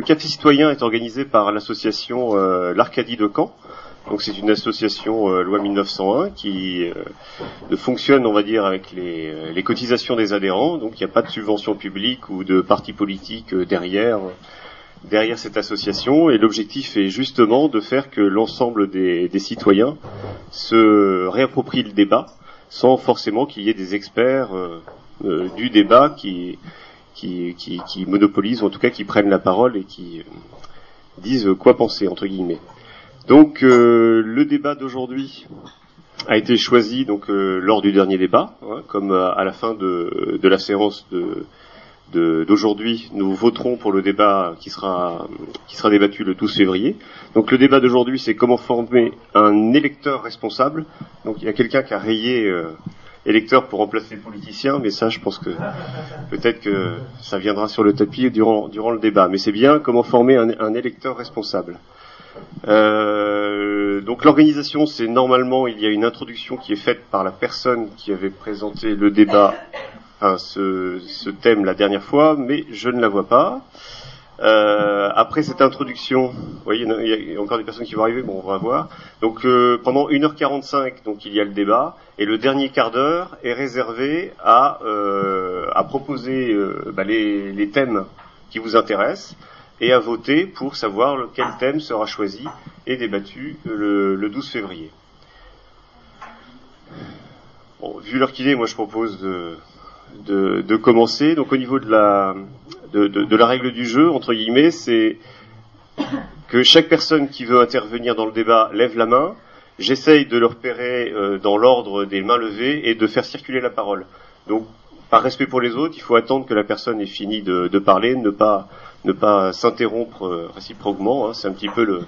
Le café citoyen est organisé par l'association euh, l'Arcadie de Caen. Donc c'est une association euh, loi 1901 qui euh, fonctionne, on va dire, avec les, cotisations des adhérents. Donc il n'y a pas de subvention publique ou de parti politique derrière derrière cette association. Et l'objectif est justement de faire que l'ensemble des, des citoyens se réapproprient le débat sans forcément qu'il y ait des experts du débat qui qui, qui, monopolisent, ou en tout cas qui prennent la parole et qui euh, disent quoi penser, entre guillemets. Donc euh, le débat d'aujourd'hui a été choisi donc euh, lors du dernier débat, hein, comme à la fin de, de la séance de d'aujourd'hui, nous voterons pour le débat qui sera qui sera débattu le 12 février. Donc le débat d'aujourd'hui, c'est comment former un électeur responsable. Donc il y a quelqu'un qui a rayé électeurs pour remplacer les politiciens, mais ça, je pense que peut-être que ça viendra sur le tapis durant, durant le débat. Mais c'est bien comment former un, électeur responsable. Euh, donc l'organisation, c'est normalement, il y a une introduction qui est faite par la personne qui avait présenté le débat, enfin, ce, ce thème la dernière fois, mais je ne la vois pas. Euh, après cette introduction, vous voyez, il y a encore des personnes qui vont arriver, bon, on va voir. Donc euh, pendant 1h45, donc il y a le débat, et le dernier quart d'heure est réservé à, euh, à proposer euh, bah, les, les, thèmes qui vous intéressent et à voter pour savoir quel thème sera choisi et débattu le, le 12 février. Bon, vu l'heure qu'il est, moi je propose de, de, de, commencer. Donc au niveau de la, de, la règle du jeu, entre guillemets, c'est que chaque personne qui veut intervenir dans le débat lève la main. J'essaye de le repérer euh, dans l'ordre des mains levées et de faire circuler la parole. Donc, par respect pour les autres, il faut attendre que la personne ait fini de, parler, ne pas, ne pas s'interrompre euh, réciproquement. Hein. C'est un petit peu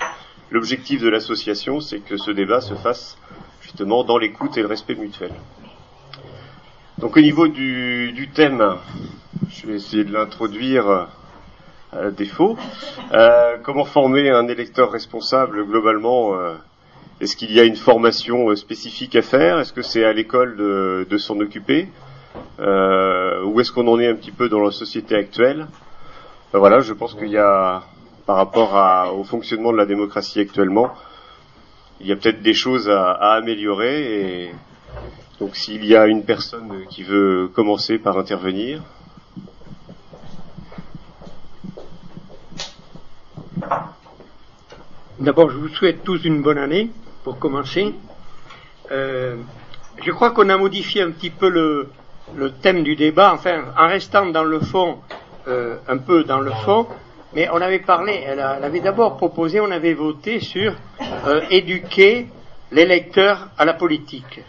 l'objectif de l'association, c'est que ce débat se fasse justement dans l'écoute et le respect mutuel. Donc au niveau du thème, je vais essayer de l'introduire euh, à défaut. Euh, comment former un électeur responsable globalement euh, Est-ce qu'il y a une formation spécifique à faire? Est-ce que c'est à l'école de, s'en occuper? Où est-ce qu'on en est un petit peu dans la société actuelle? Ben Voilà, je pense qu'il y a, par rapport au fonctionnement de la démocratie actuellement, il y a peut-être des choses à, améliorer donc s'il y a une personne qui veut commencer par intervenir. D'abord, je vous souhaite tous une bonne année pour commencer. Euh, je crois qu'on a modifié un petit peu le, thème du débat, enfin, en restant dans le fond, euh, un peu dans le fond, mais on avait parlé, elle, avait d'abord proposé, on avait voté sur euh, éduquer l'électeur à la politique.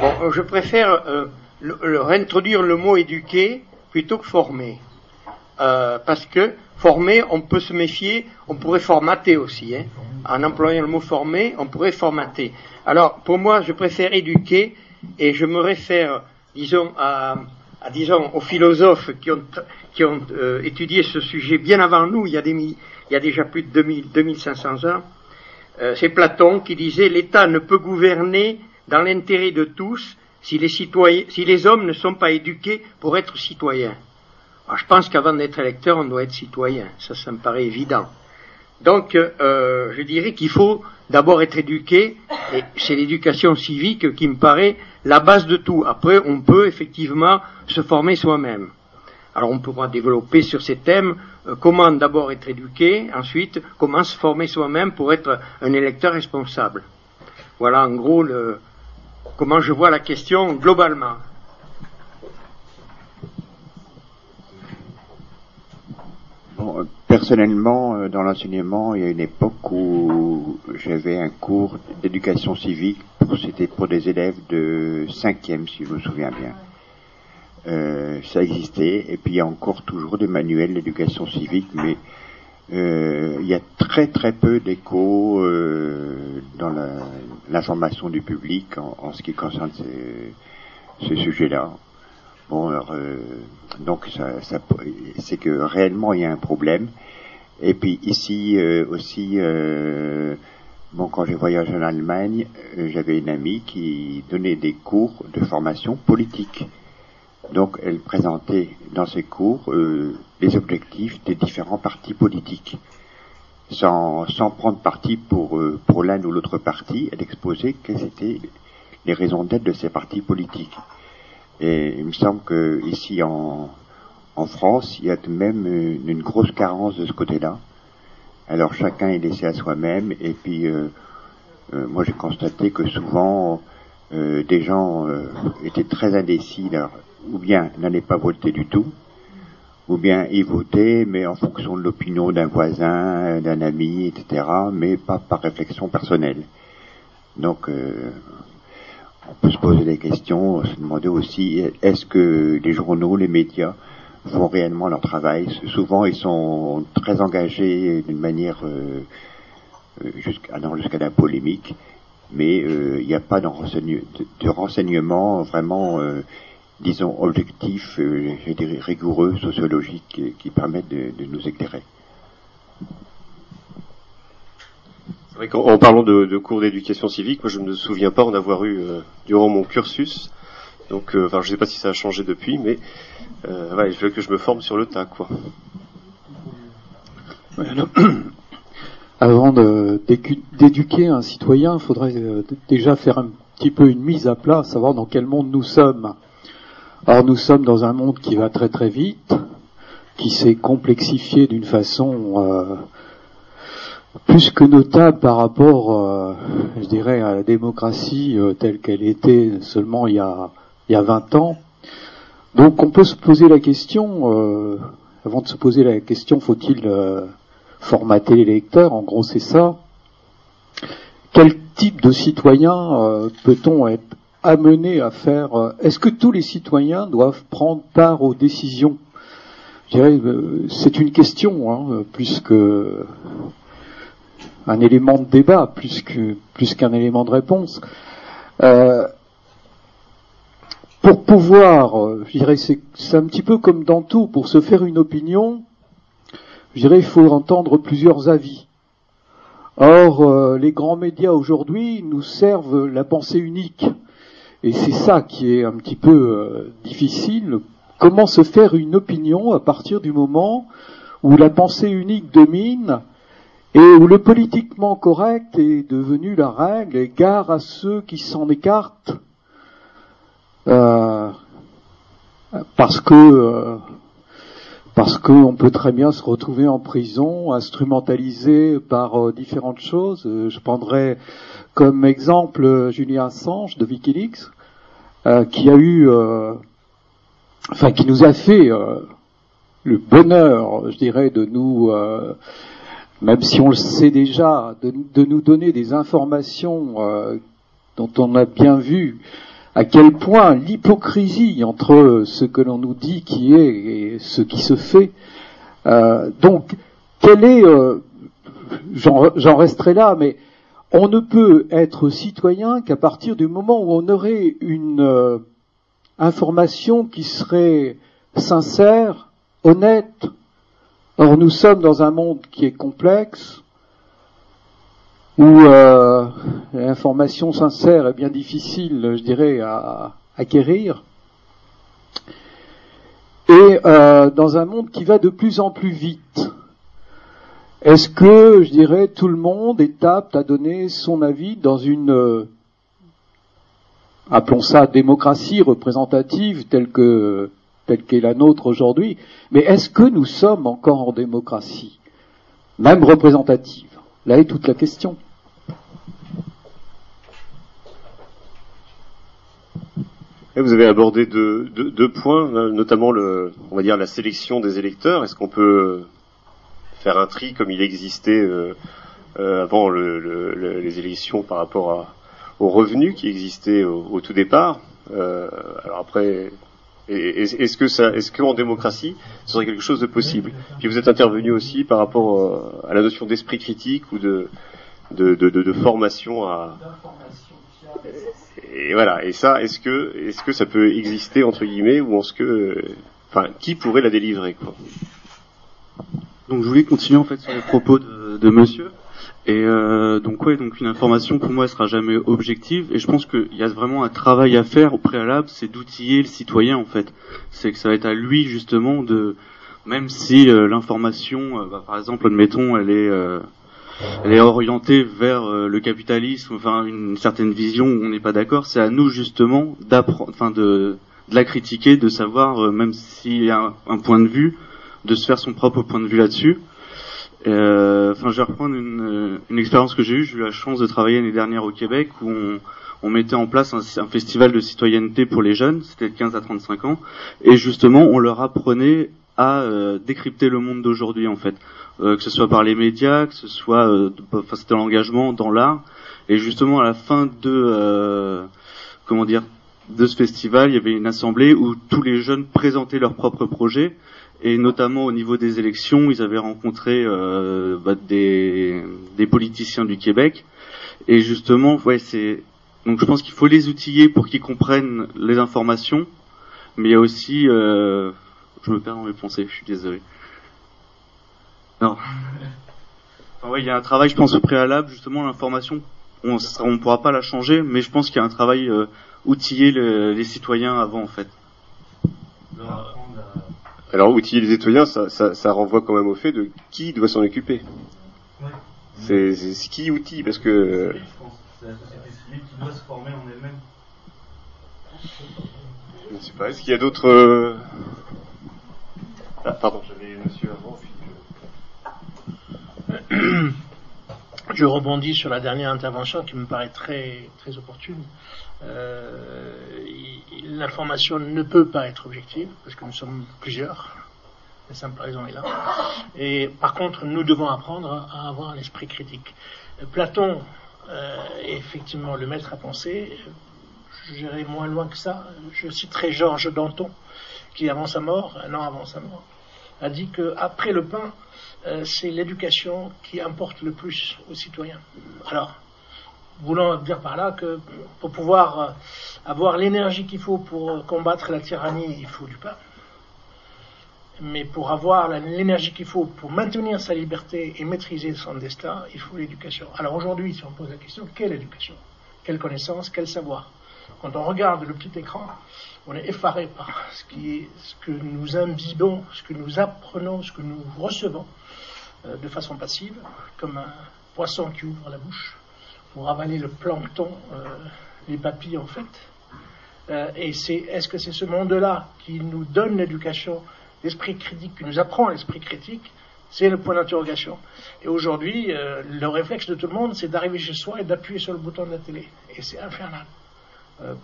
Bon, je préfère euh, réintroduire le mot éduquer plutôt que former. Parce que former, on peut se méfier, on pourrait formater aussi. Hein. En employant le mot former, on pourrait formater. Alors, pour moi, je préfère éduquer et je me réfère, disons, à, disons, aux philosophes qui ont, euh, étudié ce sujet bien avant nous, il y a, déjà plus de 2000, 2500 ans. Euh, c'est Platon qui disait l'État ne peut gouverner dans l'intérêt de tous si les hommes ne sont pas éduqués pour être citoyens. Je pense qu'avant d'être électeur, on doit être citoyen. Ça, ça me paraît évident. Donc, euh, je dirais qu'il faut d'abord être éduqué, et c'est l'éducation civique qui me paraît la base de tout. Après, on peut effectivement se former soi-même. Alors, on pourra développer sur ces thèmes euh, comment d'abord être éduqué, ensuite comment se former soi-même pour être un électeur responsable. Voilà en gros comment je vois la question globalement. Personnellement, euh, dans l'enseignement, il y a une époque où j'avais un cours d'éducation civique, c'était pour des élèves de cinquième, si je me souviens bien. Euh, ça existait, et puis il y a encore toujours des manuels d'éducation civique, mais euh, il y a très très peu d'écho euh, dans l'information du public en, ce qui concerne ces, ce sujet-là. Bon, alors, euh, donc ça, ça c'est que réellement il y a un problème. Et puis ici euh, aussi, bon, quand j'ai voyagé en Allemagne, j'avais une amie qui donnait des cours de formation politique. Donc elle présentait dans ses cours les objectifs des différents partis politiques. Sans, sans prendre parti pour, pour l'un ou l'autre parti, elle exposait quelles étaient les raisons d'être de ces partis politiques. Et il me semble que ici en, en France, il y a même une, grosse carence de ce côté-là. Alors chacun est laissé à soi-même et puis euh, euh, moi j'ai constaté que souvent euh, des gens étaient très indécis, ou bien n'allaient pas voter du tout, ou bien y votaient mais en fonction de l'opinion d'un voisin, d'un ami, etc., mais pas par réflexion personnelle. Donc on peut se poser des questions, se demander aussi est-ce que les journaux, les médias font réellement leur travail? Souvent, ils sont très engagés d'une manière euh, euh jusqu'à jusqu'à la polémique, mais euh, il n'y a pas de, de, renseignement vraiment, euh, disons, objectif, rigoureux, sociologique, qui permettent de, de nous éclairer. Qu'en parlant de, cours d'éducation civique, moi je ne me souviens pas en avoir eu durant mon cursus. Donc, enfin, je ne sais pas si ça a changé depuis, mais euh, il faut que je me forme sur le tas, quoi. Avant d'éduquer un citoyen, il faudrait euh, déjà faire un petit peu une mise à plat, savoir dans quel monde nous sommes. Alors nous sommes dans un monde qui va très très vite, qui s'est complexifié d'une façon euh, plus que notable par rapport, je dirais, à la démocratie telle qu'elle était seulement il y a, il y a 20 ans. Donc on peut se poser la question, euh, avant de se poser la question, faut-il euh, formater les lecteurs? En gros, c'est ça. Quel type de citoyen euh, peut-on être amené à faire Est-ce que tous les citoyens doivent prendre part aux décisions? Je dirais, c'est une question, hein, plus que un élément de débat, plus que plus qu'un élément de réponse pour pouvoir, euh, je dirais, c'est, un petit peu comme dans tout, pour se faire une opinion, je dirais, il faut entendre plusieurs avis. Or, euh, les grands médias aujourd'hui nous servent la pensée unique. Et c'est ça qui est un petit peu euh, difficile. Comment se faire une opinion à partir du moment où la pensée unique domine et où le politiquement correct est devenu la règle et gare à ceux qui s'en écartent euh, parce que euh, parce qu'on peut très bien se retrouver en prison, instrumentalisé par euh, différentes choses. je prendrais comme exemple Julien Assange de WikiLeaks, qui a eu, enfin qui nous a fait le bonheur, je dirais, de nous, même si on le sait déjà, de, nous donner des informations dont on a bien vu à quel point l'hypocrisie entre ce que l'on nous dit qui est et ce qui se fait. Euh, donc, quel est, euh, j'en resterai là, mais on ne peut être citoyen qu'à partir du moment où on aurait une euh, information qui serait sincère, honnête. Or, nous sommes dans un monde qui est complexe, où euh, l'information sincère est bien difficile, je dirais, à acquérir, et euh, dans un monde qui va de plus en plus vite. Est-ce que, je dirais, tout le monde est apte à donner son avis dans une, euh, appelons ça démocratie représentative telle que telle qu'est la nôtre aujourd'hui, mais est-ce que nous sommes encore en démocratie, même représentative? Là est toute la question. vous avez abordé deux, points, notamment le, on va dire la sélection des électeurs. Est-ce qu'on peut faire un tri comme il existait euh, euh, avant les élections par rapport aux revenus qui existaient au, tout départ? Euh, Alors après, est-ce que ça, est-ce qu'en démocratie, ce serait quelque chose de possible? Puis vous êtes intervenu aussi par rapport à la notion d'esprit critique ou de, de, de formation à et voilà. Et ça, est-ce que, est-ce que ça peut exister entre guillemets ou est-ce que, enfin, qui pourrait la délivrer quoi? Donc je voulais continuer en fait sur les propos de, de Monsieur Et euh, donc ouais, donc une information pour moi elle sera jamais objective et je pense qu'il y a vraiment un travail à faire au préalable, c'est d'outiller le citoyen en fait. C'est que ça va être à lui justement de, même si euh, l'information, euh, bah, par exemple, admettons, elle est euh, elle est orientée vers le capitalisme, enfin une certaine vision où on n'est pas d'accord, c'est à nous justement d'apprendre, enfin de, de la critiquer, de savoir même s'il y a un point de vue, de se faire son propre point de vue là-dessus. Euh, enfin, je vais reprendre une, euh, une expérience que j'ai eue. J'ai eu la chance de travailler l'année dernière au Québec où on, on mettait en place un, festival de citoyenneté pour les jeunes, c'était de 15 à 35 ans, et justement, on leur apprenait à euh, décrypter le monde d'aujourd'hui en fait, euh, que ce soit par les médias, que ce soit, euh, enfin, c'était l'engagement dans l'art, et justement à la fin de, comment dire, de ce festival, il y avait une assemblée où tous les jeunes présentaient leurs propres projets et notamment au niveau des élections, ils avaient rencontré euh, bah, des, des, politiciens du Québec. Et justement, ouais, c'est donc je pense qu'il faut les outiller pour qu'ils comprennent les informations, mais il y a aussi, euh... je me perds dans mes pensées, je suis désolé. Non. Enfin, ouais, il y a un travail, je pense, au préalable, justement, l'information, on ne pourra pas la changer, mais je pense qu'il y a un travail euh, outiller le, les citoyens avant, en fait. Outiller les citoyens, ça, ça, ça, renvoie quand même au fait de qui doit s'en occuper. Ouais. C'est qui outille, parce que... C'est la société civile qui doit se former en elle-même. Je ne sais pas, est-ce qu'il y a d'autres... Euh, ah, pardon, j'avais monsieur avant. Je rebondis sur la dernière intervention qui me paraît très, très opportune. Euh, l'information ne peut pas être objective, parce que nous sommes plusieurs. La simple raison est là. Et par contre, nous devons apprendre à avoir l'esprit critique. Platon euh, est effectivement le maître à penser. J'irai moins loin que ça. Je citerai Georges Danton, qui avant sa mort, un an avant sa mort, a dit qu'après le pain, euh, c'est l'éducation qui importe le plus aux citoyens. Alors, voulant dire par là que pour pouvoir euh, avoir l'énergie qu'il faut pour combattre la tyrannie, il faut du pain. Mais pour avoir l'énergie qu'il faut pour maintenir sa liberté et maîtriser son destin, il faut l'éducation. Alors aujourd'hui, si on pose la question, quelle éducation? Quelle connaissance? Quel savoir? Quand on regarde le petit écran, on est effaré par ce que nous imbibons, ce que nous apprenons, ce que nous recevons euh, de façon passive, comme un poisson qui ouvre la bouche pour avaler le plancton, euh, les papilles en fait. Euh, et c'est, est-ce que c'est ce monde-là qui nous donne l'éducation, l'esprit critique, qui nous apprend l'esprit critique? C'est le point d'interrogation. Et aujourd'hui, euh, le réflexe de tout le monde, c'est d'arriver chez soi et d'appuyer sur le bouton de la télé. Et c'est infernal.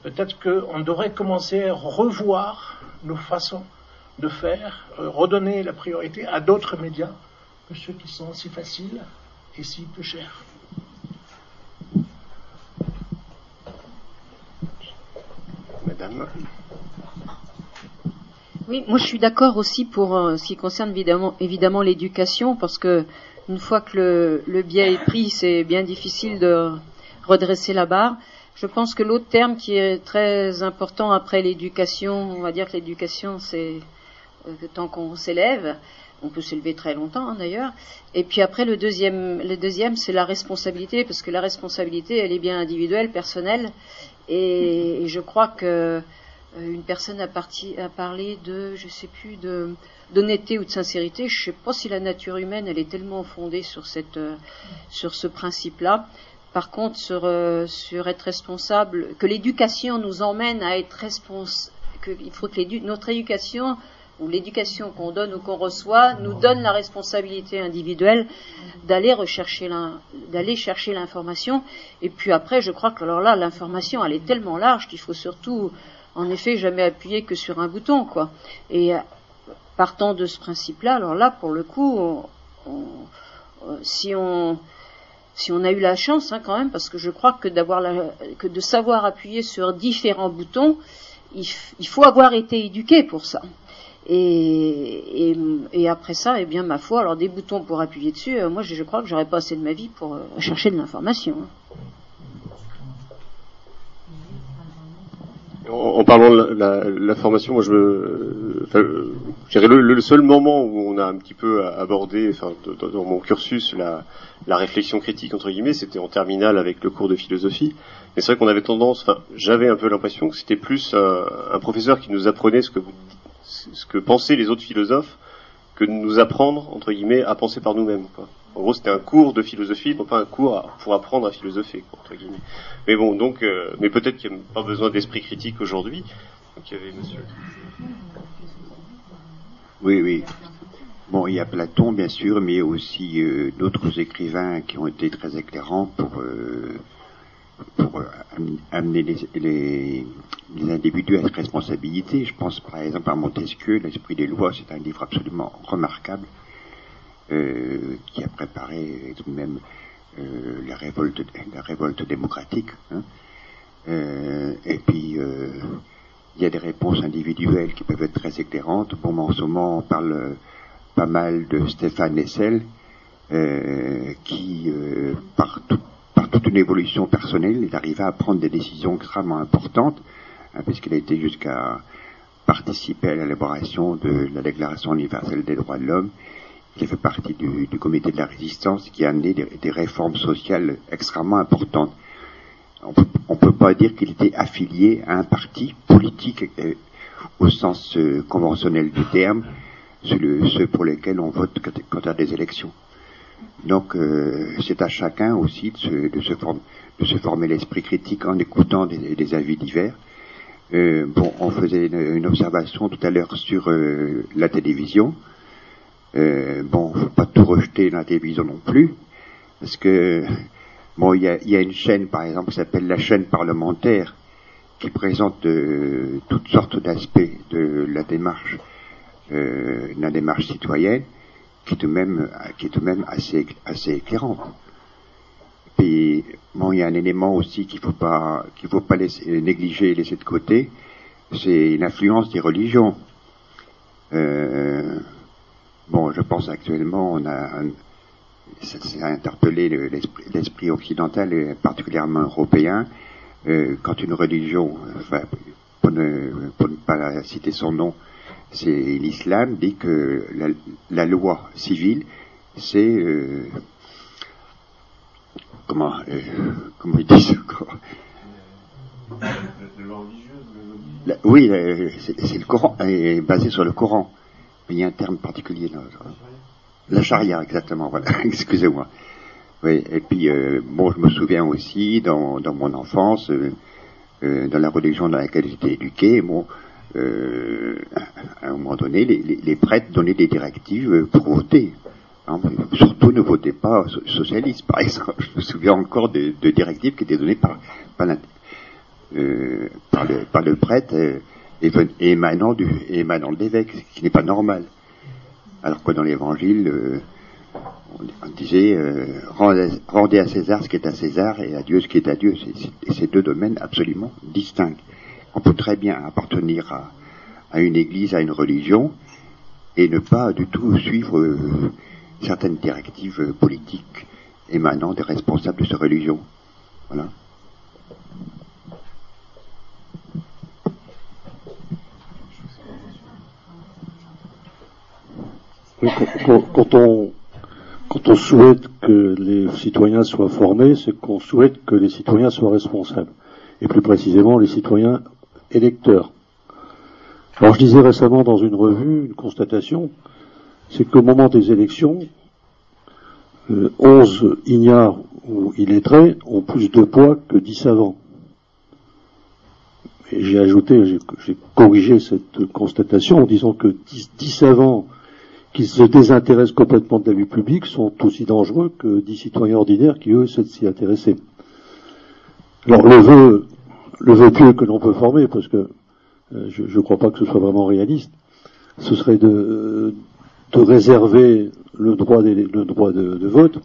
peut-être qu'on devrait commencer à revoir nos façons de faire, redonner la priorité à d'autres médias que ceux qui sont si faciles et si peu chers. Oui, moi je suis d'accord aussi pour euh, ce qui concerne évidemment, évidemment l'éducation, parce que une fois que le, le biais est pris, c'est bien difficile de redresser la barre. Je pense que l'autre terme qui est très important après l'éducation, on va dire que l'éducation c'est euh, tant qu'on s'élève, on peut s'élever très longtemps hein, d'ailleurs. Et puis après le deuxième, le deuxième c'est la responsabilité, parce que la responsabilité elle est bien individuelle, personnelle, et, je crois que euh, une personne a, parlé de, je sais plus, de d'honnêteté ou de sincérité. Je ne sais pas si la nature humaine, elle est tellement fondée sur cette, euh, sur ce principe-là. Par contre, sur, euh, sur être responsable, que l'éducation nous emmène à être responsable, qu'il faut que notre éducation ou l'éducation qu'on donne ou qu'on reçoit nous donne la responsabilité individuelle d'aller chercher l'information. Et puis après je crois que alors là l'information elle est tellement large qu'il faut surtout en effet jamais appuyer que sur un bouton quoi. Et euh, partant de ce principe là alors là pour le coup si on si on a eu la chance hein, quand même parce que je crois que de savoir appuyer sur différents boutons il faut avoir été éduqué pour ça et, après ça, eh bien, ma foi, alors des boutons pour appuyer dessus, euh, moi je, crois que j'aurais pas assez de ma vie pour euh, chercher de l'information. En, parlant de l'information, moi je me, le, seul moment où on a un petit peu abordé, enfin, dans, mon cursus, la, la, réflexion critique entre guillemets, c'était en terminale avec le cours de philosophie. Mais c'est vrai qu'on avait tendance, enfin, j'avais un peu l'impression que c'était plus un, un, professeur qui nous apprenait ce que vous, ce que pensaient les autres philosophes, que de nous apprendre entre guillemets à penser par nous-mêmes. En gros, c'était un cours de philosophie, non pas un cours pour apprendre à philosopher, entre guillemets. Mais bon, donc, euh, mais peut-être qu'il n'y a pas besoin d'esprit critique aujourd'hui. Donc il y avait Monsieur. Oui, oui. Bon, il y a Platon, bien sûr, mais aussi euh, d'autres écrivains qui ont été très éclairants pour, euh, pour euh, amener les, individus à cette responsabilité. Je pense par exemple à Montesquieu, L'Esprit des lois, c'est un livre absolument remarquable qui a préparé tout de même la, révolte, la révolte démocratique. Hein. et puis il y a des réponses individuelles qui peuvent être très éclairantes. Bon, en ce moment, on parle euh, pas mal de Stéphane Hessel, euh, qui, euh, par, toute une évolution personnelle, est arrivé à prendre des décisions extrêmement importantes, hein, puisqu'il a été jusqu'à participer à l'élaboration de la Déclaration universelle des droits de l'homme. Il fait partie du, comité de la résistance qui a amené des réformes sociales extrêmement importantes on peut, peut pas dire qu'il était affilié à un parti politique euh, au sens euh, conventionnel du terme, ceux, pour lesquels on vote quand, il y a des élections. Donc euh, c'est à chacun aussi de se, de se, former l'esprit critique en écoutant des, avis divers. bon, on faisait une, observation tout à l'heure sur la télévision. bon, faut pas tout rejeter dans la télévision non plus, parce que Bon, il y a, une chaîne, par exemple, qui s'appelle la chaîne parlementaire, qui présente euh, toutes sortes d'aspects de la démarche, euh, la démarche citoyenne, qui est tout de même, assez, assez éclairante. Puis, bon, il y a un élément aussi qu'il faut pas, qu'il faut pas négliger et laisser de côté, c'est l'influence des religions. Euh, bon, je pense actuellement, on a ça, a interpellé l'esprit occidental et particulièrement européen euh, quand une religion, enfin, pour, ne, pour, ne, pas citer son nom, c'est l'islam, dit que la, la loi civile, c'est euh, comment euh, comment ils disent la, Oui, c'est le Coran, est basé sur le Coran. Mais il y a un terme particulier là. La charia, exactement, voilà, excusez-moi. Oui, et puis, euh, bon, je me souviens aussi, dans, dans mon enfance, euh, euh, dans la religion dans laquelle j'étais éduqué, bon, à un moment donné, les, prêtres donnaient des directives pour voter. Surtout ne votez pas socialiste, par exemple. Je me souviens encore de, directives qui étaient données par, par, le, par le prêtre émanant, du, émanant de l'évêque, ce qui n'est pas normal. Alors que dans l'évangile, euh, on, disait euh, rendez, à César ce qui est à César et à Dieu ce qui est à Dieu. C'est ces deux domaines absolument distincts. On peut très bien appartenir à, une église, à une religion, et ne pas du tout suivre euh, certaines directives politiques émanant des responsables de cette religion. Voilà. quand on souhaite que les citoyens soient formés, c'est qu'on souhaite que les citoyens soient responsables. Et plus précisément, les citoyens électeurs. Alors je disais récemment dans une revue une constatation, c'est qu'au moment des élections, 11 euh, ignares ou illettrés ont plus de poids que 10 savants. J'ai ajouté, j'ai corrigé cette constatation en disant que 10, 10 savants qui se désintéressent complètement de la vie publique sont aussi dangereux que des citoyens ordinaires qui, eux, s'y intéresser. Alors, le vœu, le pieux que l'on peut former, parce que euh, je ne crois pas que ce soit vraiment réaliste, ce serait de, de réserver le droit, le droit de, de, vote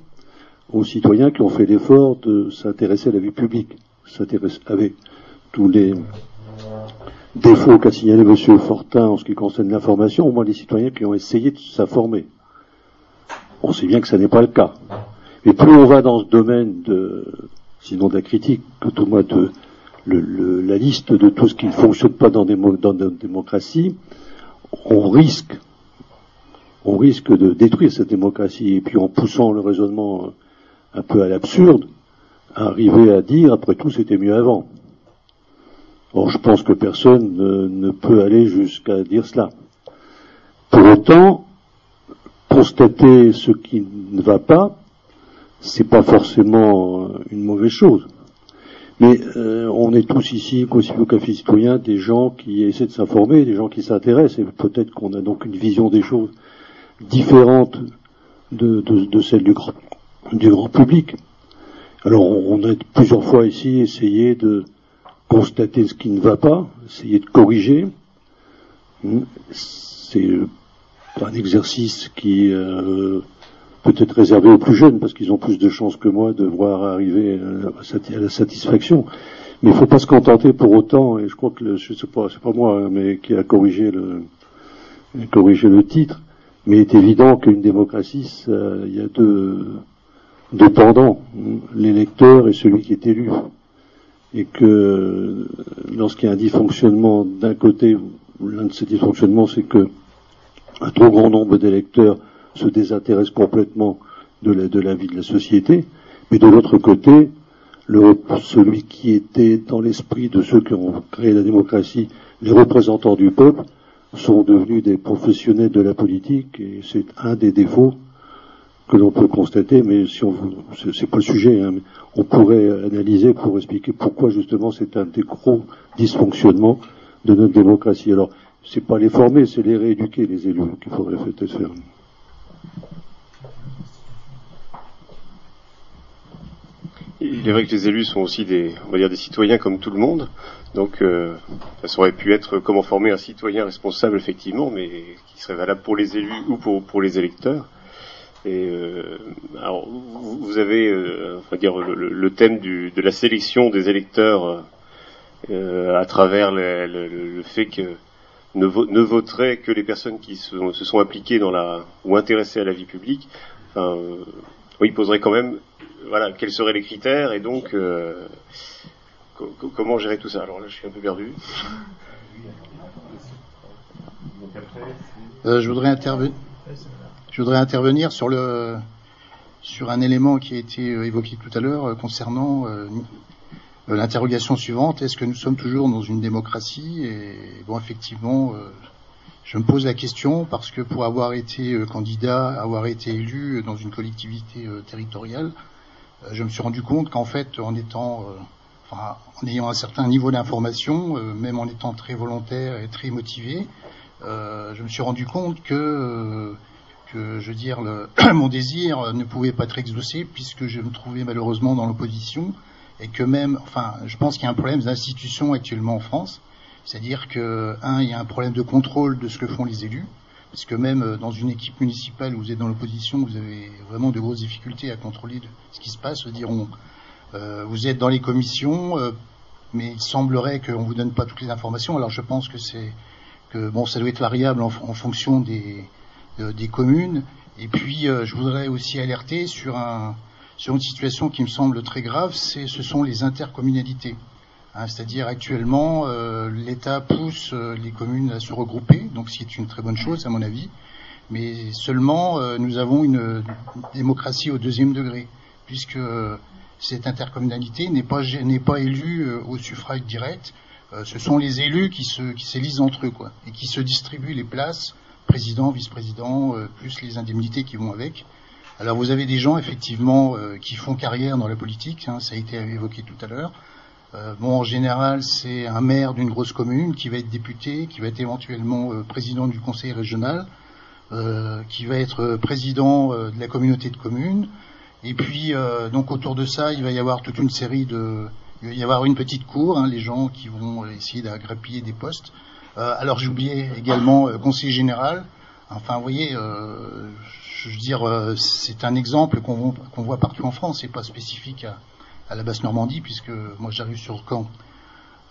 aux citoyens qui ont fait l'effort de s'intéresser à la vie publique, s'intéresser avec tous les défaut qu'a signalé M. Fortin en ce qui concerne l'information, au moins les citoyens qui ont essayé de s'informer. On sait bien que ce n'est pas le cas. Mais plus on va dans ce domaine de, sinon de la critique, tout au moins de la liste de tout ce qui ne fonctionne pas dans, des, dans une démocratie, on risque on risque de détruire cette démocratie. Et puis en poussant le raisonnement un peu à l'absurde, arriver à dire, après tout, c'était mieux avant. Or, je pense que personne ne, peut aller jusqu'à dire cela. Pour autant, constater ce qui ne va pas, c'est pas forcément une mauvaise chose. Mais euh, on est tous ici, aussi au Café Citoyen, des gens qui essaient de s'informer, des gens qui s'intéressent, et peut-être qu'on a donc une vision des choses différente de, de, celle du grand, du grand public. Alors on a plusieurs fois ici essayé de constater ce qui ne va pas, essayer de corriger. C'est un exercice qui euh, peut être réservé aux plus jeunes parce qu'ils ont plus de chances que moi de voir arriver à la satisfaction. Mais il ne faut pas se contenter pour autant, et je crois que sais pas, c'est pas moi, hein, mais qui a corrigé le, corrigé le titre. Mais il est évident qu'une démocratie, il y a deux, deux pendants, l'électeur et celui qui est élu. Et que lorsqu'il y a un dysfonctionnement d'un côté, l'un de ces dysfonctionnements, c'est que un trop grand nombre d'électeurs se désintéressent complètement de la, vie de la société, mais de l'autre côté, celui qui était dans l'esprit de ceux qui ont créé la démocratie, les représentants du peuple, sont devenus des professionnels de la politique, et c'est un des défauts que l'on peut constater, mais si on c'est pas le sujet, hein, mais on pourrait analyser pour expliquer pourquoi justement c'est un des gros dysfonctionnements de notre démocratie. Alors, c'est pas les former, c'est les rééduquer, les élus, qu'il faudrait peut-être faire. Il est vrai que les élus sont aussi des, on va dire, des citoyens comme tout le monde. Donc, euh, ça aurait pu être comment former un citoyen responsable, effectivement, mais qui serait valable pour les élus ou pour, les électeurs. Et euh, alors, vous avez, euh, on va dire, le, thème de la sélection des électeurs à travers le, fait que ne, ne, voteraient que les personnes qui se, sont impliquées dans la ou intéressées à la vie publique. Enfin, oui, poserait quand même voilà, quels seraient les critères et donc euh, comment gérer tout ça? Alors là, je suis un peu perdu. Euh, je voudrais intervenir. Je voudrais intervenir sur le sur un élément qui a été euh, évoqué tout à l'heure concernant l'interrogation suivante est-ce que nous sommes toujours dans une démocratie? Et bon, effectivement, je me pose la question parce que pour avoir été candidat, avoir été élu dans une collectivité territoriale, euh, je me suis rendu compte qu'en fait, en étant, euh, enfin, en ayant un certain niveau d'information, euh, même en étant très volontaire et très motivé, je me suis rendu compte que je veux dire mon désir ne pouvait pas être exaucé puisque je me trouvais malheureusement dans l'opposition et que même enfin je pense qu'il y a un problème d'institution actuellement en France c'est-à-dire que un il y a un problème de contrôle de ce que font les élus parce que même euh, dans une équipe municipale où vous êtes dans l'opposition, vous avez vraiment de grosses difficultés à contrôler ce qui se passe. Diront, euh, vous êtes dans les commissions, euh, mais il semblerait qu'on vous donne pas toutes les informations. Alors je pense que c'est que bon, ça doit être variable en, fonction des, des communes. Et puis je voudrais aussi alerter sur un sur une situation qui me semble très grave, c'est ce sont les intercommunalités. Hein, c'est-à-dire actuellement, euh, l'État pousse euh, les communes à se regrouper, donc ce qui est une très bonne chose à mon avis, mais seulement euh, nous avons une, démocratie au deuxième degré, puisque cette intercommunalité n'est pas, élue au suffrage direct, ce sont les élus qui se qui s'élisent entre eux et qui se distribuent les places, président, vice-président, plus les indemnités qui vont avec. Alors vous avez des gens effectivement qui font carrière dans la politique, hein, ça a été évoqué tout à l'heure. Euh, bon, en général, c'est un maire d'une grosse commune qui va être député, qui va être éventuellement euh, président du conseil régional, euh, qui va être président de la communauté de communes. Et puis, donc autour de ça, il va y avoir toute une série de, il va y avoir une petite cour, hein, les gens qui vont essayer d'agrapiller des postes. alors, j'oubliais également conseiller général. Enfin, vous voyez, je veux dire, c'est un exemple qu'on voit partout en France, c'est pas spécifique à, la basse Normandie, puisque moi j'arrive sur Caen.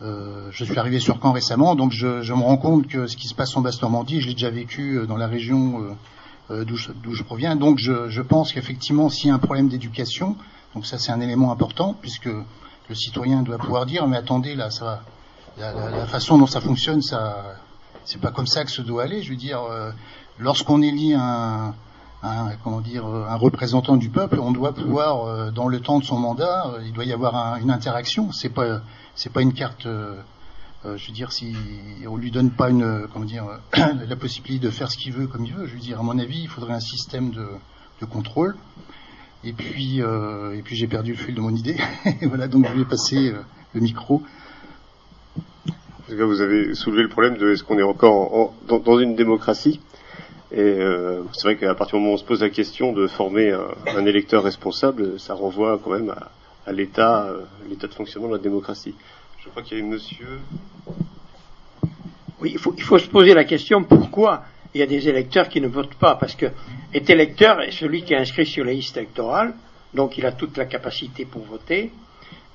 Euh, je suis arrivé sur Caen récemment, donc je, me rends compte que ce qui se passe en basse Normandie, je l'ai déjà vécu euh, dans la région euh, euh d'où je, proviens. Donc je, pense qu'effectivement, s'il y a un problème d'éducation, donc ça c'est un élément important, puisque le citoyen doit pouvoir dire, mais attendez, là, ça, la, la, façon dont ça fonctionne, ça, c'est pas comme ça que ça doit aller. Je veux dire, euh, lorsqu'on élit un, un, comment dire, un représentant du peuple, on doit pouvoir, euh, dans le temps de son mandat, euh, il doit y avoir une interaction. C'est pas, c'est pas une carte. je veux dire, si on lui donne pas une, comment dire, la possibilité de faire ce qu'il veut comme il veut. Je veux dire, à mon avis, il faudrait un système de, contrôle. Et puis, et puis j'ai perdu le fil de mon idée. voilà, donc je vais passer le micro vous avez soulevé le problème de est-ce qu'on est encore dans, une démocratie? Et euh, c'est vrai qu'à partir du moment où on se pose la question de former un, électeur responsable, ça renvoie quand même à, l'état, euh, l'état de fonctionnement de la démocratie. Je crois qu'il y a monsieur. Oui, il faut, se poser la question pourquoi il y a des électeurs qui ne votent pas, parce que est électeur est celui qui est inscrit sur la liste électorale, donc il a toute la capacité pour voter.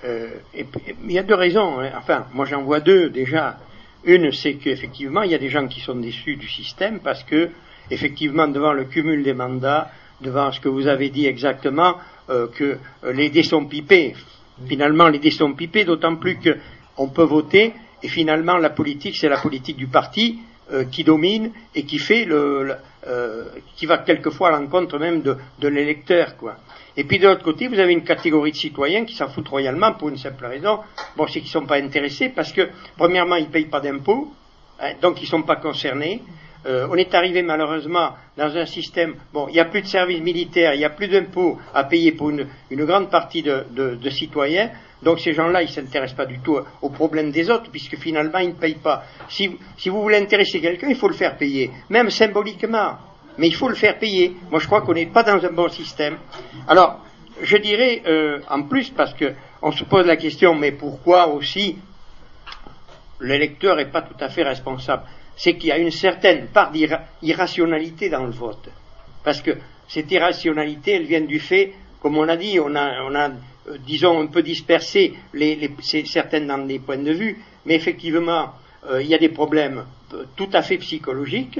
Euh, il y a deux raisons. Hein. Enfin, moi j'en vois deux déjà. Une, c'est qu'effectivement, il y a des gens qui sont déçus du système parce que, effectivement, devant le cumul des mandats, devant ce que vous avez dit exactement, euh, que euh, les dés sont pipés. Finalement, les dés sont pipés, d'autant plus qu'on peut voter, et finalement, la politique, c'est la politique du parti qui domine et qui fait le, qui va quelquefois à l'encontre même de, de l'électeur, quoi. Et puis de l'autre côté, vous avez une catégorie de citoyens qui s'en foutent royalement pour une simple raison. Bon, c'est qu'ils ne sont pas intéressés parce que, premièrement, ils ne payent pas d'impôts, hein, donc ils ne sont pas concernés. Euh, on est arrivé malheureusement dans un système, bon, il n'y a plus de services militaires, il n'y a plus d'impôts à payer pour une, grande partie de, citoyens, donc ces gens-là, ils ne s'intéressent pas du tout aux problèmes des autres, puisque finalement, ils ne payent pas. Si, vous voulez intéresser quelqu'un, il faut le faire payer, même symboliquement mais il faut le faire payer. Moi, je crois qu'on n'est pas dans un bon système. Alors, je dirais euh, en plus, parce qu'on se pose la question, mais pourquoi aussi l'électeur n'est pas tout à fait responsable? C'est qu'il y a une certaine part d'irrationalité dans le vote. Parce que cette irrationalité, elle vient du fait, comme on a dit, on a, euh, disons, un peu dispersé les, certaines dans les points de vue, mais effectivement, euh, il y a des problèmes tout à fait psychologiques,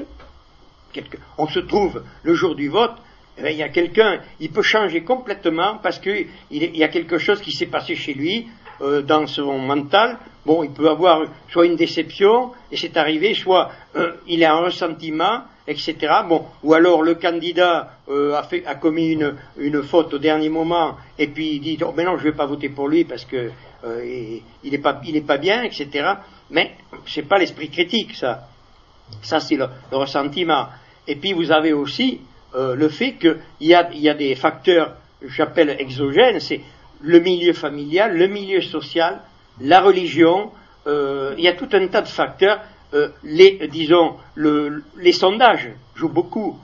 on se trouve le jour du vote, eh il y a quelqu'un, il peut changer complètement parce qu'il y a quelque chose qui s'est passé chez lui, euh, dans son mental. Bon, il peut avoir soit une déception, et c'est arrivé, soit euh, il a un ressentiment, etc. Bon, ou alors le candidat euh, a, commis une, faute au dernier moment, et puis il dit oh, mais non, je ne vais pas voter pour lui parce que il n'est pas, pas bien, etc. Mais c'est pas l'esprit critique, ça. Ça, c'est le, ressentiment. Et puis vous avez aussi le fait qu'il y a, y a des facteurs, j'appelle exogènes, c'est le milieu familial, le milieu social, la religion, euh, il y a tout un tas de facteurs. Euh, les, disons, le, les sondages jouent beaucoup,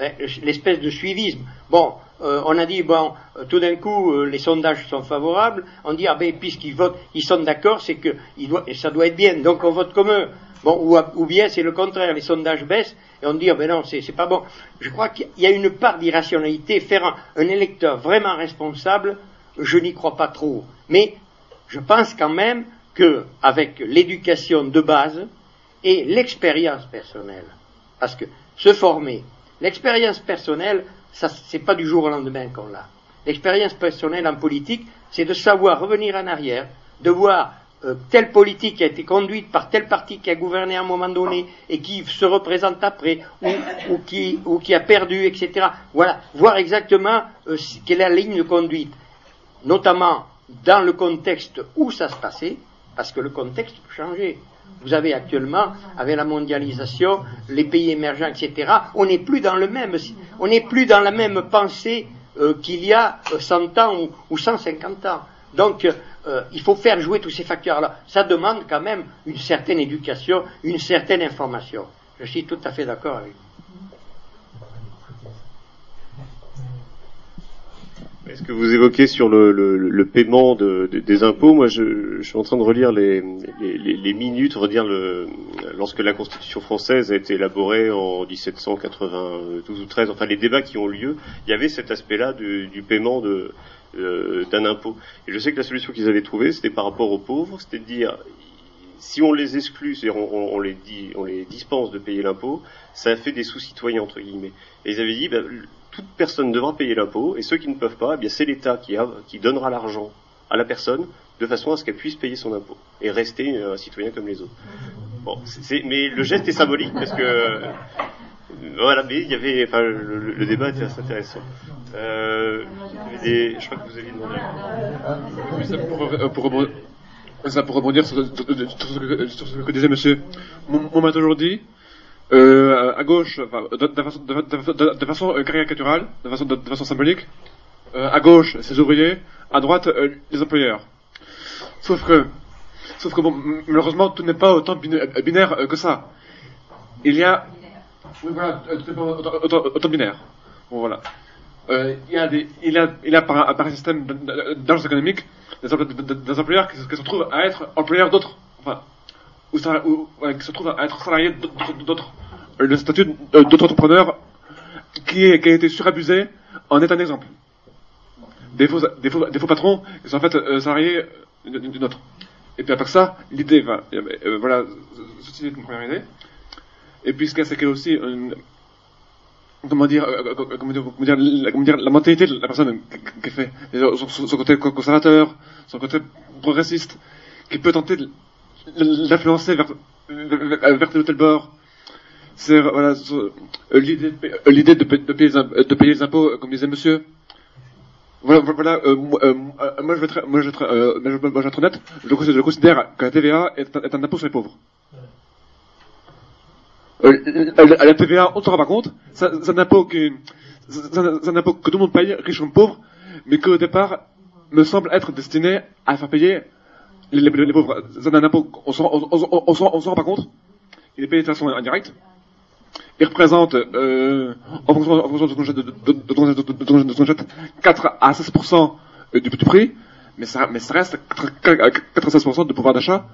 hein, l'espèce de suivisme. Bon, on a dit, bon, tout d'un coup, les sondages sont favorables, on dit, ah ben, puisqu'ils votent, ils sont d'accord, c'est que ça doit être bien, donc on vote comme eux. Bon, ou, bien c'est le contraire, les sondages baissent et on dit oh, ben non, c'est pas bon. Je crois qu'il y a une part d'irrationalité. Faire un, électeur vraiment responsable, je n'y crois pas trop. Mais je pense quand même qu'avec l'éducation de base et l'expérience personnelle, parce que se former, l'expérience personnelle, ça c'est pas du jour au lendemain qu'on l'a. L'expérience personnelle en politique, c'est de savoir revenir en arrière, de voir euh, telle politique qui a été conduite par tel parti qui a gouverné à un moment donné et qui se représente après, ou, qui, a perdu, etc. Voilà, voir exactement euh, quelle est la ligne de conduite, notamment dans le contexte où ça se passait, parce que le contexte peut changer. Vous avez actuellement, avec la mondialisation, les pays émergents, etc., on n'est plus dans le même, on n'est plus dans la même pensée euh, qu'il y a 100 ans ou, ou 150 ans. Donc, euh, il faut faire jouer tous ces facteurs-là. Ça demande quand même une certaine éducation, une certaine information. Je suis tout à fait d'accord avec vous. Est-ce que vous évoquez sur le, paiement des impôts? Moi, je, suis en train de relire les, minutes, redire lorsque la Constitution française a été élaborée en 1792 ou 13, enfin les débats qui ont lieu, il y avait cet aspect-là du paiement euh, d'un impôt. Et je sais que la solution qu'ils avaient trouvée, c'était par rapport aux pauvres, c'était de dire si on les exclut, c'est-à-dire on, les on les dispense de payer l'impôt, ça fait des sous-citoyens entre guillemets. Et ils avaient dit ben, toute personne devra payer l'impôt et ceux qui ne peuvent pas, eh bien c'est l'État qui, donnera l'argent à la personne de façon à ce qu'elle puisse payer son impôt et rester un citoyen comme les autres. Bon, mais le geste est symbolique parce que voilà, mais il y avait, enfin, le, débat était assez intéressant. Euh, je crois que vous aviez demandé. Oui, ça pour, euh, rebondir, sur, ce que, disait Monsieur. On m'a toujours dit, euh, à gauche, de, façon, façon caricaturale, de façon, symbolique, euh, à gauche, ces ouvriers, à droite, euh, les employeurs. Sauf que, sauf que malheureusement, tout n'est pas autant binaire que ça. Il y a oui, voilà, autant, autant binaire. Bon, voilà. Euh, il y a par, un système d'agence économique des, employeurs qui, qui, se retrouvent à être employeurs d'autres, enfin, ou, ou qui se retrouvent à être salariés d'autres. Le statut d'autres entrepreneurs qui, qui a été surabusé en est un exemple. Des faux, des faux, des faux patrons qui sont en fait euh, salariés d'une autre. Et puis après ça, l'idée, va, euh, voilà, ceci est une première idée. Et puis ce qu'il y a, c'est qu'il y a aussi une, comment dire, euh, euh, euh, comment dire, comment dire, la, comment dire, la mentalité de la personne qui fait, son, son, côté conservateur, son côté progressiste, qui peut tenter de l'influencer vers, vers tel ou tel bord. C'est voilà l'idée l'idée de, de, payer les, de payer les impôts, comme disait Monsieur. Voilà, voilà euh, euh, moi je vais être, moi je vais être, euh, moi, je, vais être honnête, je, je considère que la TVA est, est un impôt sur les pauvres. Euh, la TVA, on ne se rend pas compte. C'est un impôt que, un impôt que tout le monde paye, riche comme pauvre, mais qui au départ me semble être destiné à faire payer les, pauvres. C'est un impôt on, s'en rend pas compte. Il est payé de façon indirecte. Il représente, euh, en fonction, en fonction de ton de, de, de, ton jet, 4 à 16% du, du prix, mais ça, mais ça reste 4 à 16% de pouvoir d'achat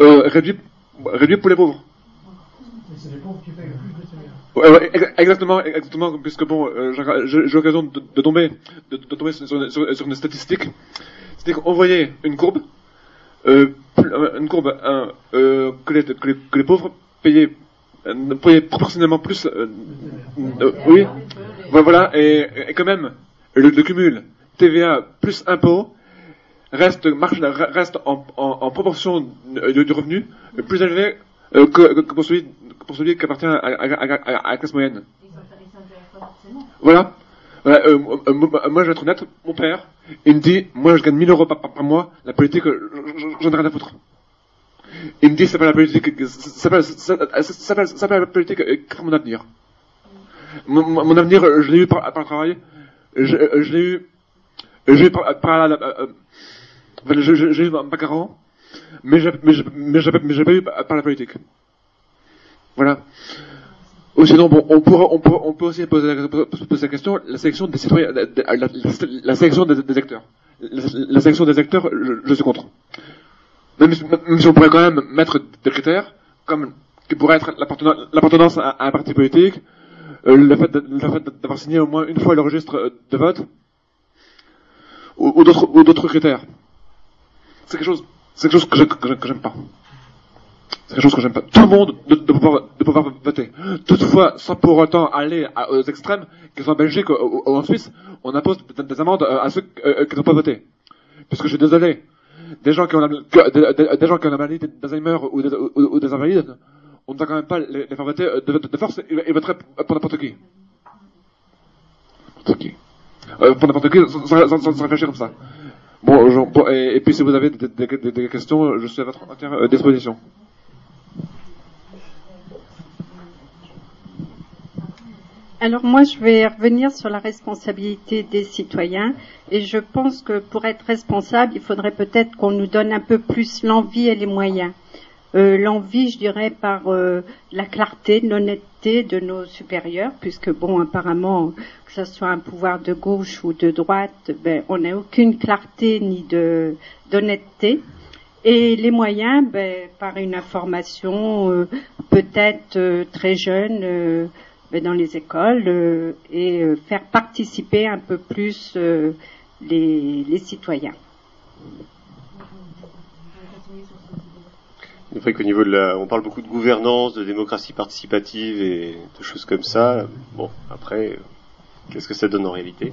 euh, réduit, réduit pour les pauvres c'est les pauvres qui payent le plus de TVA. Ouais, ouais, exactement, exactement, puisque bon, euh, j'ai l'occasion de, de, tomber, de, de tomber sur, sur, sur, une statistique. C'est-à-dire qu'on voyait une courbe, euh, une courbe euh, euh, que, les, que, les, que les pauvres payaient, euh, payaient proportionnellement plus. Euh, euh, oui, voilà, et, et quand même, le, le cumul TVA plus impôt reste, marche, reste en, en, en proportion du, du revenu plus élevé euh, que, que, pour celui pour celui qui appartient à, à, à, à la classe moyenne. Voilà. Voilà euh, euh, moi, je vais être honnête, mon père, il me dit, moi, je gagne 1000 euros par, mois, la politique, j'en ai rien à foutre. Il me dit, c'est pas la politique, c'est pas, pas la politique mon avenir. Mon, avenir, je l'ai eu par, le travail, je, l'ai eu, je l'ai eu par, la, euh, j'ai eu ma carence, mais j'ai, mais pas eu par la politique. Voilà. Ou sinon, bon, on, pourra, on, peut, on peut aussi poser la, poser la question, la sélection des citoyens, la, sélection des, des, acteurs. La, sélection des acteurs, je, suis contre. Même si, même si, on pourrait quand même mettre des critères, comme qui pourrait être l'appartenance à, à, un parti politique, euh, le fait d'avoir signé au moins une fois le registre de vote, ou, ou d'autres critères. C'est quelque chose, c'est quelque chose que j'aime que, pas. C'est quelque chose que j'aime pas. Tout le monde de, pouvoir, de pouvoir voter. Toutefois, sans pour autant aller aux extrêmes, qu'ils soient en Belgique ou, en Suisse, on impose des amendes euh, à ceux euh, qui n'ont pas voté. Puisque je suis désolé, des gens qui ont la, des, des gens qui ont la maladie d'Alzheimer ou, ou, des invalides, on ne va quand même pas les, faire voter euh, de, de, force, ils, voteraient pour n'importe qui. N'importe qui. Euh, pour n'importe qui, sans, sans, réfléchir comme ça. Bon, et, puis si vous avez des, des, des, questions, je suis à votre entière disposition. Alors moi, je vais revenir sur la responsabilité des citoyens et je pense que pour être responsable, il faudrait peut-être qu'on nous donne un peu plus l'envie et les moyens. Euh, l'envie, je dirais, par euh, la clarté, l'honnêteté de nos supérieurs, puisque bon, apparemment, que ce soit un pouvoir de gauche ou de droite, ben, on n'a aucune clarté ni de d'honnêteté. Et les moyens, ben, par une information euh, peut-être euh, très jeune euh, dans les écoles euh, et euh, faire participer un peu plus euh, les, les, citoyens. C'est vrai qu'au niveau de la, on parle beaucoup de gouvernance, de démocratie participative et de choses comme ça. Bon, après, qu'est-ce que ça donne en réalité?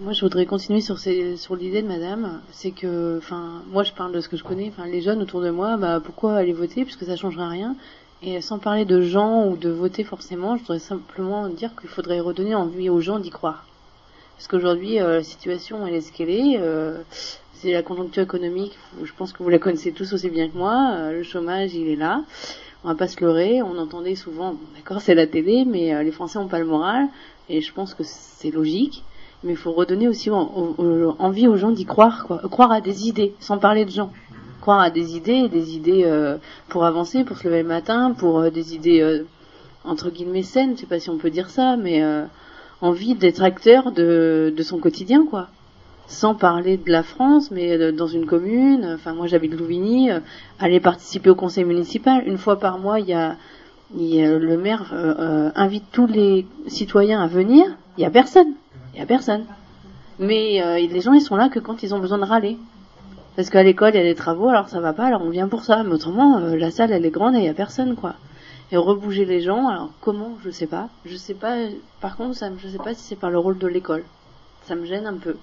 Moi, je voudrais continuer sur, ces, sur l'idée de Madame. C'est que, enfin, moi, je parle de ce que je connais. Enfin, les jeunes autour de moi, bah, pourquoi aller voter? Puisque ça changera rien. Et sans parler de gens ou de voter forcément, je voudrais simplement dire qu'il faudrait redonner envie aux gens d'y croire. Parce qu'aujourd'hui, euh, la situation, elle est ce qu'elle est. Euh, c'est la conjoncture économique. Je pense que vous la connaissez tous aussi bien que moi. Euh, le chômage, il est là. On va pas se leurrer. On entendait souvent, d'accord, c'est la télé, mais les Français ont pas le moral. Et je pense que c'est logique mais il faut redonner aussi envie aux gens d'y croire, quoi. Croire à des idées, sans parler de gens. À des idées, des idées euh, pour avancer, pour se lever le matin, pour euh, des idées euh, entre guillemets saines, je sais pas si on peut dire ça, mais envie d'être acteur de, son quotidien, quoi. Sans parler de la France, mais dans une commune. Enfin, moi, j'habite Louvigny. aller participer au conseil municipal une fois par mois. Il y a, le maire invite tous les citoyens à venir. Il y a personne. Il n'y a personne. Mais les gens, ils sont là que quand ils ont besoin de râler. Parce qu'à l'école, il y a des travaux, alors ça va pas, alors on vient pour ça. Mais autrement, euh, la salle, elle est grande et il n'y a personne, quoi. Et rebouger les gens, alors comment, je sais pas. Je sais pas, par contre, ça, je sais pas si c'est par le rôle de l'école. Ça me gêne un peu.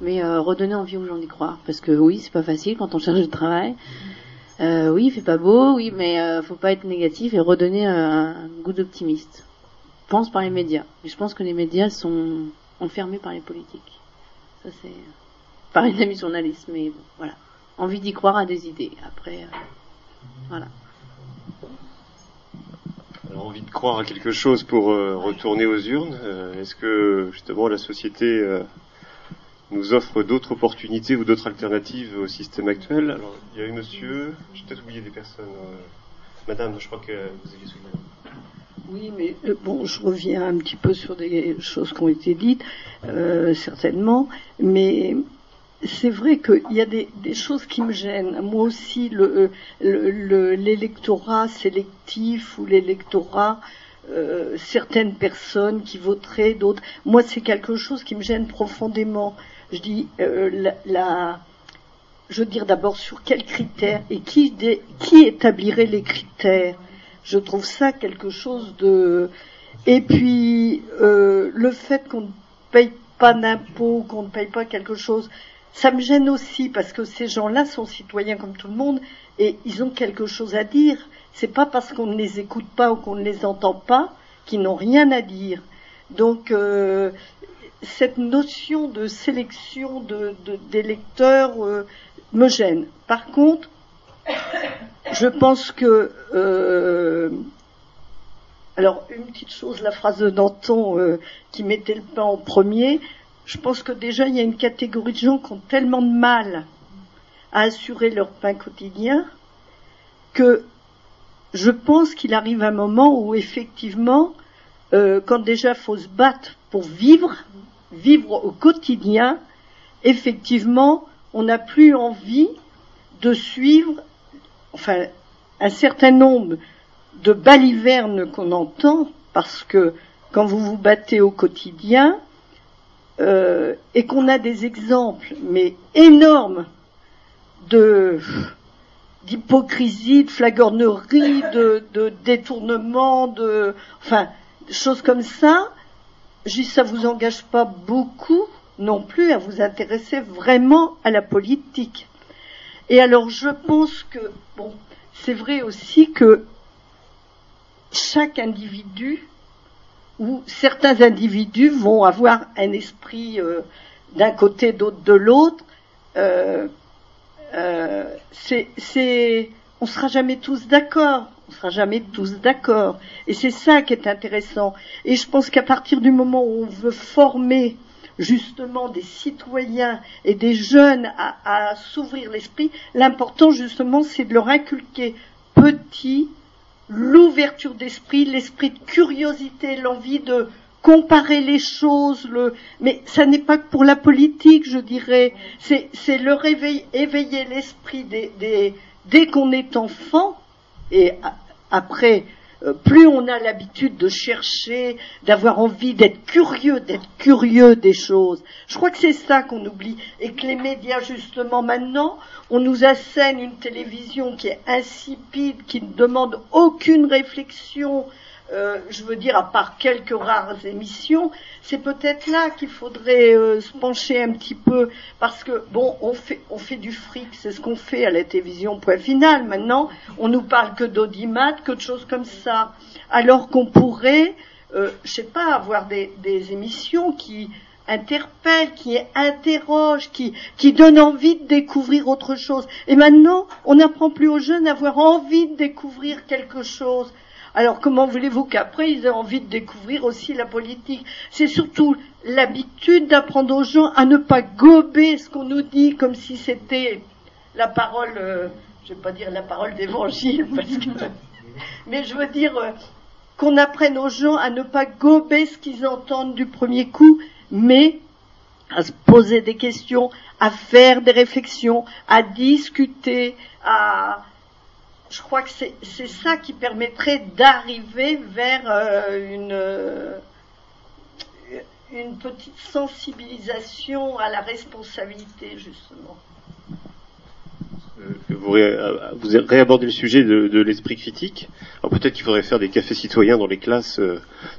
Mais euh, redonner envie aux gens d'y croire. Parce que oui, c'est pas facile quand on cherche du travail. oui, il fait pas beau, oui, mais faut pas être négatif et redonner un goût d'optimiste. Pense par les médias. Et je pense que les médias sont enfermé par les politiques. Ça, c'est par une amie journaliste, mais bon, voilà. Envie d'y croire à des idées. Après, euh, voilà. Alors, envie de croire à quelque chose pour euh, retourner aux urnes. Euh, est-ce que justement la société nous offre d'autres opportunités ou d'autres alternatives au système actuel? Alors, il y a eu monsieur, j'ai peut-être oublié des personnes. Madame, je crois que vous aviez soulevé. Oui, mais euh, bon, je reviens un petit peu sur des choses qui ont été dites, euh, certainement, mais c'est vrai qu'il y a des, choses qui me gênent. Moi aussi, l'électorat le, sélectif ou l'électorat, euh, certaines personnes qui voteraient, d'autres. Moi, c'est quelque chose qui me gêne profondément. Je dis, la, je veux dire d'abord sur quels critères et qui, qui établirait les critères je trouve ça quelque chose de. Et puis euh, le fait qu'on ne paye pas d'impôts, qu'on ne paye pas quelque chose, ça me gêne aussi parce que ces gens-là sont citoyens comme tout le monde et ils ont quelque chose à dire. C'est pas parce qu'on ne les écoute pas ou qu'on ne les entend pas qu'ils n'ont rien à dire. Donc euh, cette notion de sélection de, d'électeurs euh, me gêne. Par contre, je pense que euh, alors une petite chose, la phrase de Danton euh, qui mettait le pain en premier, je pense que déjà il y a une catégorie de gens qui ont tellement de mal à assurer leur pain quotidien que je pense qu'il arrive un moment où effectivement, euh, quand déjà faut se battre pour vivre, vivre au quotidien, effectivement, on n'a plus envie de suivre enfin, un certain nombre de balivernes qu'on entend, parce que quand vous vous battez au quotidien, euh, et qu'on a des exemples, mais énormes, de d'hypocrisie, de flagornerie, de, détournement, de enfin choses comme ça, je ça vous engage pas beaucoup non plus à vous intéresser vraiment à la politique. Et alors je pense que, bon, c'est vrai aussi que chaque individu ou certains individus vont avoir un esprit euh, d'un côté, d'autre de l'autre. Euh, euh, c'est, on sera jamais tous d'accord. On sera jamais tous d'accord. Et c'est ça qui est intéressant. Et je pense qu'à partir du moment où on veut former justement des citoyens et des jeunes à, s'ouvrir l'esprit, l'important justement c'est de leur inculquer petit l'ouverture d'esprit, l'esprit de curiosité, l'envie de comparer les choses, le... mais ça n'est pas que pour la politique, je dirais, c'est leur éveiller, éveiller l'esprit dès qu'on est enfant, et après plus on a l'habitude de chercher, d'avoir envie d'être curieux, d'être curieux des choses. Je crois que c'est ça qu'on oublie et que les médias, justement, maintenant, on nous assène une télévision qui est insipide, qui ne demande aucune réflexion, euh, je veux dire, à part quelques rares émissions, c'est peut-être là qu'il faudrait euh, se pencher un petit peu, parce que bon, on fait, on fait du fric, c'est ce qu'on fait à la télévision. Point final. Maintenant, on nous parle que d'audimat, que de choses comme ça, alors qu'on pourrait, euh, je sais pas, avoir des, des émissions qui interpellent, qui interrogent, qui, qui donnent envie de découvrir autre chose. Et maintenant, on n'apprend plus aux jeunes à avoir envie de découvrir quelque chose. Alors comment voulez-vous qu'après ils aient envie de découvrir aussi la politique? C'est surtout l'habitude d'apprendre aux gens à ne pas gober ce qu'on nous dit comme si c'était la parole, euh, je vais pas dire la parole d'évangile, parce que, mais je veux dire euh, qu'on apprenne aux gens à ne pas gober ce qu'ils entendent du premier coup, mais à se poser des questions, à faire des réflexions, à discuter, à, je crois que c'est ça qui permettrait d'arriver vers euh, une, euh, une petite sensibilisation à la responsabilité, justement. Euh, Vous, ré, vous réabordez le sujet de, de l'esprit critique. Alors peut-être qu'il faudrait faire des cafés citoyens dans les classes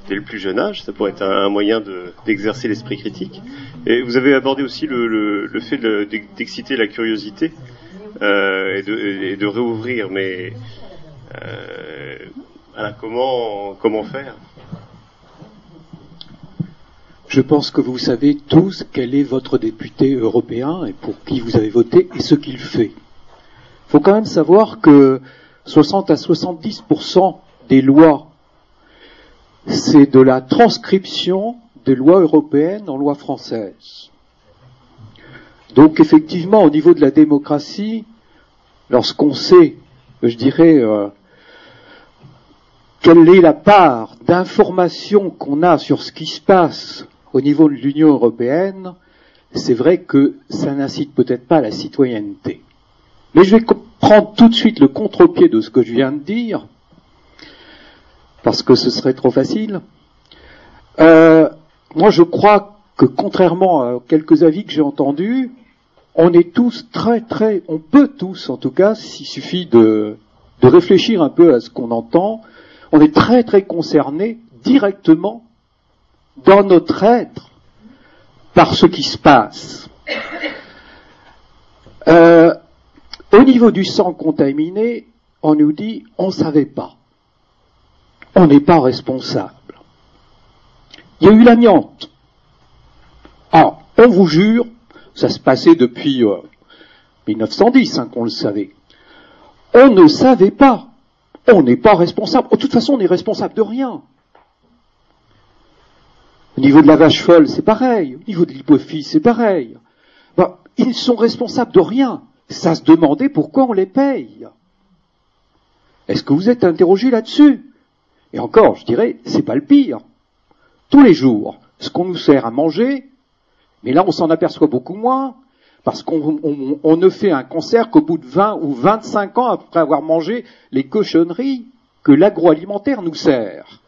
dès le plus jeune âge. Ça pourrait être un, un moyen d'exercer l'esprit critique. Et vous avez abordé aussi le, le fait d'exciter la curiosité euh, et, de, et, de, réouvrir. Mais euh, voilà, comment comment faire? Je pense que vous savez tous quel est votre député européen et pour qui vous avez voté et ce qu'il fait. Il faut quand même savoir que 60 à 70% des lois, c'est de la transcription des lois européennes en lois françaises. Donc effectivement, au niveau de la démocratie, lorsqu'on sait, je dirais, euh, quelle est la part d'information qu'on a sur ce qui se passe au niveau de l'Union européenne, c'est vrai que ça n'incite peut-être pas à la citoyenneté. Mais je vais prendre tout de suite le contre-pied de ce que je viens de dire, parce que ce serait trop facile. Euh, moi, je crois que contrairement à quelques avis que j'ai entendus, on est tous très très, on peut tous en tout cas, s'il suffit de, réfléchir un peu à ce qu'on entend, on est très très concerné directement dans notre être par ce qui se passe. Euh, au niveau du sang contaminé, on nous dit on ne savait pas. On n'est pas responsable. Il y a eu l'amiante. Ah, on vous jure, ça se passait depuis euh, 1910 hein, qu'on le savait. On ne savait pas. On n'est pas responsable. De toute façon, on n'est responsable de rien. Au niveau de la vache folle, c'est pareil. Au niveau de l'hypophyse, c'est pareil. Ben, ils sont responsables de rien. Ça se demandait pourquoi on les paye. Est-ce que vous êtes interrogé là-dessus? Et encore, je dirais, c'est pas le pire. Tous les jours, ce qu'on nous sert à manger, mais là on s'en aperçoit beaucoup moins, parce qu'on on, on ne fait un concert qu'au bout de 20 ou 25 ans après avoir mangé les cochonneries que l'agroalimentaire nous sert.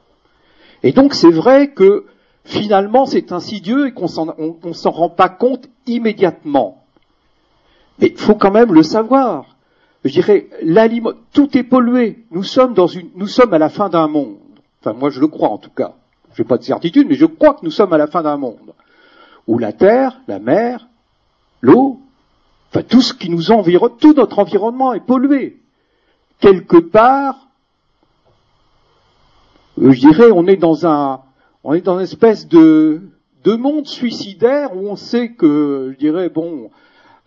Et donc c'est vrai que finalement c'est insidieux et qu'on ne s'en rend pas compte immédiatement. Mais il faut quand même le savoir. Je dirais, tout est pollué. Nous sommes dans une, nous sommes à la fin d'un monde. Enfin, moi je le crois en tout cas. Je n'ai pas de certitude, mais je crois que nous sommes à la fin d'un monde où la terre, la mer, l'eau, enfin tout ce qui nous environne, tout notre environnement est pollué. Quelque part, je dirais, on est dans un, on est dans une espèce de, de monde suicidaire où on sait que, je dirais, bon,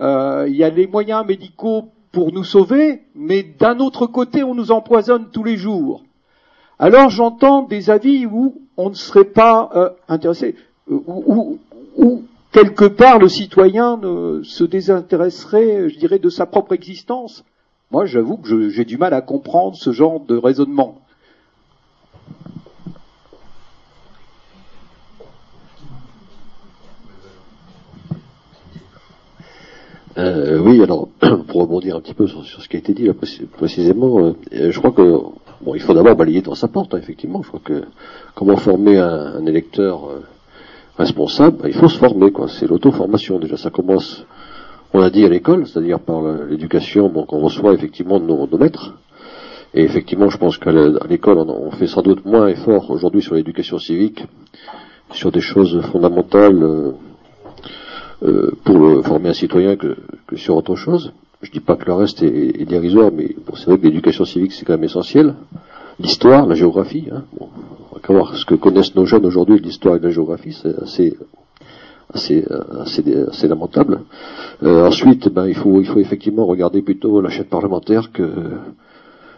euh, il y a les moyens médicaux pour nous sauver, mais d'un autre côté, on nous empoisonne tous les jours. Alors j'entends des avis où on ne serait pas euh, intéressé, euh, où, où, quelque part le citoyen se désintéresserait, je dirais, de sa propre existence. Moi, j'avoue que j'ai du mal à comprendre ce genre de raisonnement. Euh, oui, alors pour rebondir un petit peu sur, ce qui a été dit précisément, euh, je crois que bon, il faut d'abord balayer dans sa porte, hein, effectivement. Je crois que comment former un, un électeur euh, responsable, ben, il faut se former, quoi. C'est l'auto-formation déjà. Ça commence, on l'a dit à l'école, c'est-à-dire par l'éducation bon, qu'on reçoit effectivement de nos, maîtres. Et effectivement, je pense qu'à l'école, on, fait sans doute moins effort aujourd'hui sur l'éducation civique, sur des choses fondamentales euh, euh, pour former un citoyen que, sur autre chose. Je dis pas que le reste est, dérisoire, mais c'est vrai que l'éducation civique, c'est quand même essentiel. L'histoire, la géographie, hein. on va voir ce que connaissent nos jeunes aujourd'hui de l'histoire et de la géographie, c'est assez assez, assez, assez lamentable. Euh, ensuite, ben, il faut il faut effectivement regarder plutôt la chaîne parlementaire que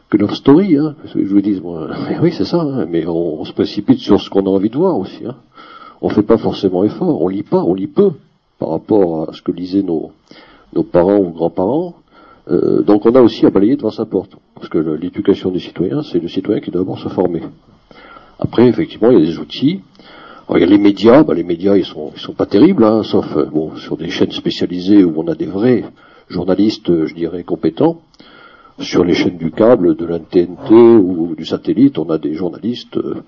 que Love Story, hein, parce que je vous dis, moi, oui, c'est ça, hein, mais on, se précipite sur ce qu'on a envie de voir aussi. Hein. On fait pas forcément effort, on lit pas, on lit peu par rapport à ce que lisaient nos, nos parents ou grands-parents. Euh, donc on a aussi à balayer devant sa porte, parce que l'éducation des citoyens, c'est le citoyen qui doit d'abord se former. Après, effectivement, il y a des outils. Alors, il y a les médias, bah, les médias, ils sont, ils sont pas terribles, hein, sauf euh, bon, sur des chaînes spécialisées où on a des vrais journalistes, je dirais, compétents sur les chaînes du câble, de la TNT ou du satellite, on a des journalistes euh,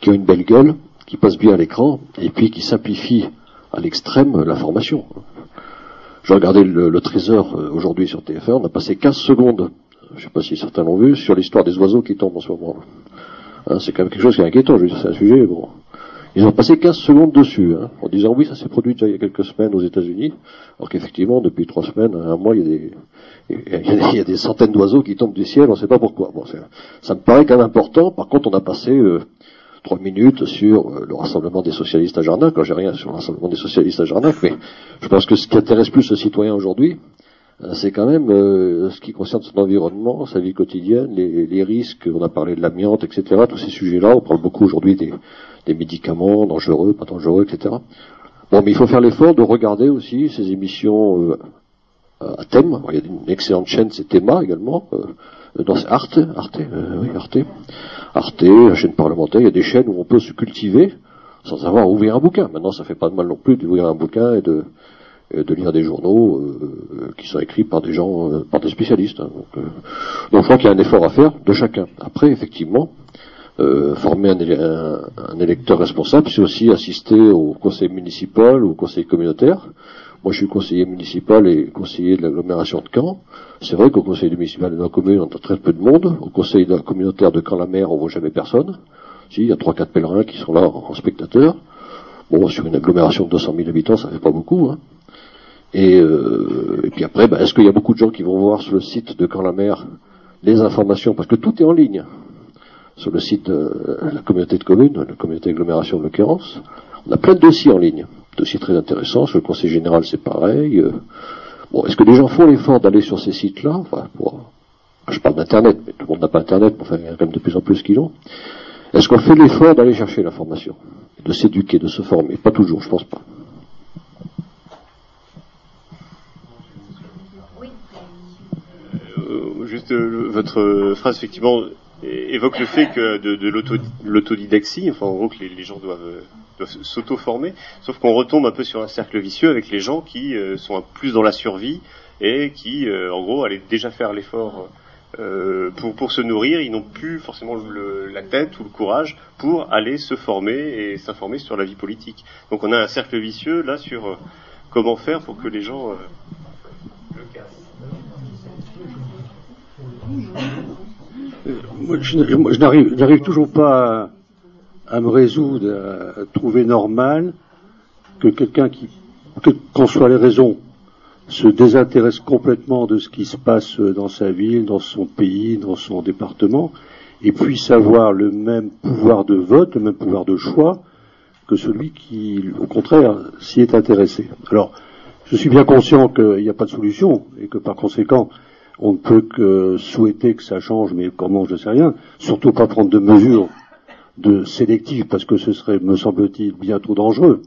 qui ont une belle gueule, qui passent bien à l'écran, et puis qui simplifient à l'extrême l'information. Je regardais le, le Trésor euh, aujourd'hui sur TF1, on a passé 15 secondes, je ne sais pas si certains l'ont vu, sur l'histoire des oiseaux qui tombent en ce moment. Hein, c'est quand même quelque chose qui est inquiétant, c'est un sujet, bon. Ils ont passé 15 secondes dessus, hein, en disant oui, ça s'est produit déjà il y a quelques semaines aux États-Unis, alors qu'effectivement, depuis trois semaines, un mois, il y a des, il y a, des centaines d'oiseaux qui tombent du ciel, on ne sait pas pourquoi. Bon, ça me paraît quand même important. Par contre, on a passé euh, trois minutes sur euh, le rassemblement des socialistes à Jarnac. Quand j'ai rien sur le rassemblement des socialistes à Jarnac, mais je pense que ce qui intéresse plus le citoyen aujourd'hui, c'est quand même ce qui concerne son environnement, sa vie quotidienne, les, risques. On a parlé de l'amiante, etc. Tous ces sujets-là. On parle beaucoup aujourd'hui des, des médicaments dangereux, pas dangereux, etc. Bon, mais il faut faire l'effort de regarder aussi ces émissions euh, à thème. il y a une excellente chaîne, c'est Théma également. Euh, dans Arte, Arte, euh, oui, Arte, Arte, la chaîne parlementaire. Il y a des chaînes où on peut se cultiver sans avoir à ouvrir un bouquin. Maintenant, ça fait pas de mal non plus d'ouvrir un bouquin et de, de lire des journaux qui sont écrits par des gens, par des spécialistes. Hein. Donc, donc, je crois qu'il y a un effort à faire de chacun. Après, effectivement, former un, un, électeur responsable, c'est aussi assister au conseil municipal ou au conseil communautaire. Moi, je suis conseiller municipal et conseiller de l'agglomération de Caen. C'est vrai qu'au conseil municipal de la commune, on a très peu de monde. Au conseil communautaire de Caen-la-Mer, on voit jamais personne. Si, il y a trois, quatre pèlerins qui sont là en, spectateurs. Bon, sur une agglomération de 200 000 habitants, ça fait pas beaucoup. Hein. Et, euh, et, puis après, ben, est-ce qu'il y a beaucoup de gens qui vont voir sur le site de Caen-la-Mer les informations? Parce que tout est en ligne sur le site de la communauté de communes, la communauté d'agglomération en l'occurrence. On a plein de dossiers en ligne dossier très intéressant. Sur le Conseil général, c'est pareil. Euh, bon, est-ce que les gens font l'effort d'aller sur ces sites-là? Enfin, Je parle d'Internet, mais tout le monde n'a pas Internet, enfin, il y a quand même de plus en plus qui l'ont. Est-ce qu'on fait l'effort d'aller chercher l'information? De s'éduquer, de se former Pas toujours, je pense pas. Euh, juste euh, votre phrase effectivement évoque le fait que de, de l'autodidaxie, enfin en gros que les gens doivent doivent s'auto-former, sauf qu'on retombe un peu sur un cercle vicieux avec les gens qui euh, sont plus dans la survie et qui, euh, en gros, allaient déjà faire l'effort euh, pour, se nourrir, ils n'ont plus forcément la tête ou le courage pour aller se former et s'informer sur la vie politique. Donc on a un cercle vicieux là sur comment faire pour que les gens le cassent. Moi, je, n'arrive toujours pas à me résoudre à, trouver normal que quelqu'un qui, qu'en soit les raisons, se désintéresse complètement de ce qui se passe dans sa ville, dans son pays, dans son département, et puisse avoir le même pouvoir de vote, le même pouvoir de choix que celui qui, au contraire, s'y est intéressé. Alors, je suis bien conscient qu'il n'y a pas de solution et que par conséquent, on ne peut que souhaiter que ça change, mais comment, je sais rien. Surtout pas prendre de mesures de sélectif, parce que ce serait, me semble-t-il, bientôt dangereux.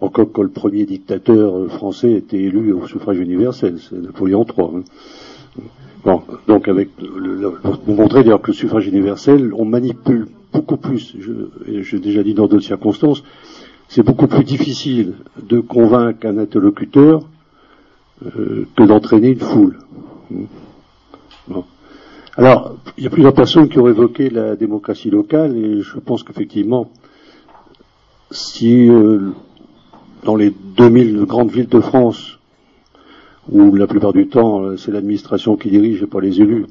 Encore que le premier dictateur français était élu au suffrage universel, c'est Napoléon III. Hein. Bon, donc avec le, pour montrer d'ailleurs que le suffrage universel, on manipule beaucoup plus, je, j'ai déjà dit dans d'autres circonstances, c'est beaucoup plus difficile de convaincre un interlocuteur euh, que d'entraîner une foule. Bon. Alors, il y a plusieurs personnes qui ont évoqué la démocratie locale et je pense qu'effectivement, si euh, dans les 2000 grandes villes de France, où la plupart du temps c'est l'administration qui dirige et pas les élus,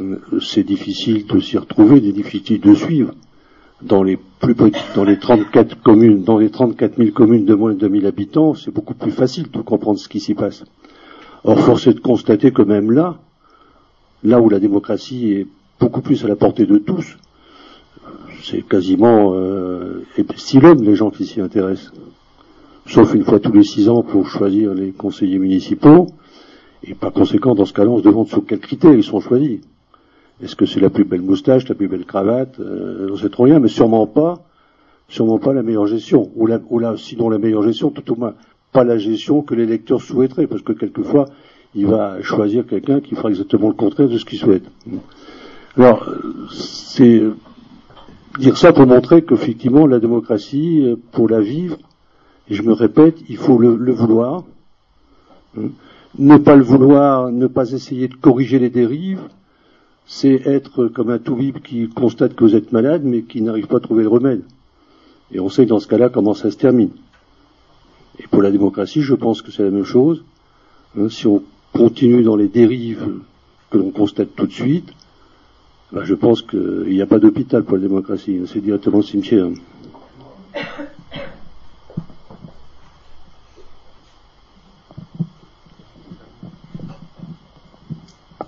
euh, c'est difficile de s'y retrouver, c'est difficile de suivre. Dans les plus petites, dans les 34 communes, dans les 34 000 communes de moins de 2000 habitants, c'est beaucoup plus facile de comprendre ce qui s'y passe. Or, force est de constater que même là, là où la démocratie est beaucoup plus à la portée de tous, c'est quasiment euh, les gens qui s'y intéressent. Sauf une fois tous les six ans pour choisir les conseillers municipaux. Et par conséquent, dans ce cas-là, on se demande sous quels critères ils sont choisis. Est-ce que c'est la plus belle moustache, la plus belle cravate euh, On sait trop rien, mais sûrement pas, sûrement pas la meilleure gestion. Ou, la, ou la, sinon la meilleure gestion, tout au moins pas la gestion que l'électeur souhaiterait, parce que quelquefois, il va choisir quelqu'un qui fera exactement le contraire de ce qu'il souhaite. Alors, c'est dire ça pour montrer qu'effectivement, la démocratie, pour la vivre, et je me répète, il faut le, le vouloir, hein. ne pas le vouloir, ne pas essayer de corriger les dérives, c'est être comme un toubib qui constate que vous êtes malade, mais qui n'arrive pas à trouver le remède. Et on sait dans ce cas-là comment ça se termine. Et pour la démocratie, je pense que c'est la même chose. Hein, si on continue dans les dérives que l'on constate tout de suite, ben, je pense qu'il n'y a pas d'hôpital pour la démocratie, hein, c'est directement le cimetière.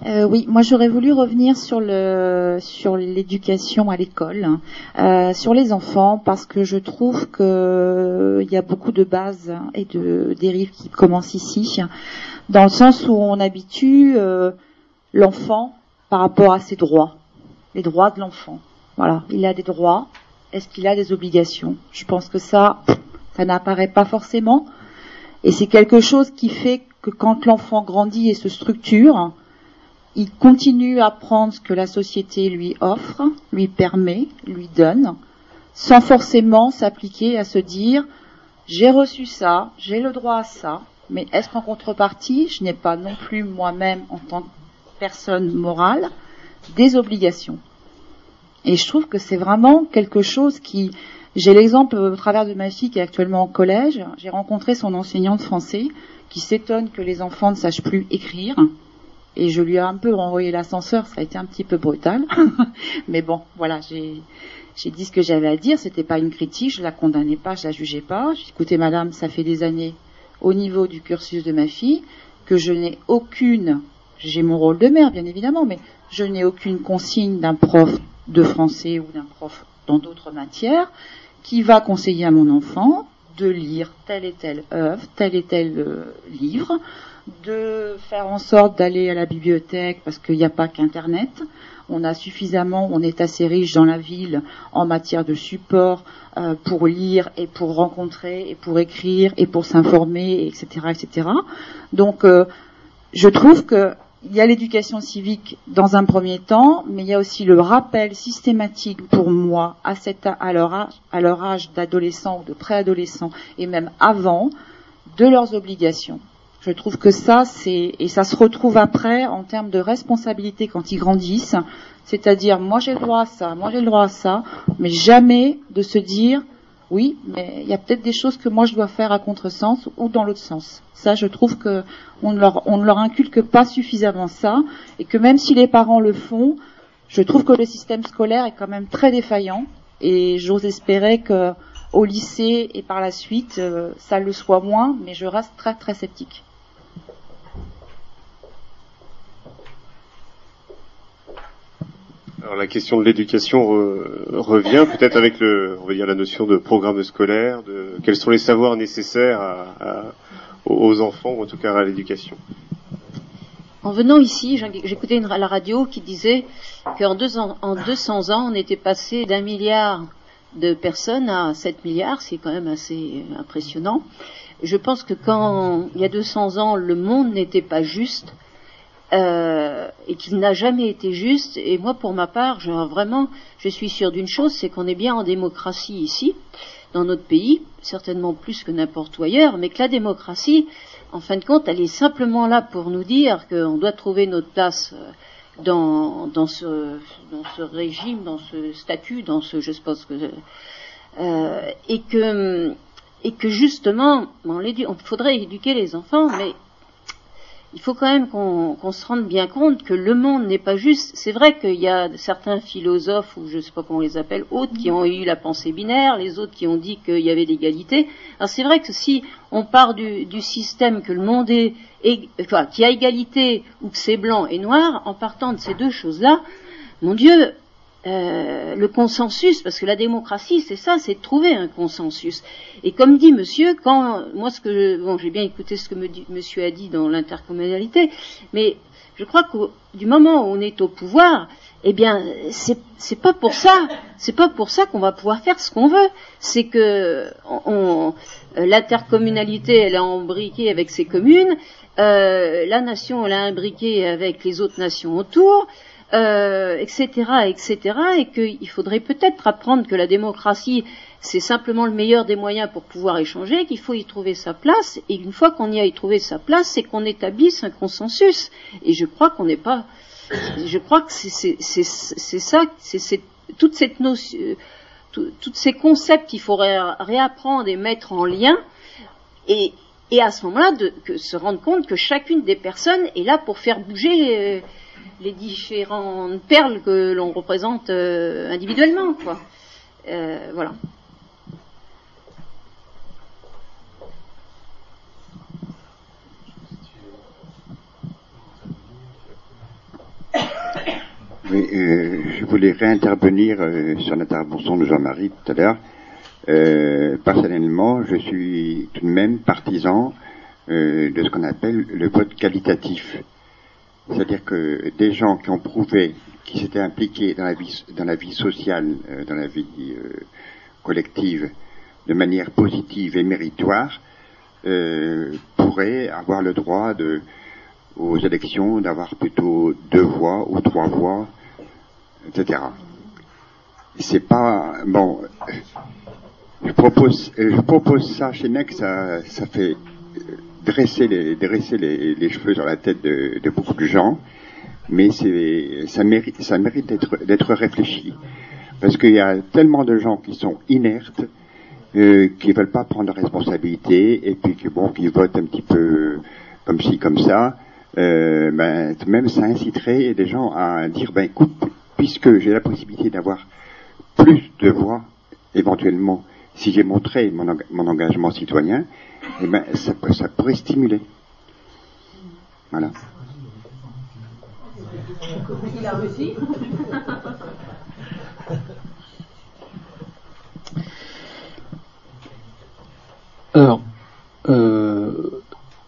Euh, oui, moi j'aurais voulu revenir sur le sur l'éducation à l'école, euh, sur les enfants, parce que je trouve que il y a beaucoup de bases et de dérives qui commencent ici, dans le sens où on habitue euh, l'enfant par rapport à ses droits, les droits de l'enfant. Voilà, il a des droits. Est-ce qu'il a des obligations? Je pense que ça, ça n'apparaît pas forcément, et c'est quelque chose qui fait que quand l'enfant grandit et se structure, il continue à prendre ce que la société lui offre, lui permet, lui donne, sans forcément s'appliquer à se dire j'ai reçu ça, j'ai le droit à ça, mais est-ce qu'en contrepartie, je n'ai pas non plus moi-même, en tant que personne morale, des obligations? Et je trouve que c'est vraiment quelque chose qui... J'ai l'exemple au travers de ma fille qui est actuellement au collège. J'ai rencontré son enseignant de français qui s'étonne que les enfants ne sachent plus écrire et je lui ai un peu renvoyé l'ascenseur, ça a été un petit peu brutal. Mais bon, voilà, j'ai, dit ce que j'avais à dire, c'était pas une critique, je la condamnais pas, je la jugeais pas. J'ai dit, écoutez madame, ça fait des années au niveau du cursus de ma fille que je n'ai aucune, j'ai mon rôle de mère bien évidemment, mais je n'ai aucune consigne d'un prof de français ou d'un prof dans d'autres matières qui va conseiller à mon enfant de lire telle et telle œuvre, tel et tel euh, livre, de faire en sorte d'aller à la bibliothèque parce qu'il n'y a pas qu'Internet. On a suffisamment, on est assez riche dans la ville en matière de support euh, pour lire et pour rencontrer et pour écrire et pour s'informer, etc., etc. Donc, euh, je trouve que il y a l'éducation civique dans un premier temps, mais il y a aussi le rappel systématique pour moi à, leur à leur âge d'adolescent ou de préadolescent et même avant de leurs obligations. Je trouve que ça, c'est et ça se retrouve après en termes de responsabilité quand ils grandissent, c'est-à-dire moi j'ai le droit à ça, moi j'ai le droit à ça, mais jamais de se dire oui, mais il y a peut-être des choses que moi je dois faire à contresens ou dans l'autre sens. Ça, je trouve que on ne leur on ne leur inculque pas suffisamment ça et que même si les parents le font, je trouve que le système scolaire est quand même très défaillant et j'ose espérer que au lycée et par la suite, euh, ça le soit moins, mais je reste très très sceptique. Alors la question de l'éducation revient peut-être avec le, on va dire la notion de programme scolaire, de quels sont les savoirs nécessaires aux enfants ou en tout cas à l'éducation? En venant ici, j'écoutais la radio qui disait qu'en en 200 ans, on était passé d'un milliard de personnes à 7 milliards, c'est quand même assez impressionnant. Je pense que quand il y a 200 ans, le monde n'était pas juste, euh, et qu'il n'a jamais été juste. Et moi, pour ma part, je, vraiment, je suis sûre d'une chose, c'est qu'on est bien en démocratie ici, dans notre pays, certainement plus que n'importe où ailleurs, mais que la démocratie, en fin de compte, elle est simplement là pour nous dire qu'on doit trouver notre place euh, dans, ce, régime, dans ce statut, dans ce, je pense que, euh, et que, et que justement, il faudrait éduquer les enfants, mais il faut quand même qu'on se rende bien compte que le monde n'est pas juste. C'est vrai qu'il y a certains philosophes, ou je ne sais pas comment on les appelle, autres, qui ont eu la pensée binaire, les autres qui ont dit qu'il y avait l'égalité. Alors c'est vrai que si on part du, système que le monde est, enfin, qui a égalité ou que c'est blanc et noir, en partant de ces deux choses-là, mon Dieu, euh, le consensus, parce que la démocratie, c'est ça, c'est de trouver un consensus. Et comme dit Monsieur, quand moi, ce que bon, j'ai bien écouté ce que Monsieur a dit dans l'intercommunalité, mais je crois que du moment où on est au pouvoir, eh bien, c'est c'est pas pour ça, c'est pas pour ça qu'on va pouvoir faire ce qu'on veut. C'est que l'intercommunalité, elle est embriquée avec ses communes, euh, la nation, elle est imbriquée avec les autres nations autour euh, etc., et qu'il faudrait peut-être apprendre que la démocratie, c'est simplement le meilleur des moyens pour pouvoir échanger, qu'il faut y trouver sa place, et une fois qu'on y a y trouvé sa place, c'est qu'on établisse un consensus. Et je crois qu'on n'est pas, je crois que c'est ça, c'est toute cette notion, tous ces concepts qu'il faudrait réapprendre et mettre en lien, et, et à ce moment-là, de se rendre compte que chacune des personnes est là pour faire bouger. Euh, les différentes perles que l'on représente euh, individuellement, quoi. Euh, voilà. Oui, euh, je voulais réintervenir sur l'intervention de Jean-Marie tout à l'heure. personnellement, je suis tout de même partisan de ce qu'on appelle le vote qualitatif. C'est-à-dire que des gens qui ont prouvé qu'ils s'étaient impliqués dans la vie, dans la vie sociale, euh, dans la vie euh, collective, de manière positive et méritoire, euh, pourraient avoir le droit aux élections d'avoir plutôt deux voix ou trois voix, etc. C'est pas bon. Je propose, je propose ça chez Nex, ça, ça fait dresser les, dresser les, les, cheveux sur la tête de, de beaucoup de gens, mais c'est, ça mérite, ça mérite d'être, d'être réfléchi. Parce qu'il y a tellement de gens qui sont inertes, euh, qui veulent pas prendre de responsabilité, et puis qui, bon, qui votent un petit peu comme ci, comme ça, euh, ben, même ça inciterait des gens à dire, ben écoute, puisque j'ai la possibilité d'avoir plus de voix, éventuellement, si j'ai montré mon, mon engagement citoyen, eh ben, ça, ça pourrait stimuler. Voilà. Alors, euh,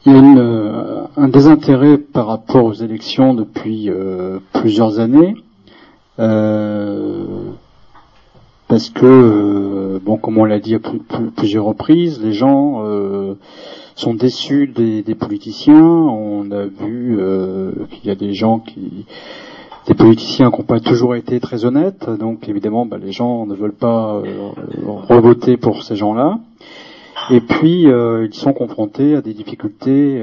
il y a une, euh, un désintérêt par rapport aux élections depuis euh, plusieurs années, euh, parce que bon, comme on l'a dit à plusieurs reprises, les gens euh, sont déçus des, politiciens. On a vu euh, qu'il y a des gens qui, des politiciens qui n'ont pas toujours été très honnêtes. Donc évidemment, bah, les gens ne veulent pas euh, revoter pour ces gens-là. Et puis ils sont confrontés à des difficultés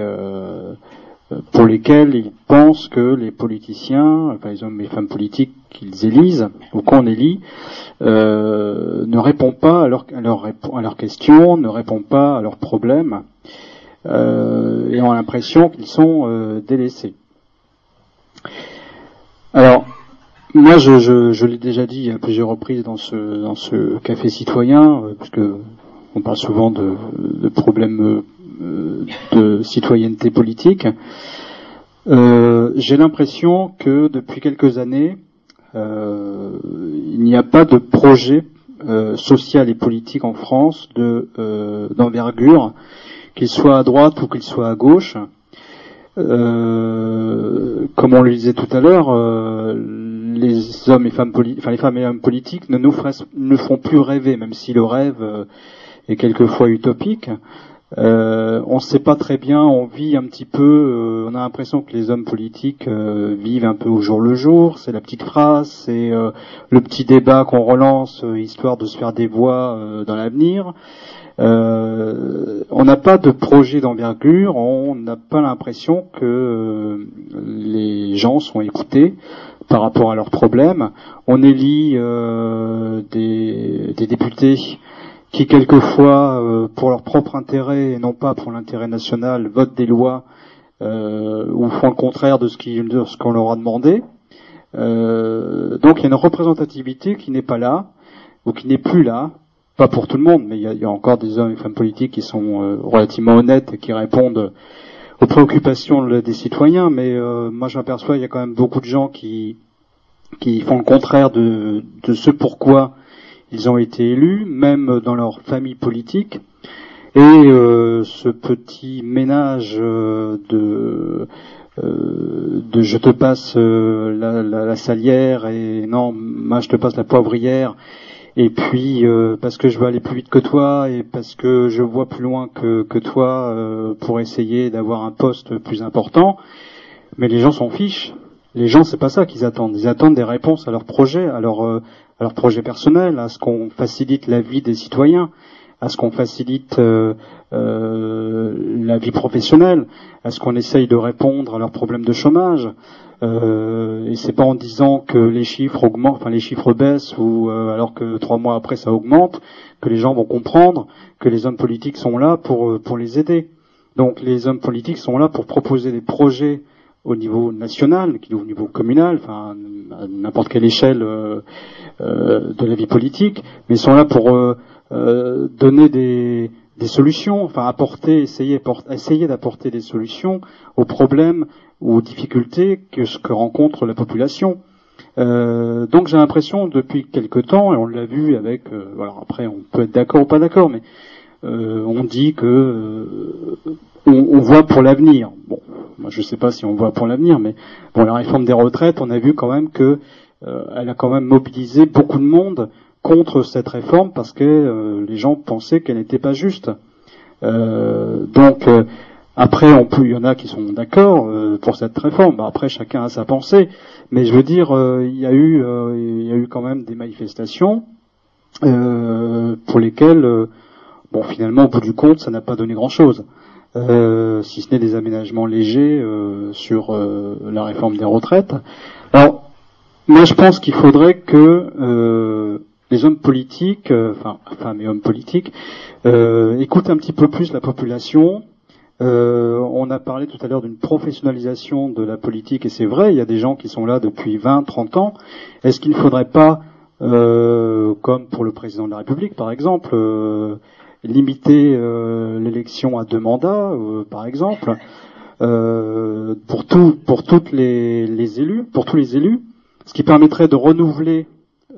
pour lesquelles ils pensent que les politiciens, enfin les hommes et femmes politiques qu'ils élisent ou qu'on élit, euh, ne répond pas à, leur, à, leurs questions, ne répond pas à leurs problèmes, euh, et ont l'impression qu'ils sont euh, délaissés. Alors, moi, je, je, l'ai déjà dit à plusieurs reprises dans ce, dans ce café citoyen, parce que on parle souvent de, de problèmes de citoyenneté politique. J'ai l'impression que depuis quelques années, euh, il n'y a pas de projet euh, social et politique en France de euh, d'envergure, qu'il soit à droite ou qu'il soit à gauche. Euh, comme on le disait tout à l'heure, euh, les hommes et femmes politiques, enfin les femmes et hommes politiques ne nous font plus rêver, même si le rêve est quelquefois utopique. Euh, on ne sait pas très bien, on vit un petit peu, euh, on a l'impression que les hommes politiques euh, vivent un peu au jour le jour, c'est la petite phrase, c'est le petit débat qu'on relance histoire de se faire des voix dans l'avenir. on n'a pas de projet d'envergure, on n'a pas l'impression que les gens sont écoutés par rapport à leurs problèmes. On élit des, des députés qui quelquefois, euh, pour leur propre intérêt et non pas pour l'intérêt national, votent des lois euh, ou font le contraire de ce qu'on leur a demandé. Euh, donc il y a une représentativité qui n'est pas là, ou qui n'est plus là, pas pour tout le monde, mais il y a, encore des hommes et femmes politiques qui sont euh, relativement honnêtes et qui répondent aux préoccupations des citoyens, mais euh, moi j'aperçois il y a quand même beaucoup de gens qui qui font le contraire de, de ce pourquoi ils ont été élus, même dans leur famille politique. Et euh, ce petit ménage euh, de euh, de je te passe euh, la, salière et non moi je te passe la poivrière. Et puis euh, parce que je veux aller plus vite que toi et parce que je vois plus loin que, que toi euh, pour essayer d'avoir un poste plus important. Mais les gens s'en fichent. Les gens c'est pas ça qu'ils attendent. Ils attendent des réponses à leurs projets à euh, à leurs projets personnels à ce qu'on facilite la vie des citoyens à ce qu'on facilite euh, euh, la vie professionnelle, à ce qu'on essaye de répondre à leurs problèmes de chômage. Euh, et c'est pas en disant que les chiffres augmentent, enfin les chiffres baissent ou euh, alors que trois mois après ça augmente que les gens vont comprendre que les hommes politiques sont là pour euh, pour les aider. Donc les hommes politiques sont là pour proposer des projets au niveau national, au niveau communal, enfin à n'importe quelle échelle euh, euh, de la vie politique, mais sont là pour euh, euh, donner des, des solutions, enfin apporter, essayer, essayer d'apporter des solutions aux problèmes ou aux difficultés que, que rencontre la population. Euh, donc j'ai l'impression depuis quelque temps, et on l'a vu avec, voilà, après on peut être d'accord ou pas d'accord, mais on dit que euh, on, voit pour l'avenir. Bon, moi je sais pas si on voit pour l'avenir, mais bon la réforme des retraites, on a vu quand même que euh, elle a quand même mobilisé beaucoup de monde contre cette réforme parce que euh, les gens pensaient qu'elle n'était pas juste. Euh, donc euh, après, on il y en a qui sont d'accord euh, pour cette réforme. Après, chacun a sa pensée, mais je veux dire, euh, il y a eu, euh, quand même des manifestations euh, pour lesquelles, euh, bon, finalement, au bout du compte, ça n'a pas donné grand-chose, Euh, si ce n'est des aménagements légers euh, sur euh, la réforme des retraites. Alors, moi, je pense qu'il faudrait que euh, les hommes politiques, euh, enfin, femmes et hommes politiques, euh, écoutent un petit peu plus la population. On a parlé tout à l'heure d'une professionnalisation de la politique, et c'est vrai, il y a des gens qui sont là depuis 20, 30 ans. Est-ce qu'il ne faudrait pas, comme pour le président de la République, par exemple, limiter euh, l'élection à deux mandats, euh, par exemple, euh, pour tout, pour toutes les, les élus, pour tous les élus, ce qui permettrait de renouveler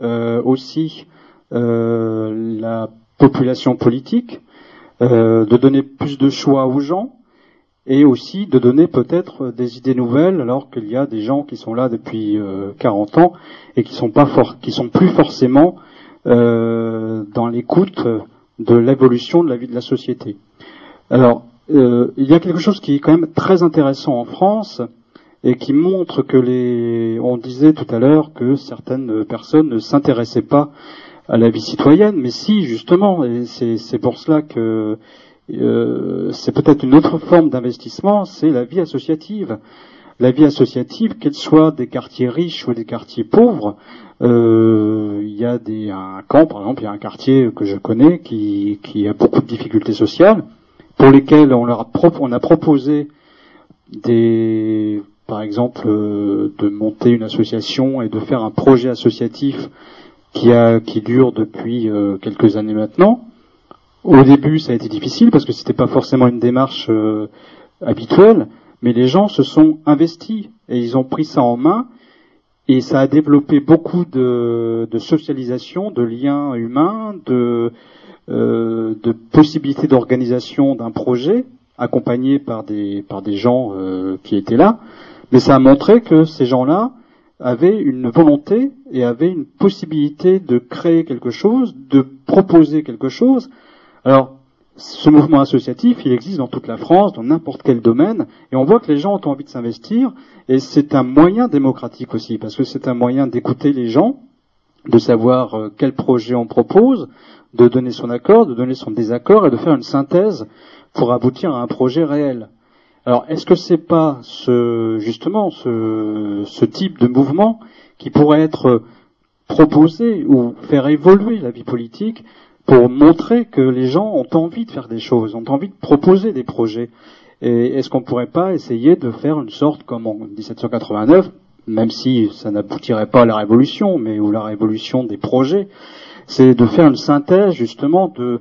aussi la population politique, de donner plus de choix aux gens et aussi de donner peut-être des idées nouvelles alors qu'il y a des gens qui sont là depuis euh, 40 ans et qui sont pas qui sont plus forcément euh, dans l'écoute de l'évolution de la vie de la société. Alors, euh, il y a quelque chose qui est quand même très intéressant en France et qui montre que les, on disait tout à l'heure que certaines personnes ne s'intéressaient pas à la vie citoyenne, mais si justement, et c'est pour cela que euh, c'est peut-être une autre forme d'investissement, c'est la vie associative. La vie associative, qu'elle soit des quartiers riches ou des quartiers pauvres, euh, il y a des, un camp, par exemple, il y a un quartier que je connais qui, a beaucoup de difficultés sociales, pour lesquelles on leur a, on a proposé des, par exemple, euh, de monter une association et de faire un projet associatif qui dure depuis euh, quelques années maintenant. Au début, ça a été difficile parce que c'était pas forcément une démarche habituelle, mais les gens se sont investis et ils ont pris ça en main et ça a développé beaucoup de, de socialisation, de liens humains, de, euh, de possibilités d'organisation d'un projet accompagné par des, par des gens euh, qui étaient là. Mais ça a montré que ces gens-là avaient une volonté et avaient une possibilité de créer quelque chose, de proposer quelque chose. Alors, ce mouvement associatif, il existe dans toute la France, dans n'importe quel domaine, et on voit que les gens ont envie de s'investir, et c'est un moyen démocratique aussi, parce que c'est un moyen d'écouter les gens, de savoir euh, quel projet on propose, de donner son accord, de donner son désaccord, et de faire une synthèse pour aboutir à un projet réel. Alors, est-ce que c'est pas ce, justement, ce, ce type de mouvement qui pourrait être proposé ou faire évoluer la vie politique pour montrer que les gens ont envie de faire des choses, ont envie de proposer des projets. Et est-ce qu'on pourrait pas essayer de faire une sorte comme en 1789, même si ça n'aboutirait pas à la révolution, mais ou la révolution des projets, c'est de faire une synthèse justement de,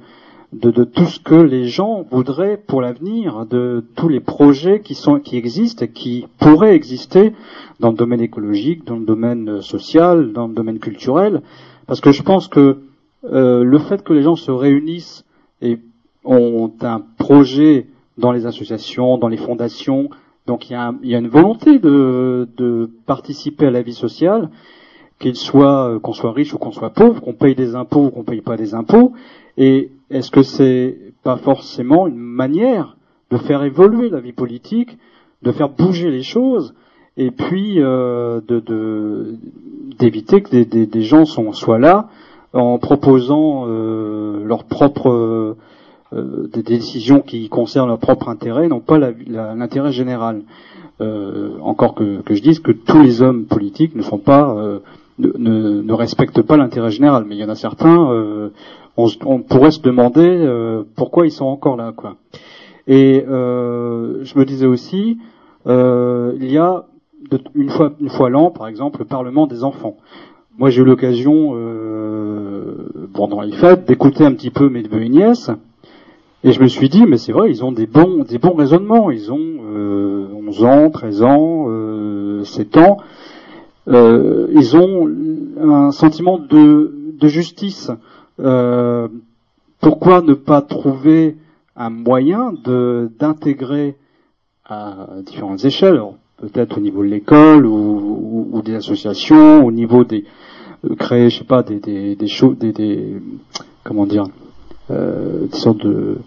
de, de, tout ce que les gens voudraient pour l'avenir, de tous les projets qui sont qui existent et qui pourraient exister dans le domaine écologique, dans le domaine social, dans le domaine culturel, parce que je pense que euh, le fait que les gens se réunissent et ont un projet dans les associations, dans les fondations, donc il y a, il y a une volonté de, de, participer à la vie sociale, qu'il soit euh, qu'on soit riche ou qu'on soit pauvre, qu'on paye des impôts ou qu'on paye pas des impôts. Et est-ce que c'est pas forcément une manière de faire évoluer la vie politique, de faire bouger les choses, et puis euh, de d'éviter que des, des, des, gens sont, soient là en proposant euh, leur propre euh, des décisions qui concernent leur propre intérêt, non pas l'intérêt général. Euh, encore que, je dise que tous les hommes politiques ne font pas, ne, respectent pas l'intérêt général, mais il y en a certains, on, pourrait se demander pourquoi ils sont encore là. Et je me disais aussi, il y a une fois une fois l'an, par exemple, le Parlement des enfants. Moi, j'ai eu l'occasion, euh, pendant les fêtes, d'écouter un petit peu mes et nièces, et je me suis dit, mais c'est vrai, ils ont des bons, des bons raisonnements. Ils ont euh, 11 ans, 13 ans, euh, 7 ans. Euh, ils ont un sentiment de, de justice. Euh, pourquoi ne pas trouver un moyen de d'intégrer à différentes échelles, peut-être au niveau de l'école ou, des associations, au niveau des euh, créer, je sais pas, des des des, des, comment dire, euh, des sortes de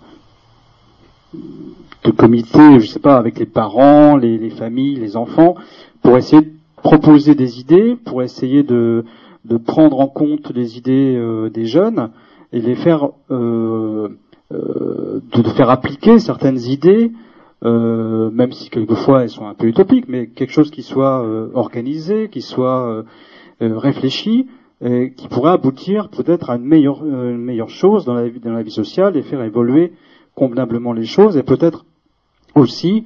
de comités, je sais pas, avec les parents, les, les, familles, les enfants, pour essayer de proposer des idées, pour essayer de, de prendre en compte les idées euh, des jeunes et les faire euh, euh, de, faire appliquer certaines idées, euh, même si quelquefois elles sont un peu utopiques, mais quelque chose qui soit euh, organisé, qui soit réfléchi, et qui pourrait aboutir peut-être à une meilleure, une meilleure chose dans la, vie, dans la vie sociale et faire évoluer convenablement les choses et peut-être aussi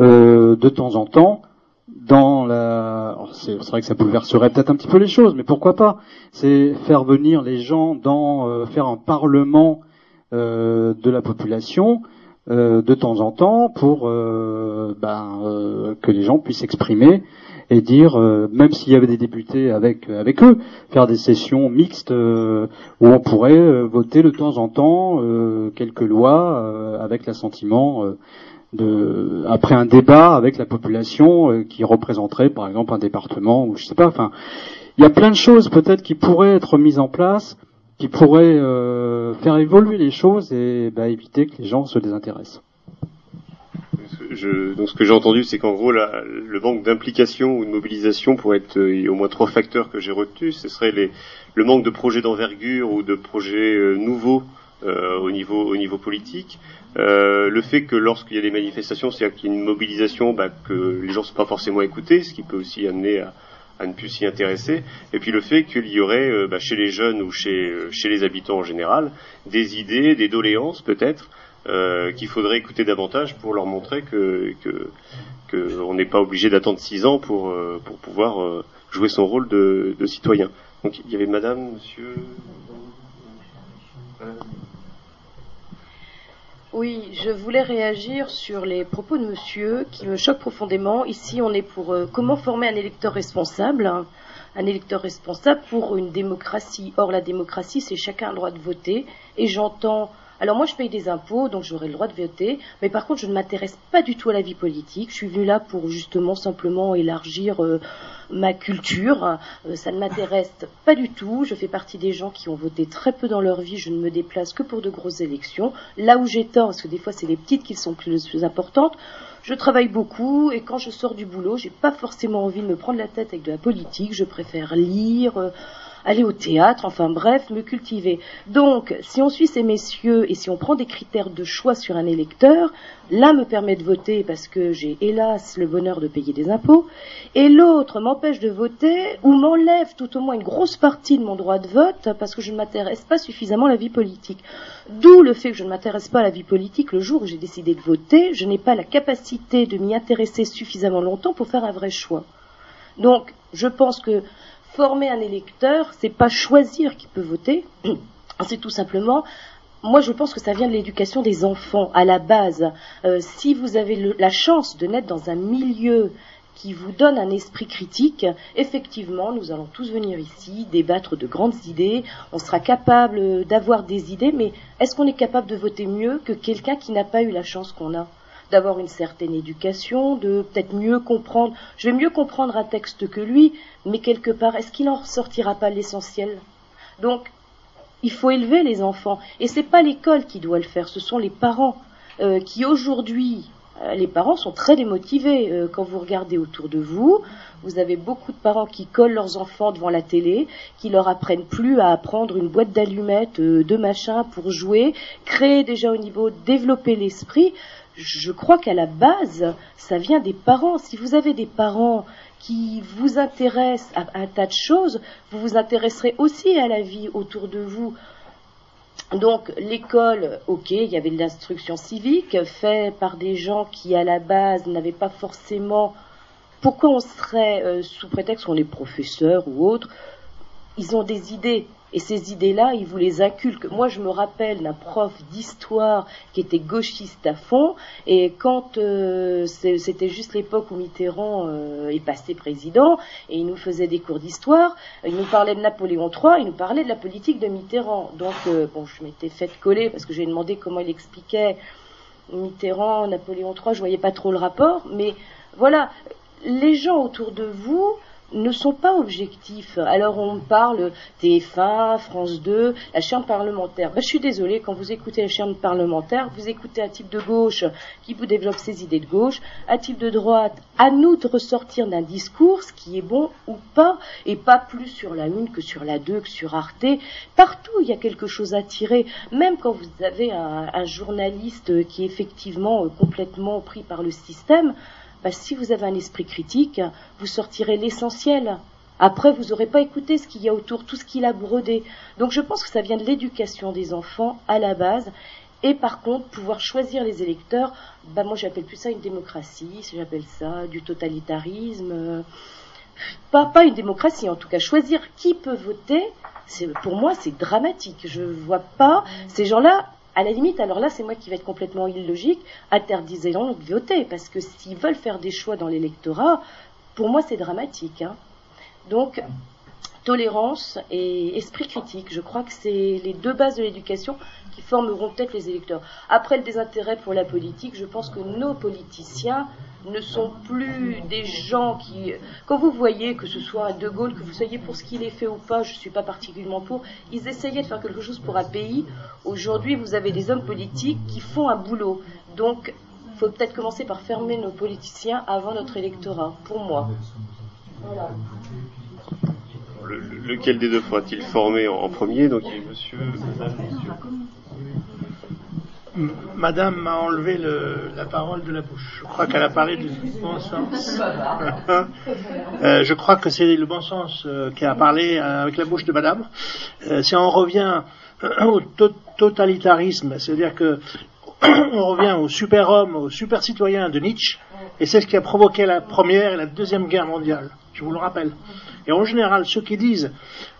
euh, de temps en temps dans la c'est vrai que ça bouleverserait peut-être un petit peu les choses mais pourquoi pas c'est faire venir les gens dans euh, faire un parlement euh, de la population euh, de temps en temps pour euh, ben, que les gens puissent s'exprimer et dire, euh, même s'il y avait des députés avec avec eux, faire des sessions mixtes euh, où on pourrait euh, voter de temps en temps quelques lois avec l'assentiment de après un débat avec la population qui représenterait par exemple un département ou je sais pas. Enfin, il y a plein de choses peut-être qui pourraient être mises en place, qui pourraient faire évoluer les choses et bah, éviter que les gens se désintéressent donc ce que j'ai entendu, c'est qu'en gros, le manque d'implication ou de mobilisation pourrait être euh, au moins trois facteurs que j'ai retenus. Ce serait le manque de projets d'envergure ou de projets euh, nouveaux euh, au niveau au niveau politique. Euh, le fait que lorsqu'il y a des manifestations, c'est-à-dire qu'il y a une mobilisation, bah, que les gens ne sont pas forcément écoutés, ce qui peut aussi amener à, à ne plus s'y intéresser. Et puis le fait qu'il y aurait euh, bah, chez les jeunes ou chez, chez les habitants en général des idées, des doléances peut-être euh, qu'il faudrait écouter davantage pour leur montrer que qu'on n'est pas obligé d'attendre six ans pour euh, pour pouvoir euh, jouer son rôle de, de, citoyen. Donc il y avait Madame, Monsieur. Oui, je voulais réagir sur les propos de Monsieur qui me choquent profondément. Ici, on est pour comment former un électeur responsable, un électeur responsable pour une démocratie. Or, la démocratie, c'est chacun le droit de voter. Et j'entends alors moi, je paye des impôts, donc j'aurai le droit de voter, mais par contre, je ne m'intéresse pas du tout à la vie politique. Je suis venue là pour justement simplement élargir euh, ma culture. Euh, ça ne m'intéresse pas du tout. Je fais partie des gens qui ont voté très peu dans leur vie. Je ne me déplace que pour de grosses élections. Là où j'ai tort, parce que des fois, c'est les petites qui sont plus, plus importantes. Je travaille beaucoup et quand je sors du boulot, j'ai pas forcément envie de me prendre la tête avec de la politique. Je préfère lire, euh, aller au théâtre, enfin bref, me cultiver. Donc, si on suit ces messieurs et si on prend des critères de choix sur un électeur, l'un me permet de voter parce que j'ai hélas le bonheur de payer des impôts, et l'autre m'empêche de voter ou m'enlève tout au moins une grosse partie de mon droit de vote parce que je ne m'intéresse pas suffisamment à la vie politique. D'où le fait que je ne m'intéresse pas à la vie politique le jour où j'ai décidé de voter, je n'ai pas la capacité de m'y intéresser suffisamment longtemps pour faire un vrai choix. Donc, je pense que former un électeur, c'est pas choisir qui peut voter, c'est tout simplement moi, je pense que ça vient de l'éducation des enfants à la base. Euh, si vous avez la chance de naître dans un milieu qui vous donne un esprit critique, effectivement, nous allons tous venir ici débattre de grandes idées. On sera capable d'avoir des idées, mais est-ce qu'on est capable de voter mieux que quelqu'un qui n'a pas eu la chance qu'on a? D'avoir une certaine éducation, de peut-être mieux comprendre. Je vais mieux comprendre un texte que lui, mais quelque part, est-ce qu'il en ressortira pas l'essentiel? Donc, il faut élever les enfants. Et c'est pas l'école qui doit le faire, ce sont les parents euh, qui aujourd'hui, euh, les parents sont très démotivés. Euh, quand vous regardez autour de vous, vous avez beaucoup de parents qui collent leurs enfants devant la télé, qui leur apprennent plus à apprendre une boîte d'allumettes, de machin pour jouer, créer déjà au niveau, développer l'esprit. Je crois qu'à la base, ça vient des parents. Si vous avez des parents qui vous intéressent à un tas de choses, vous vous intéresserez aussi à la vie autour de vous. Donc l'école, ok, il y avait l'instruction civique faite par des gens qui à la base n'avaient pas forcément. Pourquoi on serait euh, sous prétexte qu'on est professeur ou autre Ils ont des idées. Et ces idées-là, ils vous les inculquent. Moi, je me rappelle d'un prof d'histoire qui était gauchiste à fond, et quand euh, c'était juste l'époque où Mitterrand euh, est passé président, et il nous faisait des cours d'histoire, il nous parlait de Napoléon III, il nous parlait de la politique de Mitterrand. Donc, euh, bon, je m'étais fait coller parce que j'ai demandé comment il expliquait Mitterrand, Napoléon III, je voyais pas trop le rapport, mais voilà, les gens autour de vous ne sont pas objectifs. Alors on parle TF1, France 2, la chaîne parlementaire. Ben, je suis désolée, quand vous écoutez la chaîne parlementaire, vous écoutez un type de gauche qui vous développe ses idées de gauche, un type de droite. À nous de ressortir d'un discours, ce qui est bon ou pas, et pas plus sur la une que sur la deux, que sur Arte. Partout, il y a quelque chose à tirer. Même quand vous avez un, un journaliste qui est effectivement euh, complètement pris par le système, bah, si vous avez un esprit critique, vous sortirez l'essentiel. Après, vous n'aurez pas écouté ce qu'il y a autour, tout ce qu'il a brodé. Donc je pense que ça vient de l'éducation des enfants à la base. Et par contre, pouvoir choisir les électeurs, bah moi j'appelle plus ça une démocratie, j'appelle ça du totalitarisme. Pas, une démocratie en tout cas. Choisir qui peut voter, pour moi c'est dramatique. Je vois pas ces gens-là. À la limite, alors là, c'est moi qui vais être complètement illogique, interdisez-leur de voter, parce que s'ils veulent faire des choix dans l'électorat, pour moi, c'est dramatique. hein. Donc, tolérance et esprit critique, je crois que c'est les deux bases de l'éducation qui formeront peut-être les électeurs. Après le désintérêt pour la politique, je pense que nos politiciens ne sont plus des gens qui, quand vous voyez que ce soit De Gaulle, que vous soyez pour ce qu'il ait fait ou pas, je ne suis pas particulièrement pour, ils essayaient de faire quelque chose pour un pays. Aujourd'hui, vous avez des hommes politiques qui font un boulot. Donc, il faut peut-être commencer par fermer nos politiciens avant notre électorat, pour moi. Voilà. Le- le- lequel des deux faudra-t-il former en, en premier? Donc, il y a monsieur, madame, monsieur. M- Madame m'a enlevé le- la parole de la bouche. Je crois qu'elle a parlé du bon sens. Euh, je crois que c'est le bon sens euh, qui a parlé euh, avec la bouche de Madame. Euh, si on revient au to- totalitarisme, c'est-à-dire que on revient au super-homme, au super-citoyen de Nietzsche, et c'est ce qui a provoqué la première et la deuxième guerre mondiale. Je vous le rappelle. Et en général, ceux qui disent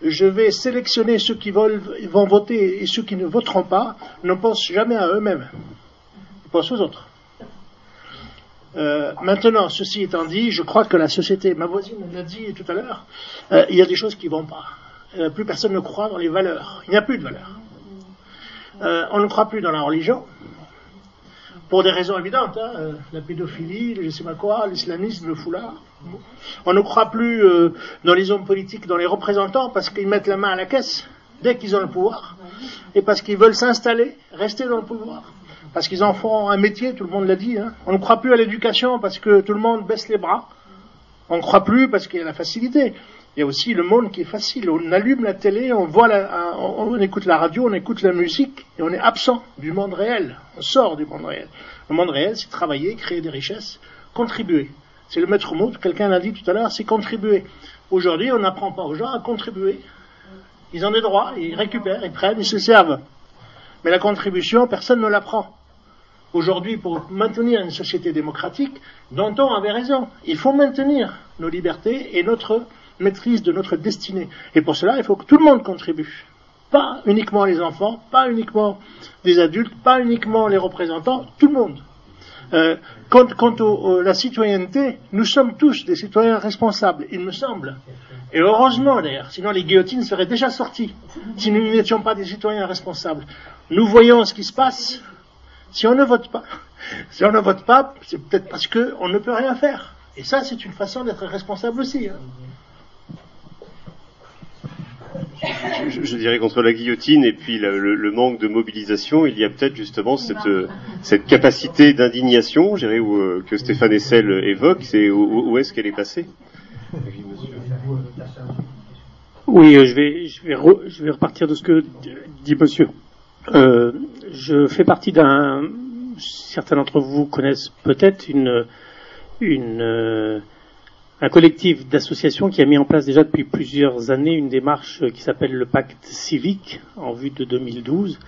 je vais sélectionner ceux qui vont voter et ceux qui ne voteront pas ne pensent jamais à eux-mêmes. Ils pensent aux autres. Euh, maintenant, ceci étant dit, je crois que la société, ma voisine l'a dit tout à l'heure, euh, il y a des choses qui vont pas. Euh, plus personne ne croit dans les valeurs. Il n'y a plus de valeurs. On ne croit plus dans la religion, pour des raisons évidentes, hein, euh, la pédophilie, le je sais pas quoi, l'islamisme, le foulard. On ne croit plus euh, dans les hommes politiques, dans les représentants, parce qu'ils mettent la main à la caisse dès qu'ils ont le pouvoir, et parce qu'ils veulent s'installer, rester dans le pouvoir, parce qu'ils en font un métier, tout le monde l'a dit. hein. On ne croit plus à l'éducation parce que tout le monde baisse les bras. On ne croit plus parce qu'il y a la facilité. Il y a aussi le monde qui est facile. On allume la télé, on voit on, écoute la radio, on écoute la musique et on est absent du monde réel. On sort du monde réel. Le monde réel, c'est travailler, créer des richesses, contribuer. C'est le maître mot, quelqu'un l'a dit tout à l'heure, c'est contribuer. Aujourd'hui, on n'apprend pas aux gens à contribuer. Ils ont des droits, ils récupèrent, ils prennent, ils se servent. Mais la contribution, personne ne l'apprend. Aujourd'hui, pour maintenir une société démocratique, Danton avait raison. Il faut maintenir nos libertés et notre maîtrise de notre destinée. Et pour cela, il faut que tout le monde contribue. Pas uniquement les enfants, pas uniquement des adultes, pas uniquement les représentants, tout le monde. Euh, quant, à la citoyenneté, nous sommes tous des citoyens responsables, il me semble. Et heureusement d'ailleurs, sinon les guillotines seraient déjà sorties, si nous n'étions pas des citoyens responsables. Nous voyons ce qui se passe. Si on ne vote pas, si on ne vote pas, c'est peut-être parce qu'on ne peut rien faire. Et ça, c'est une façon d'être responsable aussi. Hein. Je, dirais qu'entre la guillotine et puis le, manque de mobilisation, il y a peut-être justement cette, capacité d'indignation, je dirais, euh, que Stéphane Essel évoque. C'est où, est-ce qu'elle est passée? Oui, euh, je vais, repartir de ce que dit Monsieur. Euh, je fais partie d'un. Certains d'entre vous connaissent peut-être une un collectif d'associations qui a mis en place déjà depuis plusieurs années une démarche qui s'appelle le pacte civique en vue de 2012.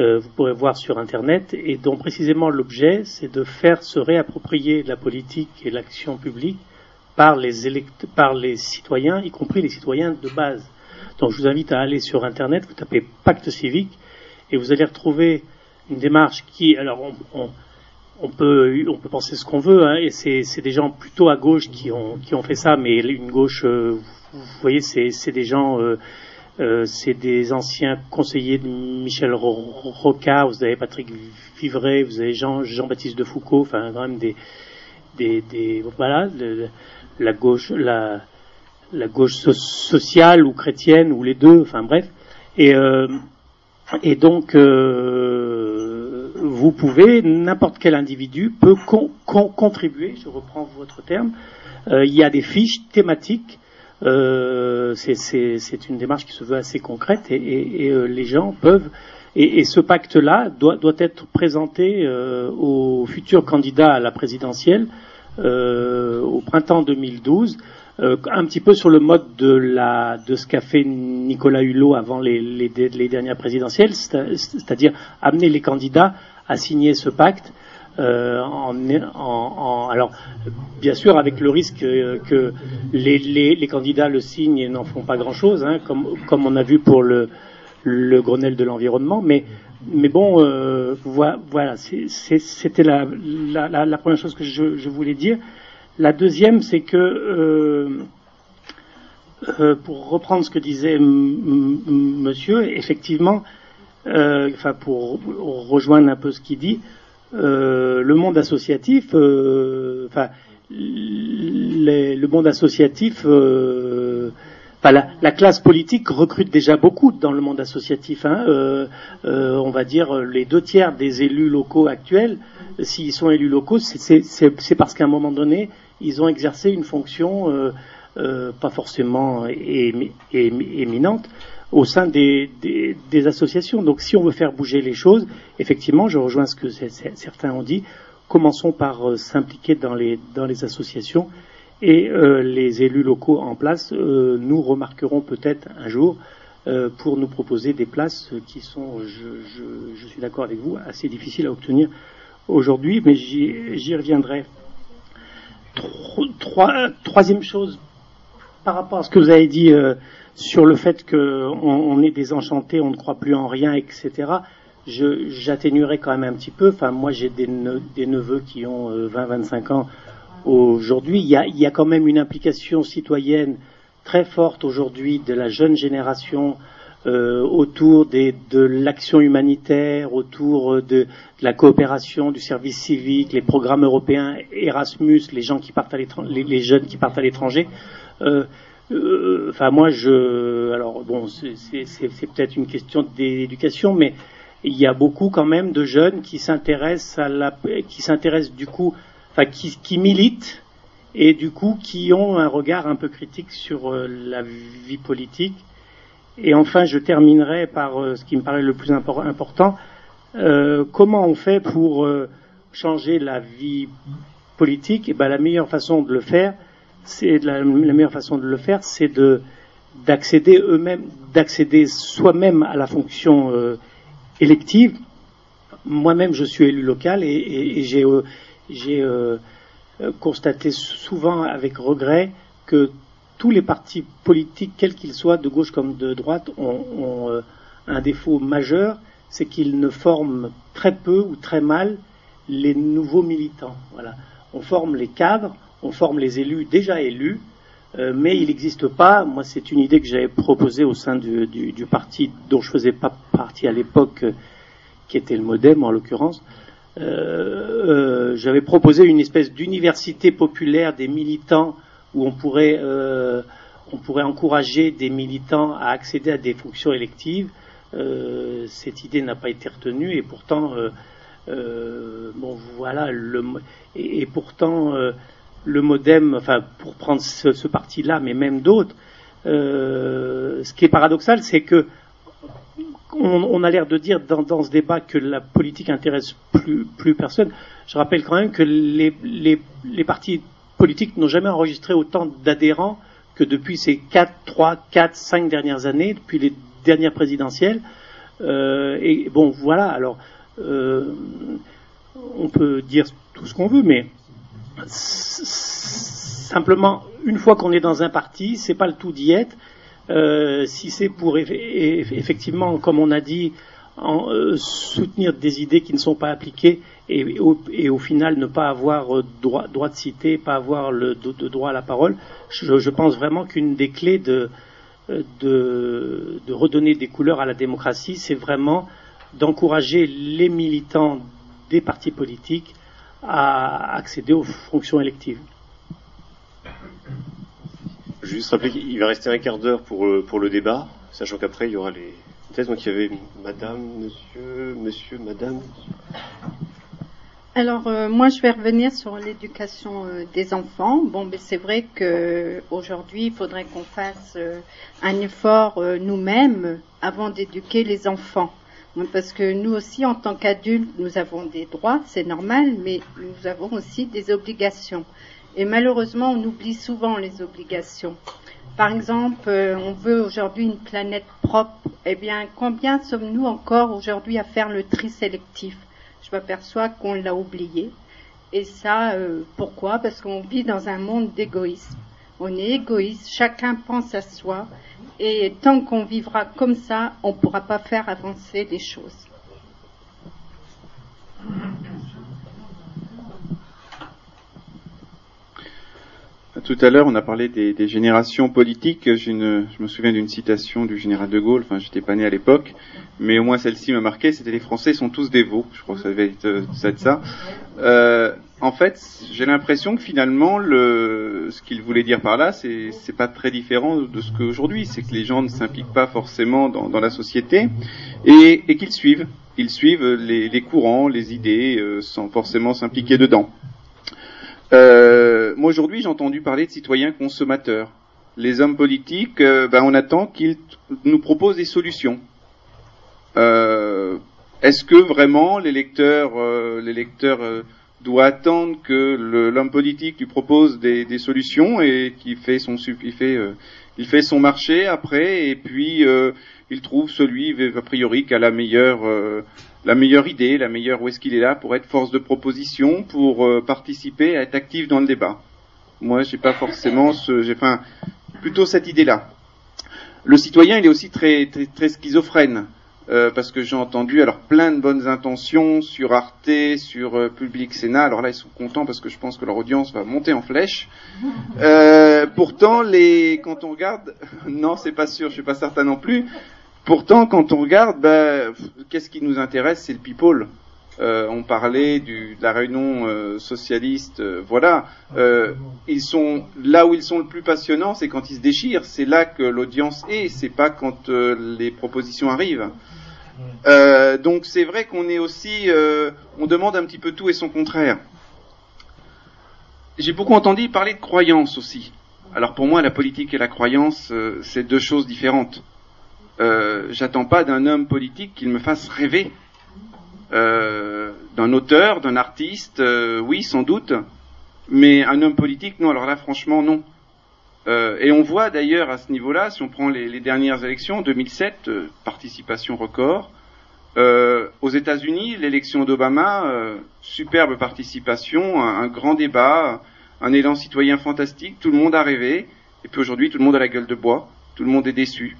Euh, vous pourrez voir sur Internet, et dont précisément l'objet, c'est de faire se réapproprier la politique et l'action publique par les, par les citoyens, y compris les citoyens de base. Donc je vous invite à aller sur Internet, vous tapez pacte civique, et vous allez retrouver une démarche qui, alors on on peut on peut penser ce qu'on veut hein, et c'est des gens plutôt à gauche qui ont qui ont fait ça mais une gauche euh, vous voyez c'est des gens euh, euh, c'est des anciens conseillers de Michel Rocard vous avez Patrick Vivray vous avez Jean Jean-Baptiste de Foucault enfin quand même des des, des voilà la gauche la la gauche sociale ou chrétienne ou les deux enfin bref. Et et donc vous pouvez, n'importe quel individu peut contribuer, je reprends votre terme, euh, il y a des fiches thématiques, euh, c'est une démarche qui se veut assez concrète et, euh, les gens peuvent, et, ce pacte-là doit, être présenté aux futurs candidats à la présidentielle au printemps 2012. un petit peu sur le mode de ce qu'a fait Nicolas Hulot avant les, les dernières présidentielles, c'est-à-dire amener les candidats à signer ce pacte. Euh, en, en, alors, bien sûr, avec le risque que les, les, les candidats le signent et n'en font pas grand-chose, hein, comme, comme on a vu pour le, le Grenelle de l'environnement, mais, mais bon, euh, voilà, c'était la, la, la, première chose que je, je, voulais dire. La deuxième, c'est que, euh, euh pour reprendre ce que disait monsieur, effectivement, euh, enfin pour rejoindre un peu ce qu'il dit, euh, le monde associatif, euh, enfin le monde associatif, la, la, classe politique recrute déjà beaucoup dans le monde associatif. Hein, on va dire les deux tiers des élus locaux actuels, s'ils sont élus locaux, c'est parce qu'à un moment donné, ils ont exercé une fonction pas forcément éminente au sein des, associations. Donc si on veut faire bouger les choses, effectivement, je rejoins ce que certains ont dit, commençons par euh, s'impliquer dans les, dans les associations et euh, les élus locaux en place euh, nous remarqueront peut-être un jour pour nous proposer des places qui sont, je, suis d'accord avec vous, assez difficiles à obtenir aujourd'hui, mais j'y reviendrai. troisième chose, par rapport à ce que vous avez dit sur le fait qu'on on est désenchanté, on ne croit plus en rien, etc. J'atténuerai quand même un petit peu. Enfin, moi, j'ai des, neveux qui ont 20-25 euh, ans aujourd'hui. Il, y a quand même une implication citoyenne très forte aujourd'hui de la jeune génération euh, autour des, de l'action humanitaire, autour euh, de, la coopération, du service civique, les programmes européens, Erasmus, les gens qui partent à les, jeunes qui partent à l'étranger. Enfin, moi, je. Alors, bon, c'est peut-être une question d'éducation, mais il y a beaucoup quand même de jeunes qui s'intéressent à la, qui s'intéressent du coup, enfin, qui, qui militent et du coup qui ont un regard un peu critique sur euh, la vie politique. Et enfin, je terminerai par euh, ce qui me paraît le plus important. Euh, comment on fait pour changer la vie politique? Et ben, la meilleure façon de le faire, c'est la, meilleure façon de le faire, c'est de d'accéder eux-mêmes, d'accéder soi-même à la fonction élective. Moi-même, je suis élu local et, j'ai j'ai euh, constaté souvent avec regret que tous les partis politiques, quels qu'ils soient, de gauche comme de droite, ont, euh, un défaut majeur, c'est qu'ils ne forment très peu ou très mal les nouveaux militants. Voilà. On forme les cadres, on forme les élus déjà élus, euh, mais il n'existe pas. Moi, c'est une idée que j'avais proposée au sein du, parti dont je faisais pas partie à l'époque, qui était le MoDem en l'occurrence. Euh, euh, j'avais proposé une espèce d'université populaire des militants où on pourrait, euh, on pourrait encourager des militants à accéder à des fonctions électives. cette idée n'a pas été retenue et pourtant, bon voilà, et, pourtant le MoDem, enfin pour prendre ce, parti-là, mais même d'autres, ce qui est paradoxal, c'est que on, a l'air de dire dans, ce débat que la politique intéresse plus, plus personne. Je rappelle quand même que les, les, partis politiques n'ont jamais enregistré autant d'adhérents que depuis ces 4, 3, 4, 5 dernières années, depuis les dernières présidentielles. Euh, et bon, voilà, alors, euh, on peut dire tout ce qu'on veut, mais simplement, une fois qu'on est dans un parti, c'est pas le tout d'y être, euh, si c'est pour effectivement, comme on a dit, euh, soutenir des idées qui ne sont pas appliquées et, au, final ne pas avoir euh, droit, de citer, pas avoir le de, droit à la parole, je, pense vraiment qu'une des clés de, redonner des couleurs à la démocratie, c'est vraiment d'encourager les militants des partis politiques à accéder aux fonctions électives juste rappeler qu'il va rester un quart d'heure pour, euh, pour le débat, sachant qu'après il y aura les thèses. Donc il y avait madame, monsieur, monsieur, madame. Alors euh, moi je vais revenir sur l'éducation euh, des enfants. Bon, mais c'est vrai qu'aujourd'hui il faudrait qu'on fasse un effort nous-mêmes avant d'éduquer les enfants. Parce que nous aussi, en tant qu'adultes, nous avons des droits, c'est normal, mais nous avons aussi des obligations. Et malheureusement, on oublie souvent les obligations. Par exemple, euh, on veut aujourd'hui une planète propre. Eh bien, combien sommes-nous encore aujourd'hui à faire le tri sélectif? Je m'aperçois qu'on l'a oublié. Et ça, euh, pourquoi? Parce qu'on vit dans un monde d'égoïsme. On est égoïste, chacun pense à soi. Et tant qu'on vivra comme ça, on ne pourra pas faire avancer les choses. Tout à l'heure, on a parlé des, générations politiques. je me souviens d'une citation du général de Gaulle. Enfin, j'étais pas né à l'époque, mais au moins celle-ci m'a marqué. C'était les Français sont tous veaux. Je crois que ça devait être, euh, ça. En fait, j'ai l'impression que finalement, le, ce qu'il voulait dire par là, c'est, c'est pas très différent de ce qu'aujourd'hui. C'est que les gens ne s'impliquent pas forcément dans, la société et, qu'ils suivent. Ils suivent les, courants, les idées, euh, sans forcément s'impliquer dedans. Euh, moi aujourd'hui j'ai entendu parler de citoyens consommateurs. Les hommes politiques, euh, ben, on attend qu'ils nous proposent des solutions. Euh, Est-ce que vraiment l'électeur, euh, l'électeur euh, doit attendre que l'homme politique lui propose des, solutions et qu'il fait son il fait, il fait son marché après et puis il trouve celui a priori qui a la meilleure la meilleure idée, la meilleure où est-ce qu'il est là pour être force de proposition, pour euh, participer, être actif dans le débat. Moi, j'ai pas forcément ce, j'ai enfin plutôt cette idée-là. Le citoyen, il est aussi très, très schizophrène. Euh, parce que j'ai entendu alors plein de bonnes intentions sur Arte, sur euh, Public Sénat. Alors là, ils sont contents parce que je pense que leur audience va monter en flèche. Euh, pourtant, les quand on regarde, non, c'est pas sûr, je suis pas certain non plus. Pourtant, quand on regarde, ben, qu'est-ce qui nous intéresse C'est le people. On parlait du, de la réunion socialiste, voilà. Ils sont là où ils sont le plus passionnants, c'est quand ils se déchirent. C'est là que l'audience est. C'est pas quand les propositions arrivent. Donc c'est vrai qu'on est aussi, on demande un petit peu tout et son contraire. j'ai beaucoup entendu parler de croyance aussi. Alors pour moi, la politique et la croyance, euh, c'est deux choses différentes. Euh, J'attends pas d'un homme politique qu'il me fasse rêver. Euh, d'un auteur, d'un artiste, euh, oui, sans doute. Mais un homme politique, non. Alors là, franchement, non. Euh, et on voit d'ailleurs à ce niveau-là, si on prend les, dernières élections, 2007, euh, participation record. Euh, aux États-Unis, l'élection d'Obama, euh, superbe participation, un, grand débat, un élan citoyen fantastique, tout le monde a rêvé, et puis aujourd'hui tout le monde a la gueule de bois, tout le monde est déçu.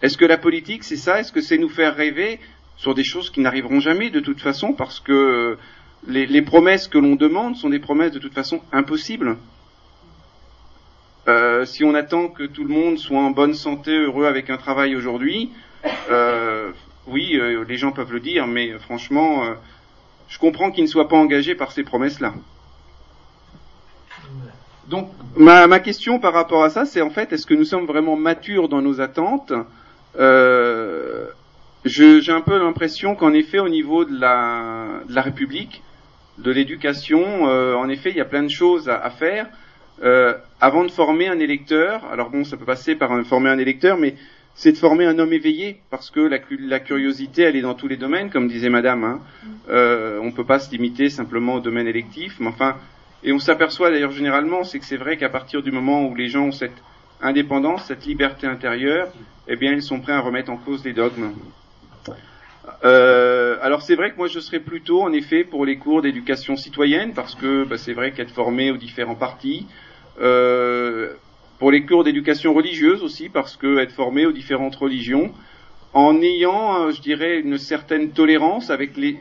Est-ce que la politique c'est ça? Est-ce que c'est nous faire rêver sur des choses qui n'arriveront jamais de toute façon? Parce que les promesses que l'on demande sont des promesses de toute façon impossibles euh, si on attend que tout le monde soit en bonne santé, heureux avec un travail aujourd'hui, euh, oui, euh, les gens peuvent le dire, mais franchement, je comprends qu'ils ne soient pas engagés par ces promesses-là. Donc, ma, question par rapport à ça, c'est en fait, est-ce que nous sommes vraiment matures dans nos attentes? J'ai un peu l'impression qu'en effet, au niveau de la, de la République, de l'éducation, en effet, il y a plein de choses à faire. Avant de former un électeur, alors bon, ça peut passer par un, former un électeur, mais c'est de former un homme éveillé, parce que la, curiosité, elle est dans tous les domaines, comme disait Madame. Hein. Euh, on ne peut pas se limiter simplement au domaine électif, mais enfin, et on s'aperçoit d'ailleurs généralement, c'est que c'est vrai qu'à partir du moment où les gens ont cette indépendance, cette liberté intérieure, eh bien, ils sont prêts à remettre en cause les dogmes. Euh, alors c'est vrai que moi je serais plutôt en effet pour les cours d'éducation citoyenne, parce que bah, c'est vrai qu'être formé aux différents partis, euh, pour les cours d'éducation religieuse aussi, parce que être formé aux différentes religions, en ayant, euh, je dirais, une certaine tolérance avec les,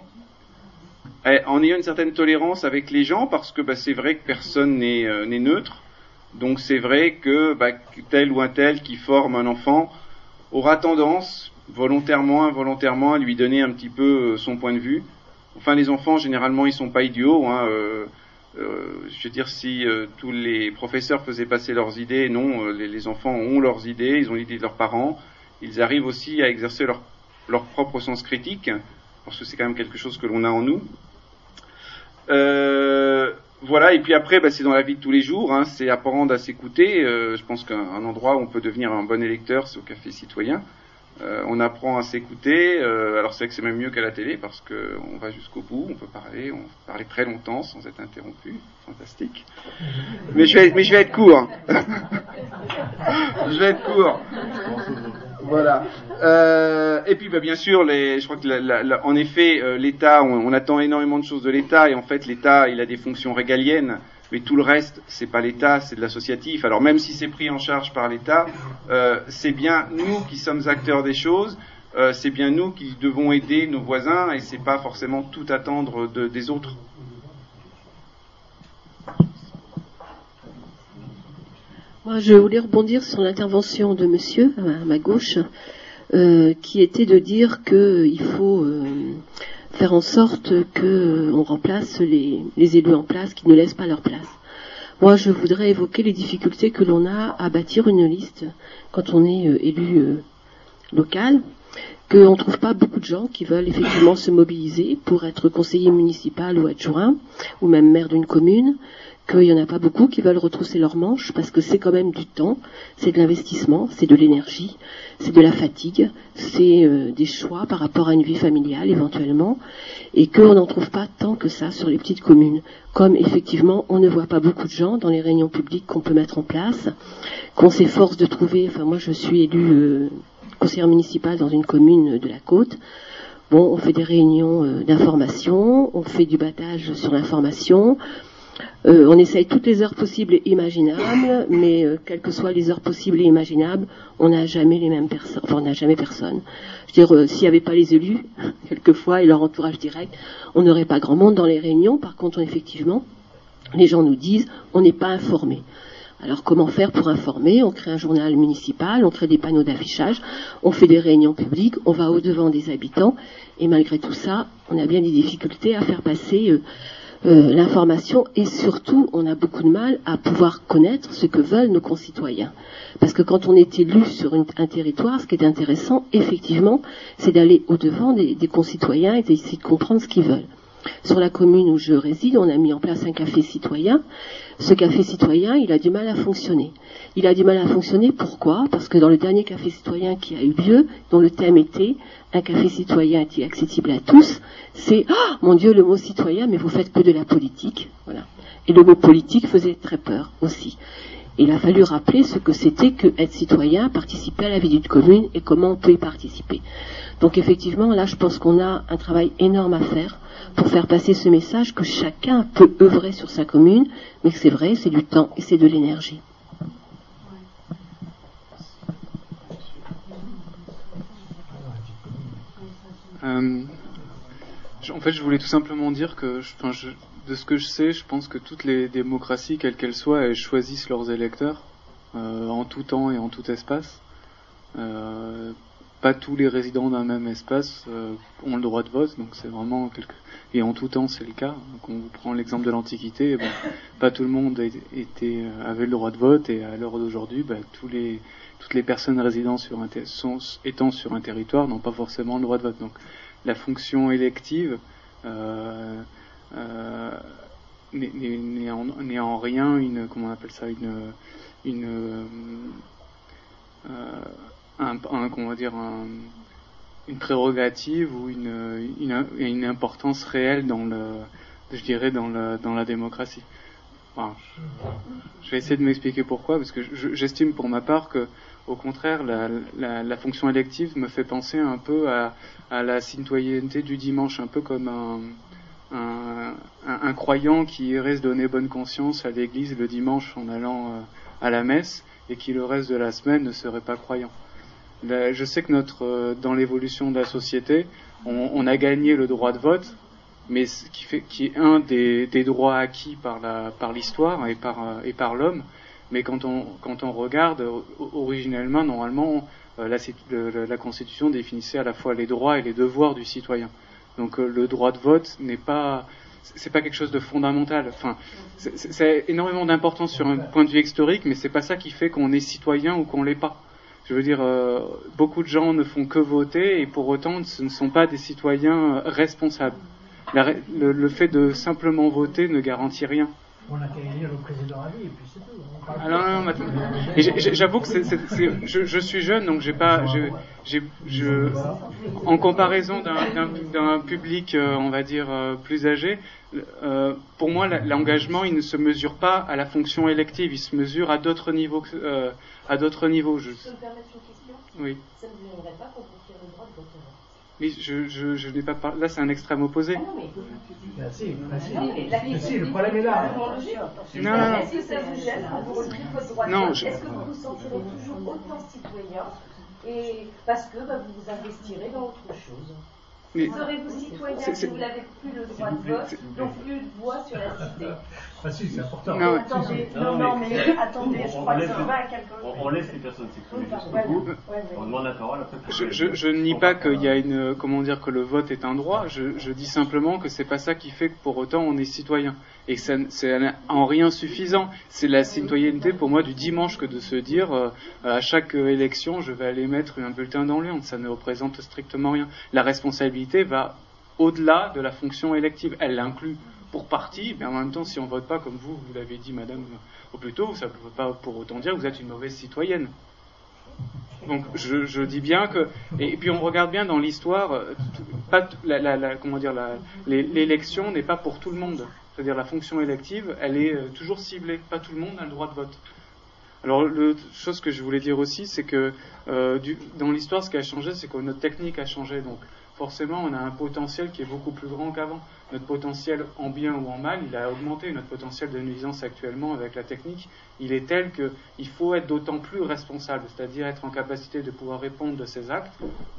eh, en ayant une certaine tolérance avec les gens, parce que bah, c'est vrai que personne n'est euh, neutre. Donc c'est vrai que bah, tel ou un tel qui forme un enfant aura tendance, volontairement, involontairement, à lui donner un petit peu euh, son point de vue. Enfin, les enfants, généralement, ils sont pas idiots. Hein, euh, euh, je veux dire, si euh, tous les professeurs faisaient passer leurs idées, non, euh, les, enfants ont leurs idées, ils ont l'idée de leurs parents, ils arrivent aussi à exercer leur, leur propre sens critique, parce que c'est quand même quelque chose que l'on a en nous. voilà, et puis après, bah, c'est dans la vie de tous les jours, hein, c'est apprendre à s'écouter. je pense qu'un endroit où on peut devenir un bon électeur, c'est au café citoyen. Euh, on apprend à s'écouter. Euh, alors c'est que c'est même mieux qu'à la télé parce que on va jusqu'au bout, on peut parler, on peut parler très longtemps sans être interrompu. Fantastique. Mais je vais, être court. je vais être court. Voilà. Euh, et puis bah, bien sûr, je crois que en effet, l'État, on, on, attend énormément de choses de l'État et en fait l'État, il a des fonctions régaliennes mais tout le reste, c'est pas l'État, c'est de l'associatif. Alors même si c'est pris en charge par l'État, euh, c'est bien nous qui sommes acteurs des choses, euh, c'est bien nous qui devons aider nos voisins et c'est pas forcément tout attendre de, des autres. Moi, je voulais rebondir sur l'intervention de Monsieur à ma gauche, euh, qui était de dire qu'il faut faire en sorte que on remplace les, les, élus en place qui ne laissent pas leur place. Moi, je voudrais évoquer les difficultés que l'on a à bâtir une liste quand on est euh, élu euh, local, qu'on ne trouve pas beaucoup de gens qui veulent effectivement se mobiliser pour être conseiller municipal ou adjoint, ou même maire d'une commune, qu'il n'y en a pas beaucoup qui veulent retrousser leurs manches parce que c'est quand même du temps, c'est de l'investissement, c'est de l'énergie, c'est de la fatigue, c'est euh, des choix par rapport à une vie familiale éventuellement, et qu'on n'en trouve pas tant que ça sur les petites communes. Comme effectivement on ne voit pas beaucoup de gens dans les réunions publiques qu'on peut mettre en place, qu'on s'efforce de trouver, enfin moi je suis élu euh, conseillère municipale dans une commune de la côte, Bon, on fait des réunions euh, d'information, on fait du battage sur l'information, euh, on essaye toutes les heures possibles et imaginables, mais euh, quelles que soient les heures possibles et imaginables, on n'a jamais les mêmes personnes. Enfin, on n'a jamais personne. Je veux dire, euh, s'il n'y avait pas les élus, quelquefois, et leur entourage direct, on n'aurait pas grand monde dans les réunions. Par contre, effectivement, les gens nous disent, on n'est pas informé. Alors comment faire pour informer? On crée un journal municipal, on crée des panneaux d'affichage, on fait des réunions publiques, on va au-devant des habitants, et malgré tout ça, on a bien des difficultés à faire passer euh, l'information et surtout on a beaucoup de mal à pouvoir connaître ce que veulent nos concitoyens. Parce que quand on est élu sur un territoire, ce qui est intéressant, effectivement, c'est d'aller au-devant des, concitoyens et d'essayer de comprendre ce qu'ils veulent. Sur la commune où je réside, on a mis en place un café citoyen. Ce café citoyen, il a du mal à fonctionner. Il a du mal à fonctionner, pourquoi? Parce que dans le dernier café citoyen qui a eu lieu, dont le thème était un café citoyen est accessible à tous, c'est oh, mon Dieu le mot citoyen, mais vous faites que de la politique, voilà. Et le mot politique faisait très peur aussi. Il a fallu rappeler ce que c'était que être citoyen, participer à la vie d'une commune et comment on peut y participer. Donc effectivement, là, je pense qu'on a un travail énorme à faire pour faire passer ce message que chacun peut œuvrer sur sa commune, mais que c'est vrai, c'est du temps et c'est de l'énergie. Euh, en fait, je voulais tout simplement dire que, de ce que je sais, je pense que toutes les démocraties, quelles qu'elles soient, elles choisissent leurs électeurs euh, en tout temps et en tout espace. Euh, pas tous les résidents d'un même espace euh, ont le droit de vote, donc c'est vraiment quelque... et en tout temps c'est le cas. Donc on prend l'exemple de l'Antiquité, pas tout le monde avait le droit de vote et à l'heure d'aujourd'hui, bah, toutes les personnes résidant sur un étant sur un territoire n'ont pas forcément le droit de vote. Donc la fonction élective n'est en, en, rien une comment on appelle ça une une euh, un, comment dire un, une prérogative ou une, une, importance réelle dans le je dirais dans, le, dans la démocratie. je vais essayer de m'expliquer pourquoi, parce que j'estime pour ma part que au contraire, la, fonction élective me fait penser un peu à, la citoyenneté du dimanche, un peu comme un, croyant qui irait se donner bonne conscience à l'église le dimanche en allant euh, à la messe et qui le reste de la semaine ne serait pas croyant. je sais que notre, euh, dans l'évolution de la société, on, a gagné le droit de vote, mais qui, est un des, droits acquis par, l'histoire et par, euh, et par l'homme, mais quand on, regarde, originellement, normalement, la, Constitution définissait à la fois les droits et les devoirs du citoyen. Donc euh, le droit de vote n'est pas c'est pas quelque chose de fondamental. Enfin, c'est énormément d'importance sur un point de vue historique, mais c'est pas ça qui fait qu'on est citoyen ou qu'on l'est pas. Je veux dire, euh, beaucoup de gens ne font que voter et pour autant ce ne sont pas des citoyens responsables. le, le, fait de simplement voter ne garantit rien on a qu'à élire le président à vie et puis c'est tout. Alors, non, non, j'avoue que c'est, je, je, suis jeune, donc j'ai pas, j'ai, je, en comparaison d'un, public, euh, on va dire, euh, plus âgé, euh, pour moi, l'engagement, il ne se mesure pas à la fonction élective, il se mesure à d'autres niveaux. À d'autres niveaux. Je... peux me permettre une question? Oui. Ça ne vous pas qu'on retire le droit de vote mais je, je, je n'ai pas parlé. Là, c'est un extrême opposé. Ah non, mais. Ah, si, si, le problème est là. Non, non, non. Est-ce que ça vous gêne vous votre droit Non, je... Est-ce que vous vous sentirez toujours autant citoyen et parce que bah, vous vous investirez dans autre chose Serez-vous citoyen si vous n'avez plus le droit de vote, donc plus de voix sur la cité Ah si, c'est important. Non, attendez, non, non, mais, attendez, je crois que ça va à quelque chose. On laisse les personnes s'exprimer jusqu'au bout, on demande la parole après. Je, je, je ne nie pas qu'il y a une, comment dire, que le vote est un droit, je, je dis simplement que c'est pas ça qui fait que pour autant on est citoyen. Et que c'est en rien suffisant. C'est la citoyenneté pour moi du dimanche que de se dire euh, à chaque élection je vais aller mettre un bulletin dans l'urne. Ça ne représente strictement rien. La responsabilité va au-delà de la fonction élective. Elle l'inclut pour partie, mais en même temps, si on ne vote pas comme vous, vous l'avez dit, madame, au plus tôt, ça ne veut pas pour autant dire que vous êtes une mauvaise citoyenne. Donc je, dis bien que et puis on regarde bien dans l'histoire, euh, dire l'élection n'est pas pour tout le monde. C'est-à-dire la fonction élective, elle est euh, toujours ciblée. Pas tout le monde a le droit de vote. Alors, la chose que je voulais dire aussi, c'est que euh, dans l'histoire, ce qui a changé, c'est que notre technique a changé. Donc, forcément, on a un potentiel qui est beaucoup plus grand qu'avant. Notre potentiel en bien ou en mal, il a augmenté. Notre potentiel de nuisance actuellement avec la technique, il est tel qu'il faut être d'autant plus responsable, c'est-à-dire être en capacité de pouvoir répondre de ses actes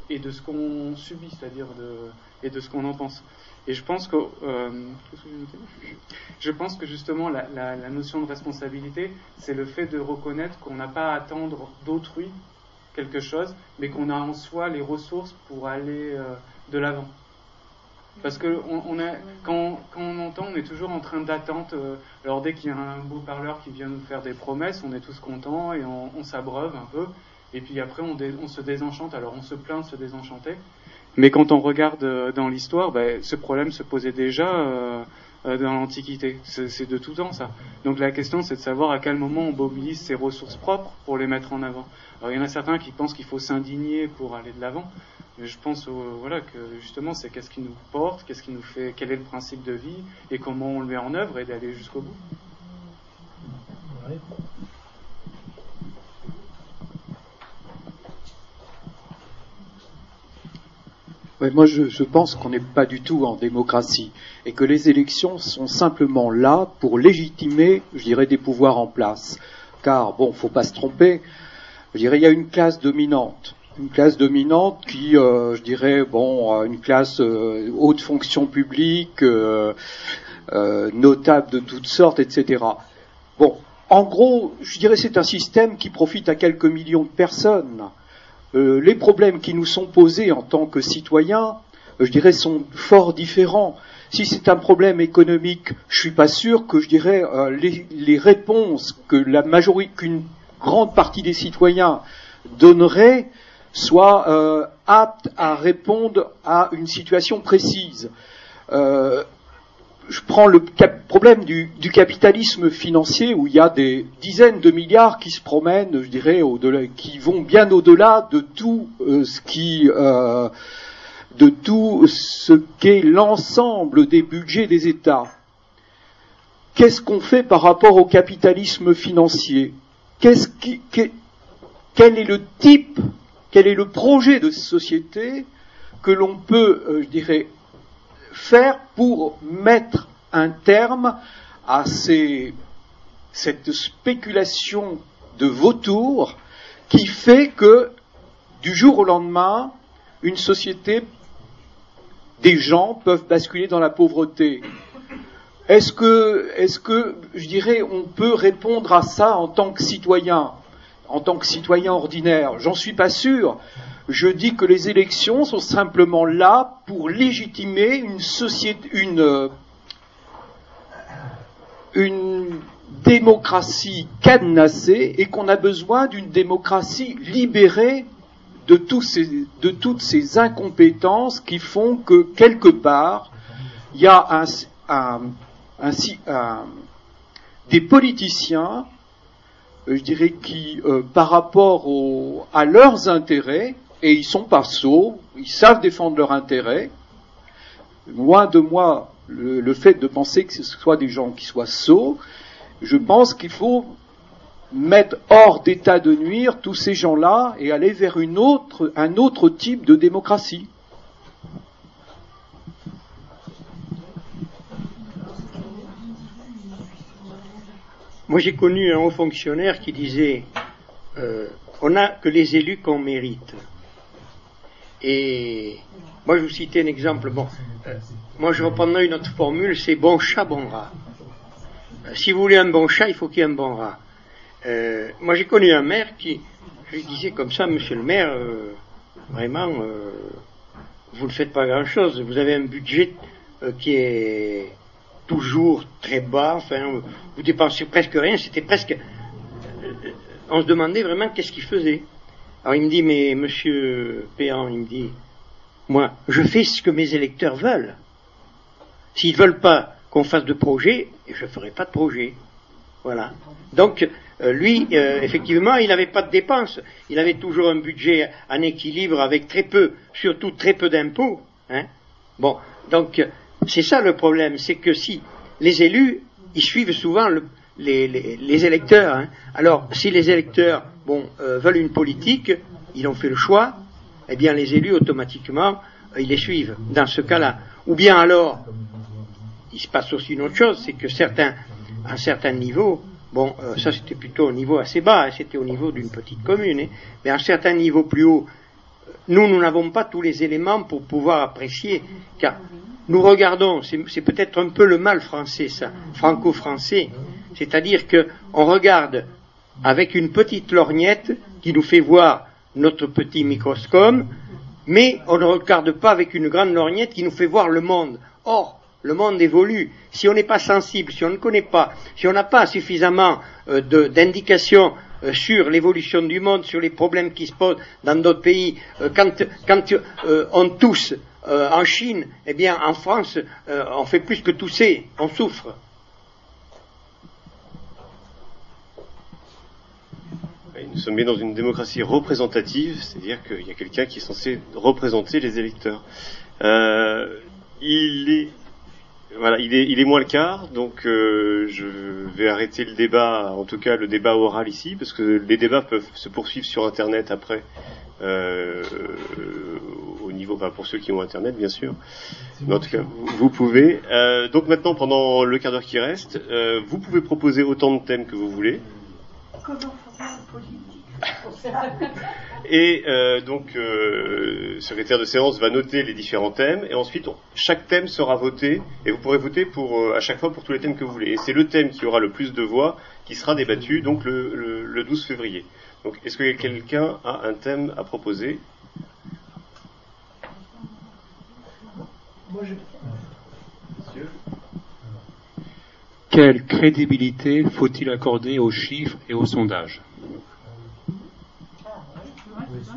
et de ce qu'on subit, c'est-à-dire de, et de ce qu'on en pense. Et je pense que, euh, je pense que justement la, notion de responsabilité, c'est le fait de reconnaître qu'on n'a pas à attendre d'autrui quelque chose, mais qu'on a en soi les ressources pour aller euh, de l'avant. Parce que quand, on entend, on est toujours en train d'attente. Euh, alors dès qu'il y a un beau parleur qui vient nous faire des promesses, on est tous contents et on, s'abreuve un peu. Et puis après, on, se désenchante. Alors on se plaint de se désenchanter. Mais quand on regarde euh, dans l'histoire, ben, ce problème se posait déjà euh, dans l'Antiquité. C'est de tout temps ça. Donc la question c'est de savoir à quel moment on mobilise ses ressources propres pour les mettre en avant. Alors il y en a certains qui pensent qu'il faut s'indigner pour aller de l'avant. Mais je pense voilà que justement c'est qu'est-ce qui nous porte, qu'est-ce qui nous fait, quel est le principe de vie et comment on le met en œuvre et d'aller jusqu'au bout. moi, je, je pense qu'on n'est pas du tout en démocratie et que les élections sont simplement là pour légitimer, je dirais, des pouvoirs en place. Car, bon, faut pas se tromper, je dirais, il y a une classe dominante. Une classe dominante qui, euh, je dirais, bon, une classe euh, haute fonction publique, euh, euh, notable de toutes sortes, etc. Bon, en gros, je dirais, c'est un système qui profite à quelques millions de personnes euh, les problèmes qui nous sont posés en tant que citoyens, euh, je dirais, sont fort différents. Si c'est un problème économique, je suis pas sûr que je dirais euh, les, réponses que la majorité, qu'une grande partie des citoyens donnerait soient aptes à répondre à une situation précise je prends le problème du, capitalisme financier où il y a des dizaines de milliards qui se promènent, je dirais, au-delà, qui vont bien au-delà de tout euh, ce qui, euh, de tout ce qu'est l'ensemble des budgets des États. Qu'est-ce qu'on fait par rapport au capitalisme financier? Quel est le type, quel est le projet de société que l'on peut, euh, je dirais, faire pour mettre un terme à cette spéculation de vautours qui fait que du jour au lendemain, une société, des gens peuvent basculer dans la pauvreté. Est-ce que, je dirais, on peut répondre à ça en tant que citoyen, en tant que citoyen ordinaire? J'en suis pas sûr. Je dis que les élections sont simplement là pour légitimer une société, une, une démocratie cadenassée et qu'on a besoin d'une démocratie libérée de, toutes ces incompétences qui font que quelque part, il y a un, des politiciens, euh, je dirais, qui, euh, par rapport à leurs intérêts, et ils sont pas sots, ils savent défendre leurs intérêts. Loin de moi le, fait de penser que ce soit des gens qui soient sots. Je pense qu'il faut mettre hors d'état de nuire tous ces gens-là et aller vers un autre type de démocratie. Moi, j'ai connu un haut fonctionnaire qui disait euh, on n'a que les élus qu'on mérite. Et moi, je vous citais un exemple. Bon, euh, moi, je reprendrai une autre formule, c'est bon chat, bon rat. Euh, si vous voulez un bon chat, il faut qu'il y ait un bon rat. Moi, j'ai connu un maire qui, je lui disais comme ça, monsieur le maire, vraiment, vous ne faites pas grand-chose. Vous avez un budget qui est toujours très bas. Enfin, vous dépensez presque rien. C'était presque. on se demandait vraiment qu'est-ce qu'il faisait. Alors il me dit, mais monsieur Péan, il me dit, moi, je fais ce que mes électeurs veulent. S'ils ne veulent pas qu'on fasse de projet, je ne ferai pas de projet. Voilà. Donc, euh, lui, euh, effectivement, il n'avait pas de dépenses. Il avait toujours un budget en équilibre avec très peu, surtout très peu d'impôts. Hein. Bon, donc, c'est ça le problème, c'est que si les élus, ils suivent souvent les, électeurs. Hein. Alors, si les électeurs euh, veulent une politique, ils ont fait le choix, eh bien les élus automatiquement, euh, ils les suivent dans ce cas-là. Ou bien alors, il se passe aussi une autre chose, c'est que certains, à un certain niveau, bon, euh, ça c'était plutôt au niveau assez bas, hein, c'était au niveau d'une petite commune, hein, mais à un certain niveau plus haut, nous, nous n'avons pas tous les éléments pour pouvoir apprécier, car nous regardons, c'est peut-être un peu le mal français, ça, franco-français, c'est-à-dire qu'on regarde avec une petite lorgnette qui nous fait voir notre petit microscope, mais on ne regarde pas avec une grande lorgnette qui nous fait voir le monde. Or, le monde évolue. Si on n'est pas sensible, si on ne connaît pas, si on n'a pas suffisamment euh, d'indications euh, sur l'évolution du monde, sur les problèmes qui se posent dans d'autres pays, euh, quand, euh, on tousse en Chine, eh bien en France, on fait plus que tousser, on souffre. Nous sommes bien dans une démocratie représentative, c'est-à-dire qu'il y a quelqu'un qui est censé représenter les électeurs. Il est voilà, il est, il est moins le quart, donc euh, je vais arrêter le débat, en tout cas le débat oral ici, parce que les débats peuvent se poursuivre sur Internet après, euh, au niveau, enfin pour ceux qui ont Internet bien sûr. Mais en tout cas, vous, vous pouvez. Euh, donc maintenant, pendant le quart d'heure qui reste, euh, vous pouvez proposer autant de thèmes que vous voulez. Comment Et euh, donc, euh, le secrétaire de séance va noter les différents thèmes, et ensuite, on- chaque thème sera voté, et vous pourrez voter pour euh, à chaque fois pour tous les thèmes que vous voulez. Et c'est le thème qui aura le plus de voix qui sera débattu, donc le, le, le 12 février. Donc, est-ce que quelqu'un a un thème à proposer? Moi, je... Quelle crédibilité faut-il accorder aux chiffres et aux sondages? Oui, c'est un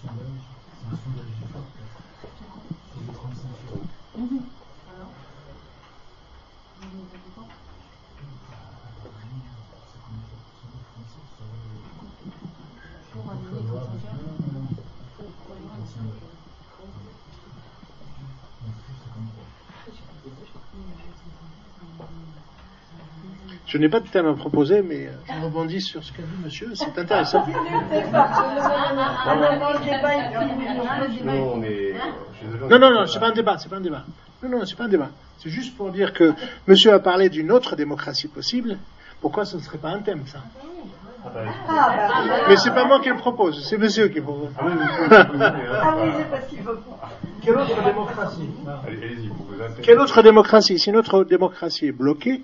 sondage. Je n'ai pas de thème à proposer, mais euh, je rebondis sur ce qu'a dit monsieur, c'est intéressant. Non, non, non, c'est pas un débat, c'est pas un débat. Non, non, c'est pas un débat. C'est juste pour dire que monsieur a parlé d'une autre démocratie possible. Pourquoi ce ne serait pas un thème, ça? Mais c'est pas moi qui le propose, c'est monsieur qui le propose. Ah oui, c'est parce qu'il veut pas. Quelle autre démocratie? Quelle autre démocratie? Si notre démocratie est bloquée,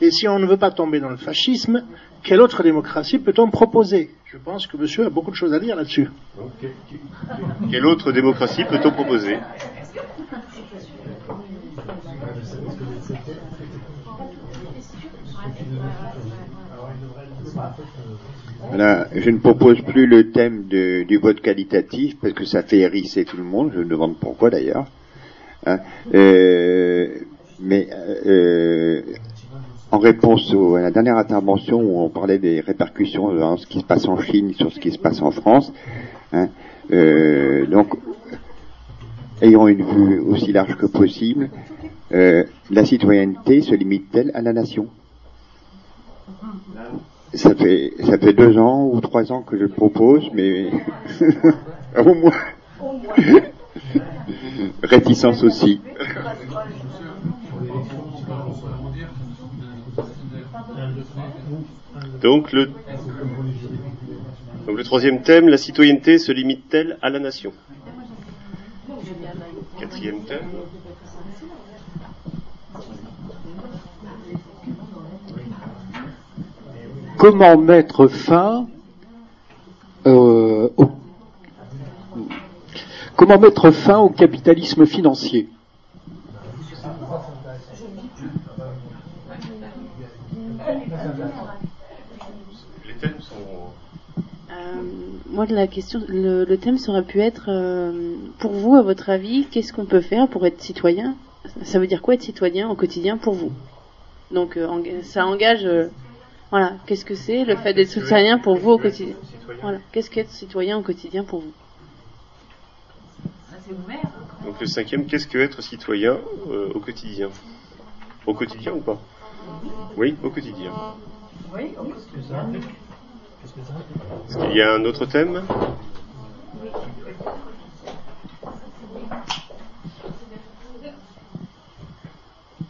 et si on ne veut pas tomber dans le fascisme, quelle autre démocratie peut-on proposer? Je pense que monsieur a beaucoup de choses à dire là-dessus. Quelle autre démocratie peut-on proposer? Voilà, je ne propose plus le thème du vote qualitatif parce que ça fait hérisser tout le monde. Je me demande pourquoi d'ailleurs. Hein, euh, mais euh, en réponse à la dernière intervention où on parlait des répercussions de ce qui se passe en Chine sur ce qui se passe en France, hein, euh, donc ayant une vue aussi large que possible, euh, la citoyenneté se limite-t-elle à la nation? Ça fait, ça fait deux ans ou trois ans que je le propose, mais au moins. Réticence aussi. Donc le, donc le troisième thème, la citoyenneté se limite-t-elle à la nation? Quatrième thème. Comment mettre fin euh, au, comment mettre fin au capitalisme financier? Les thèmes sont. Euh, moi, la question, le, le thème aurait pu être, euh, pour vous, à votre avis, qu'est-ce qu'on peut faire pour être citoyen? Ça veut dire quoi être citoyen au quotidien pour vous? Donc, euh, ça engage, euh, voilà, qu'est-ce que c'est le fait d'être citoyen pour vous au quotidien Voilà, qu'est-ce qu'être citoyen au quotidien pour vous Donc le cinquième, qu'est-ce que être citoyen euh, au quotidien Au quotidien ou pas Oui, au quotidien. Oui, au quotidien. Est-ce qu'il y a un autre thème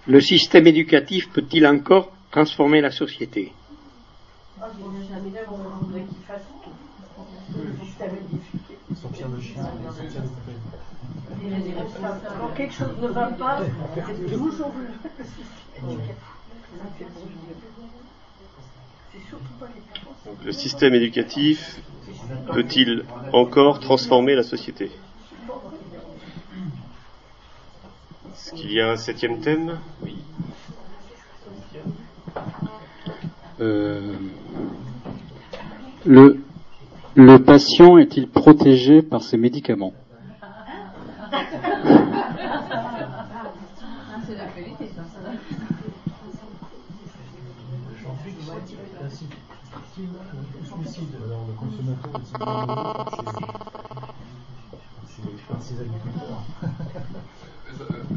Le système éducatif peut-il encore transformer la société? Ah, je n'ai jamais vu, on voudrait qu'il fasse tout. Le système éducatif. Quand quelque chose ne va pas, c'est toujours le système éducatif. C'est surtout pas les parents. Donc, Le système éducatif peut-il encore transformer la société? Est-ce qu'il y a un septième thème? Oui. Euh, le, le patient est-il protégé par ses médicaments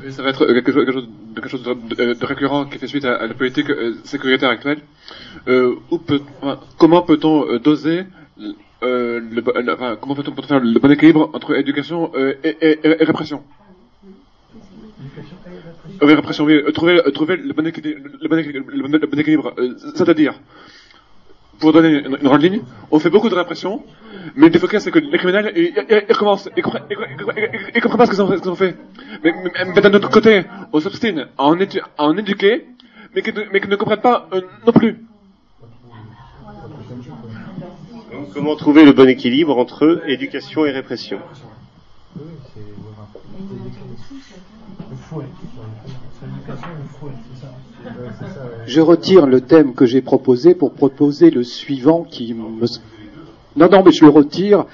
ça va être quelque chose, chose, de, récurrent qui fait suite à, la politique euh, sécuritaire actuelle. Euh, comment peut-on euh, doser euh, le, faire le bon équilibre entre éducation euh, et, répression? Euh, Oui, répression, oui. euh, Trouver, euh, le bon équilibre, euh, c'est-à-dire, pour donner une, une grande ligne, on fait beaucoup de répression, mais le défaut qu'il y a, c'est que les criminels, ils, ils- ils recommencent, ils comprennent, ils, pas ce qu'ils ont, fait- ont. Mais, mais- mais d'un autre côté, on s'obstine à en, édu- à en éduquer, mais qu'ils ne, comprennent pas euh, non plus. Donc, comment trouver le bon équilibre entre éducation et répression? Je retire le thème que j'ai proposé pour proposer le suivant qui me... Non, non, mais je le retire.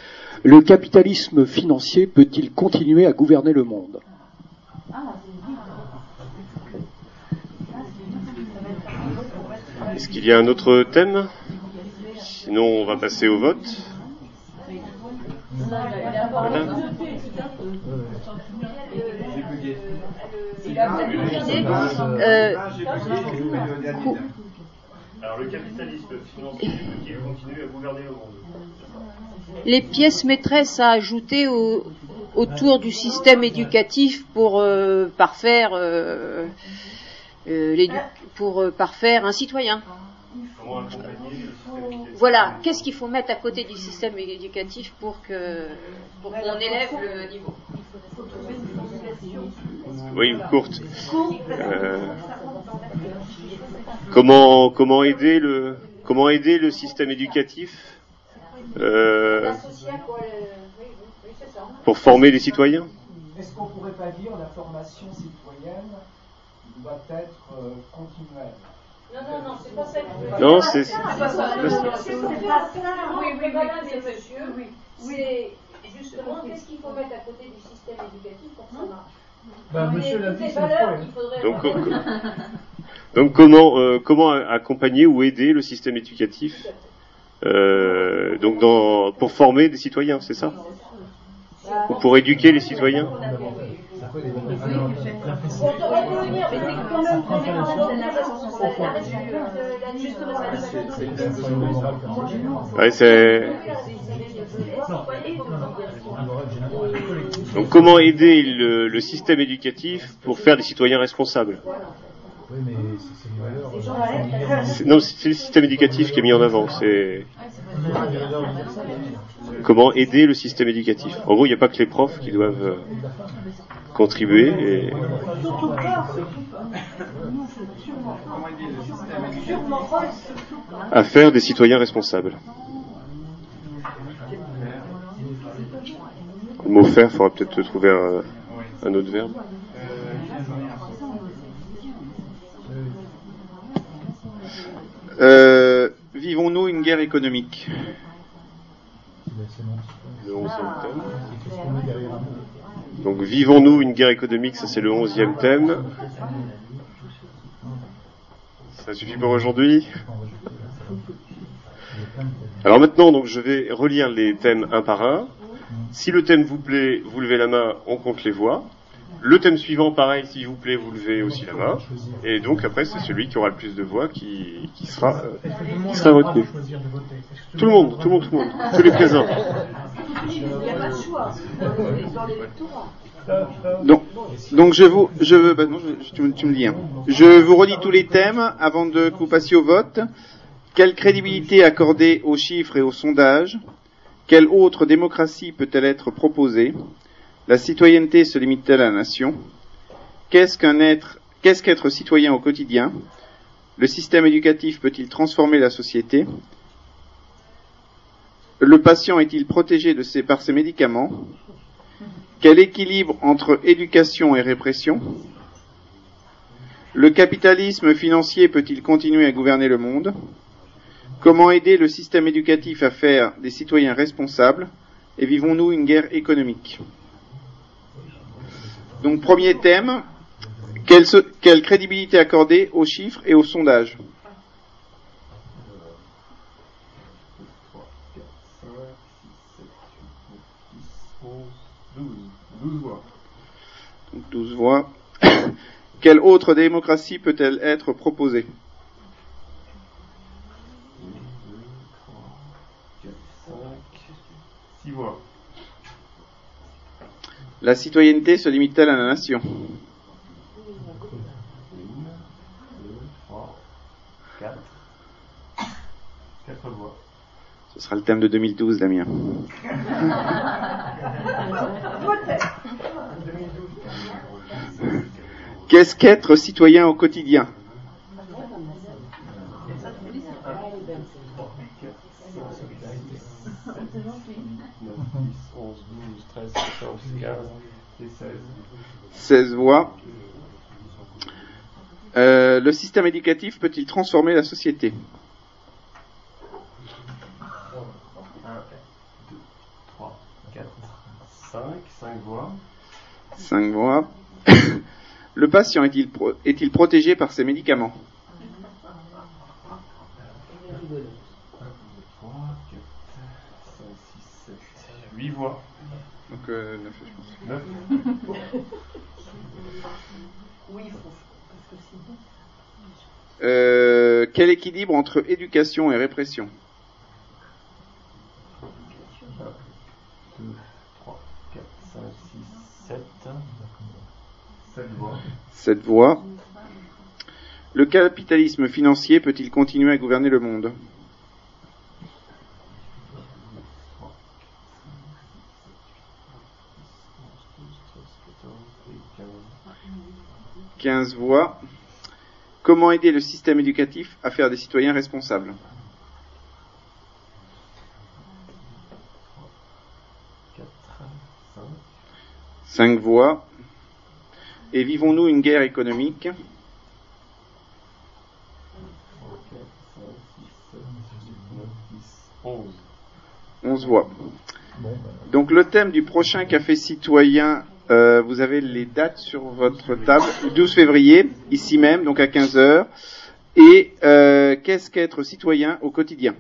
Le capitalisme financier peut-il continuer à gouverner le monde? Est-ce qu'il y a un autre thème? Sinon, on va passer au vote. Alors, le capitalisme financier peut-il continuer à gouverner le monde les pièces maîtresses à ajouter au- autour du système éducatif pour euh, parfaire euh, euh, pour parfaire un citoyen. Voilà, qu'est-ce qu'il faut mettre à côté du système éducatif pour que pour qu'on élève le niveau Oui, une courte. Euh, comment comment aider le comment aider le système éducatif euh, pour former les citoyens? Est-ce qu'on pourrait pas dire la formation citoyenne doit être euh, continuelle? Non, non, non, c'est pas ça Non, c'est- C'est pas ça. Oui, oui, monsieur. Oui. C'est justement qu'est-ce qu'il faut mettre à côté du système éducatif pour que ça marche. Ben, On monsieur l'a dit, c'est Donc. Donc comment euh, comment accompagner ou aider le système éducatif euh, donc dans pour former des citoyens, c'est ça? Ou pour éduquer les citoyens? C'est donc comment aider le, le système éducatif pour faire des citoyens responsables? C'est- Non, c'est le système éducatif qui est mis en avant. C'est comment aider le système éducatif? En gros, il n'y a pas que les profs qui doivent euh, contribuer. Et... à faire des citoyens responsables. Le mot faire, il faudra peut-être trouver un, un autre verbe. Euh, vivons-nous une guerre économique? Donc, vivons-nous une guerre économique Ça, c'est le onzième thème. Ça suffit pour aujourd'hui? Alors maintenant, donc, je vais relire les thèmes un par un. Si le thème vous plaît, vous levez la main, on compte les voix. Le thème suivant, pareil, s'il vous plaît, vous levez aussi la main. Et donc après, c'est celui qui aura le plus de voix qui, qui sera, euh, qui sera retenu. Tout le monde, tout le monde, tout le monde, tous les présents. L'électorat. Donc, je vous, je bah tu me dis. hein. Je vous redis tous les thèmes avant de que vous passiez au vote. Quelle crédibilité accorder aux chiffres et aux sondages? Quelle autre démocratie peut-elle être proposée? La citoyenneté se limite-t-elle à la nation? Qu'est-ce qu'un être Qu'est-ce qu'être citoyen au quotidien? Le système éducatif peut-il transformer la société? Le patient est-il protégé par ses médicaments? Quel équilibre entre éducation et répression? Le capitalisme financier peut-il continuer à gouverner le monde? Comment aider le système éducatif à faire des citoyens responsables? Et vivons-nous une guerre économique? Donc premier thème, quelle crédibilité accorder aux chiffres et aux sondages? 12 voix. Donc 12 voix. Quelle autre démocratie peut-elle être proposée? 6 voix. La citoyenneté se limite-t-elle à la nation? 1, 2, 3, 4. 4 voix. Ce sera le thème de 2012, Damien. Qu'est-ce qu'être citoyen au quotidien? 11, 12, 13, 14, 15 et 16. 16 voix. Euh, le système éducatif peut-il transformer la société 1, 2, 3, 4, 5, 5 voix. 5 voix. Le patient est-il pro- est-il protégé par ses médicaments? 1, 2, 3, 4, 5, 6, 7, 8 voix. Donc, euh, neuf, je pense. 9. Oui, il faut. Parce que sinon. Euh, quel équilibre entre éducation et répression 2, 3, 4, 5, 6, 7. 7 voix. 7 voix. Le capitalisme financier peut-il continuer à gouverner le monde? 15 voix. Comment aider le système éducatif à faire des citoyens responsables? 4, 5. 5 voix. Et vivons-nous une guerre économique 3, 4, 5, 6, 7, 9, 10, 11. 11 voix. Bon, ben, Donc le thème du prochain café citoyen, euh, vous avez les dates sur votre table, 12 février, ici même, donc à 15 heures. Et euh, qu'est-ce qu'être citoyen au quotidien?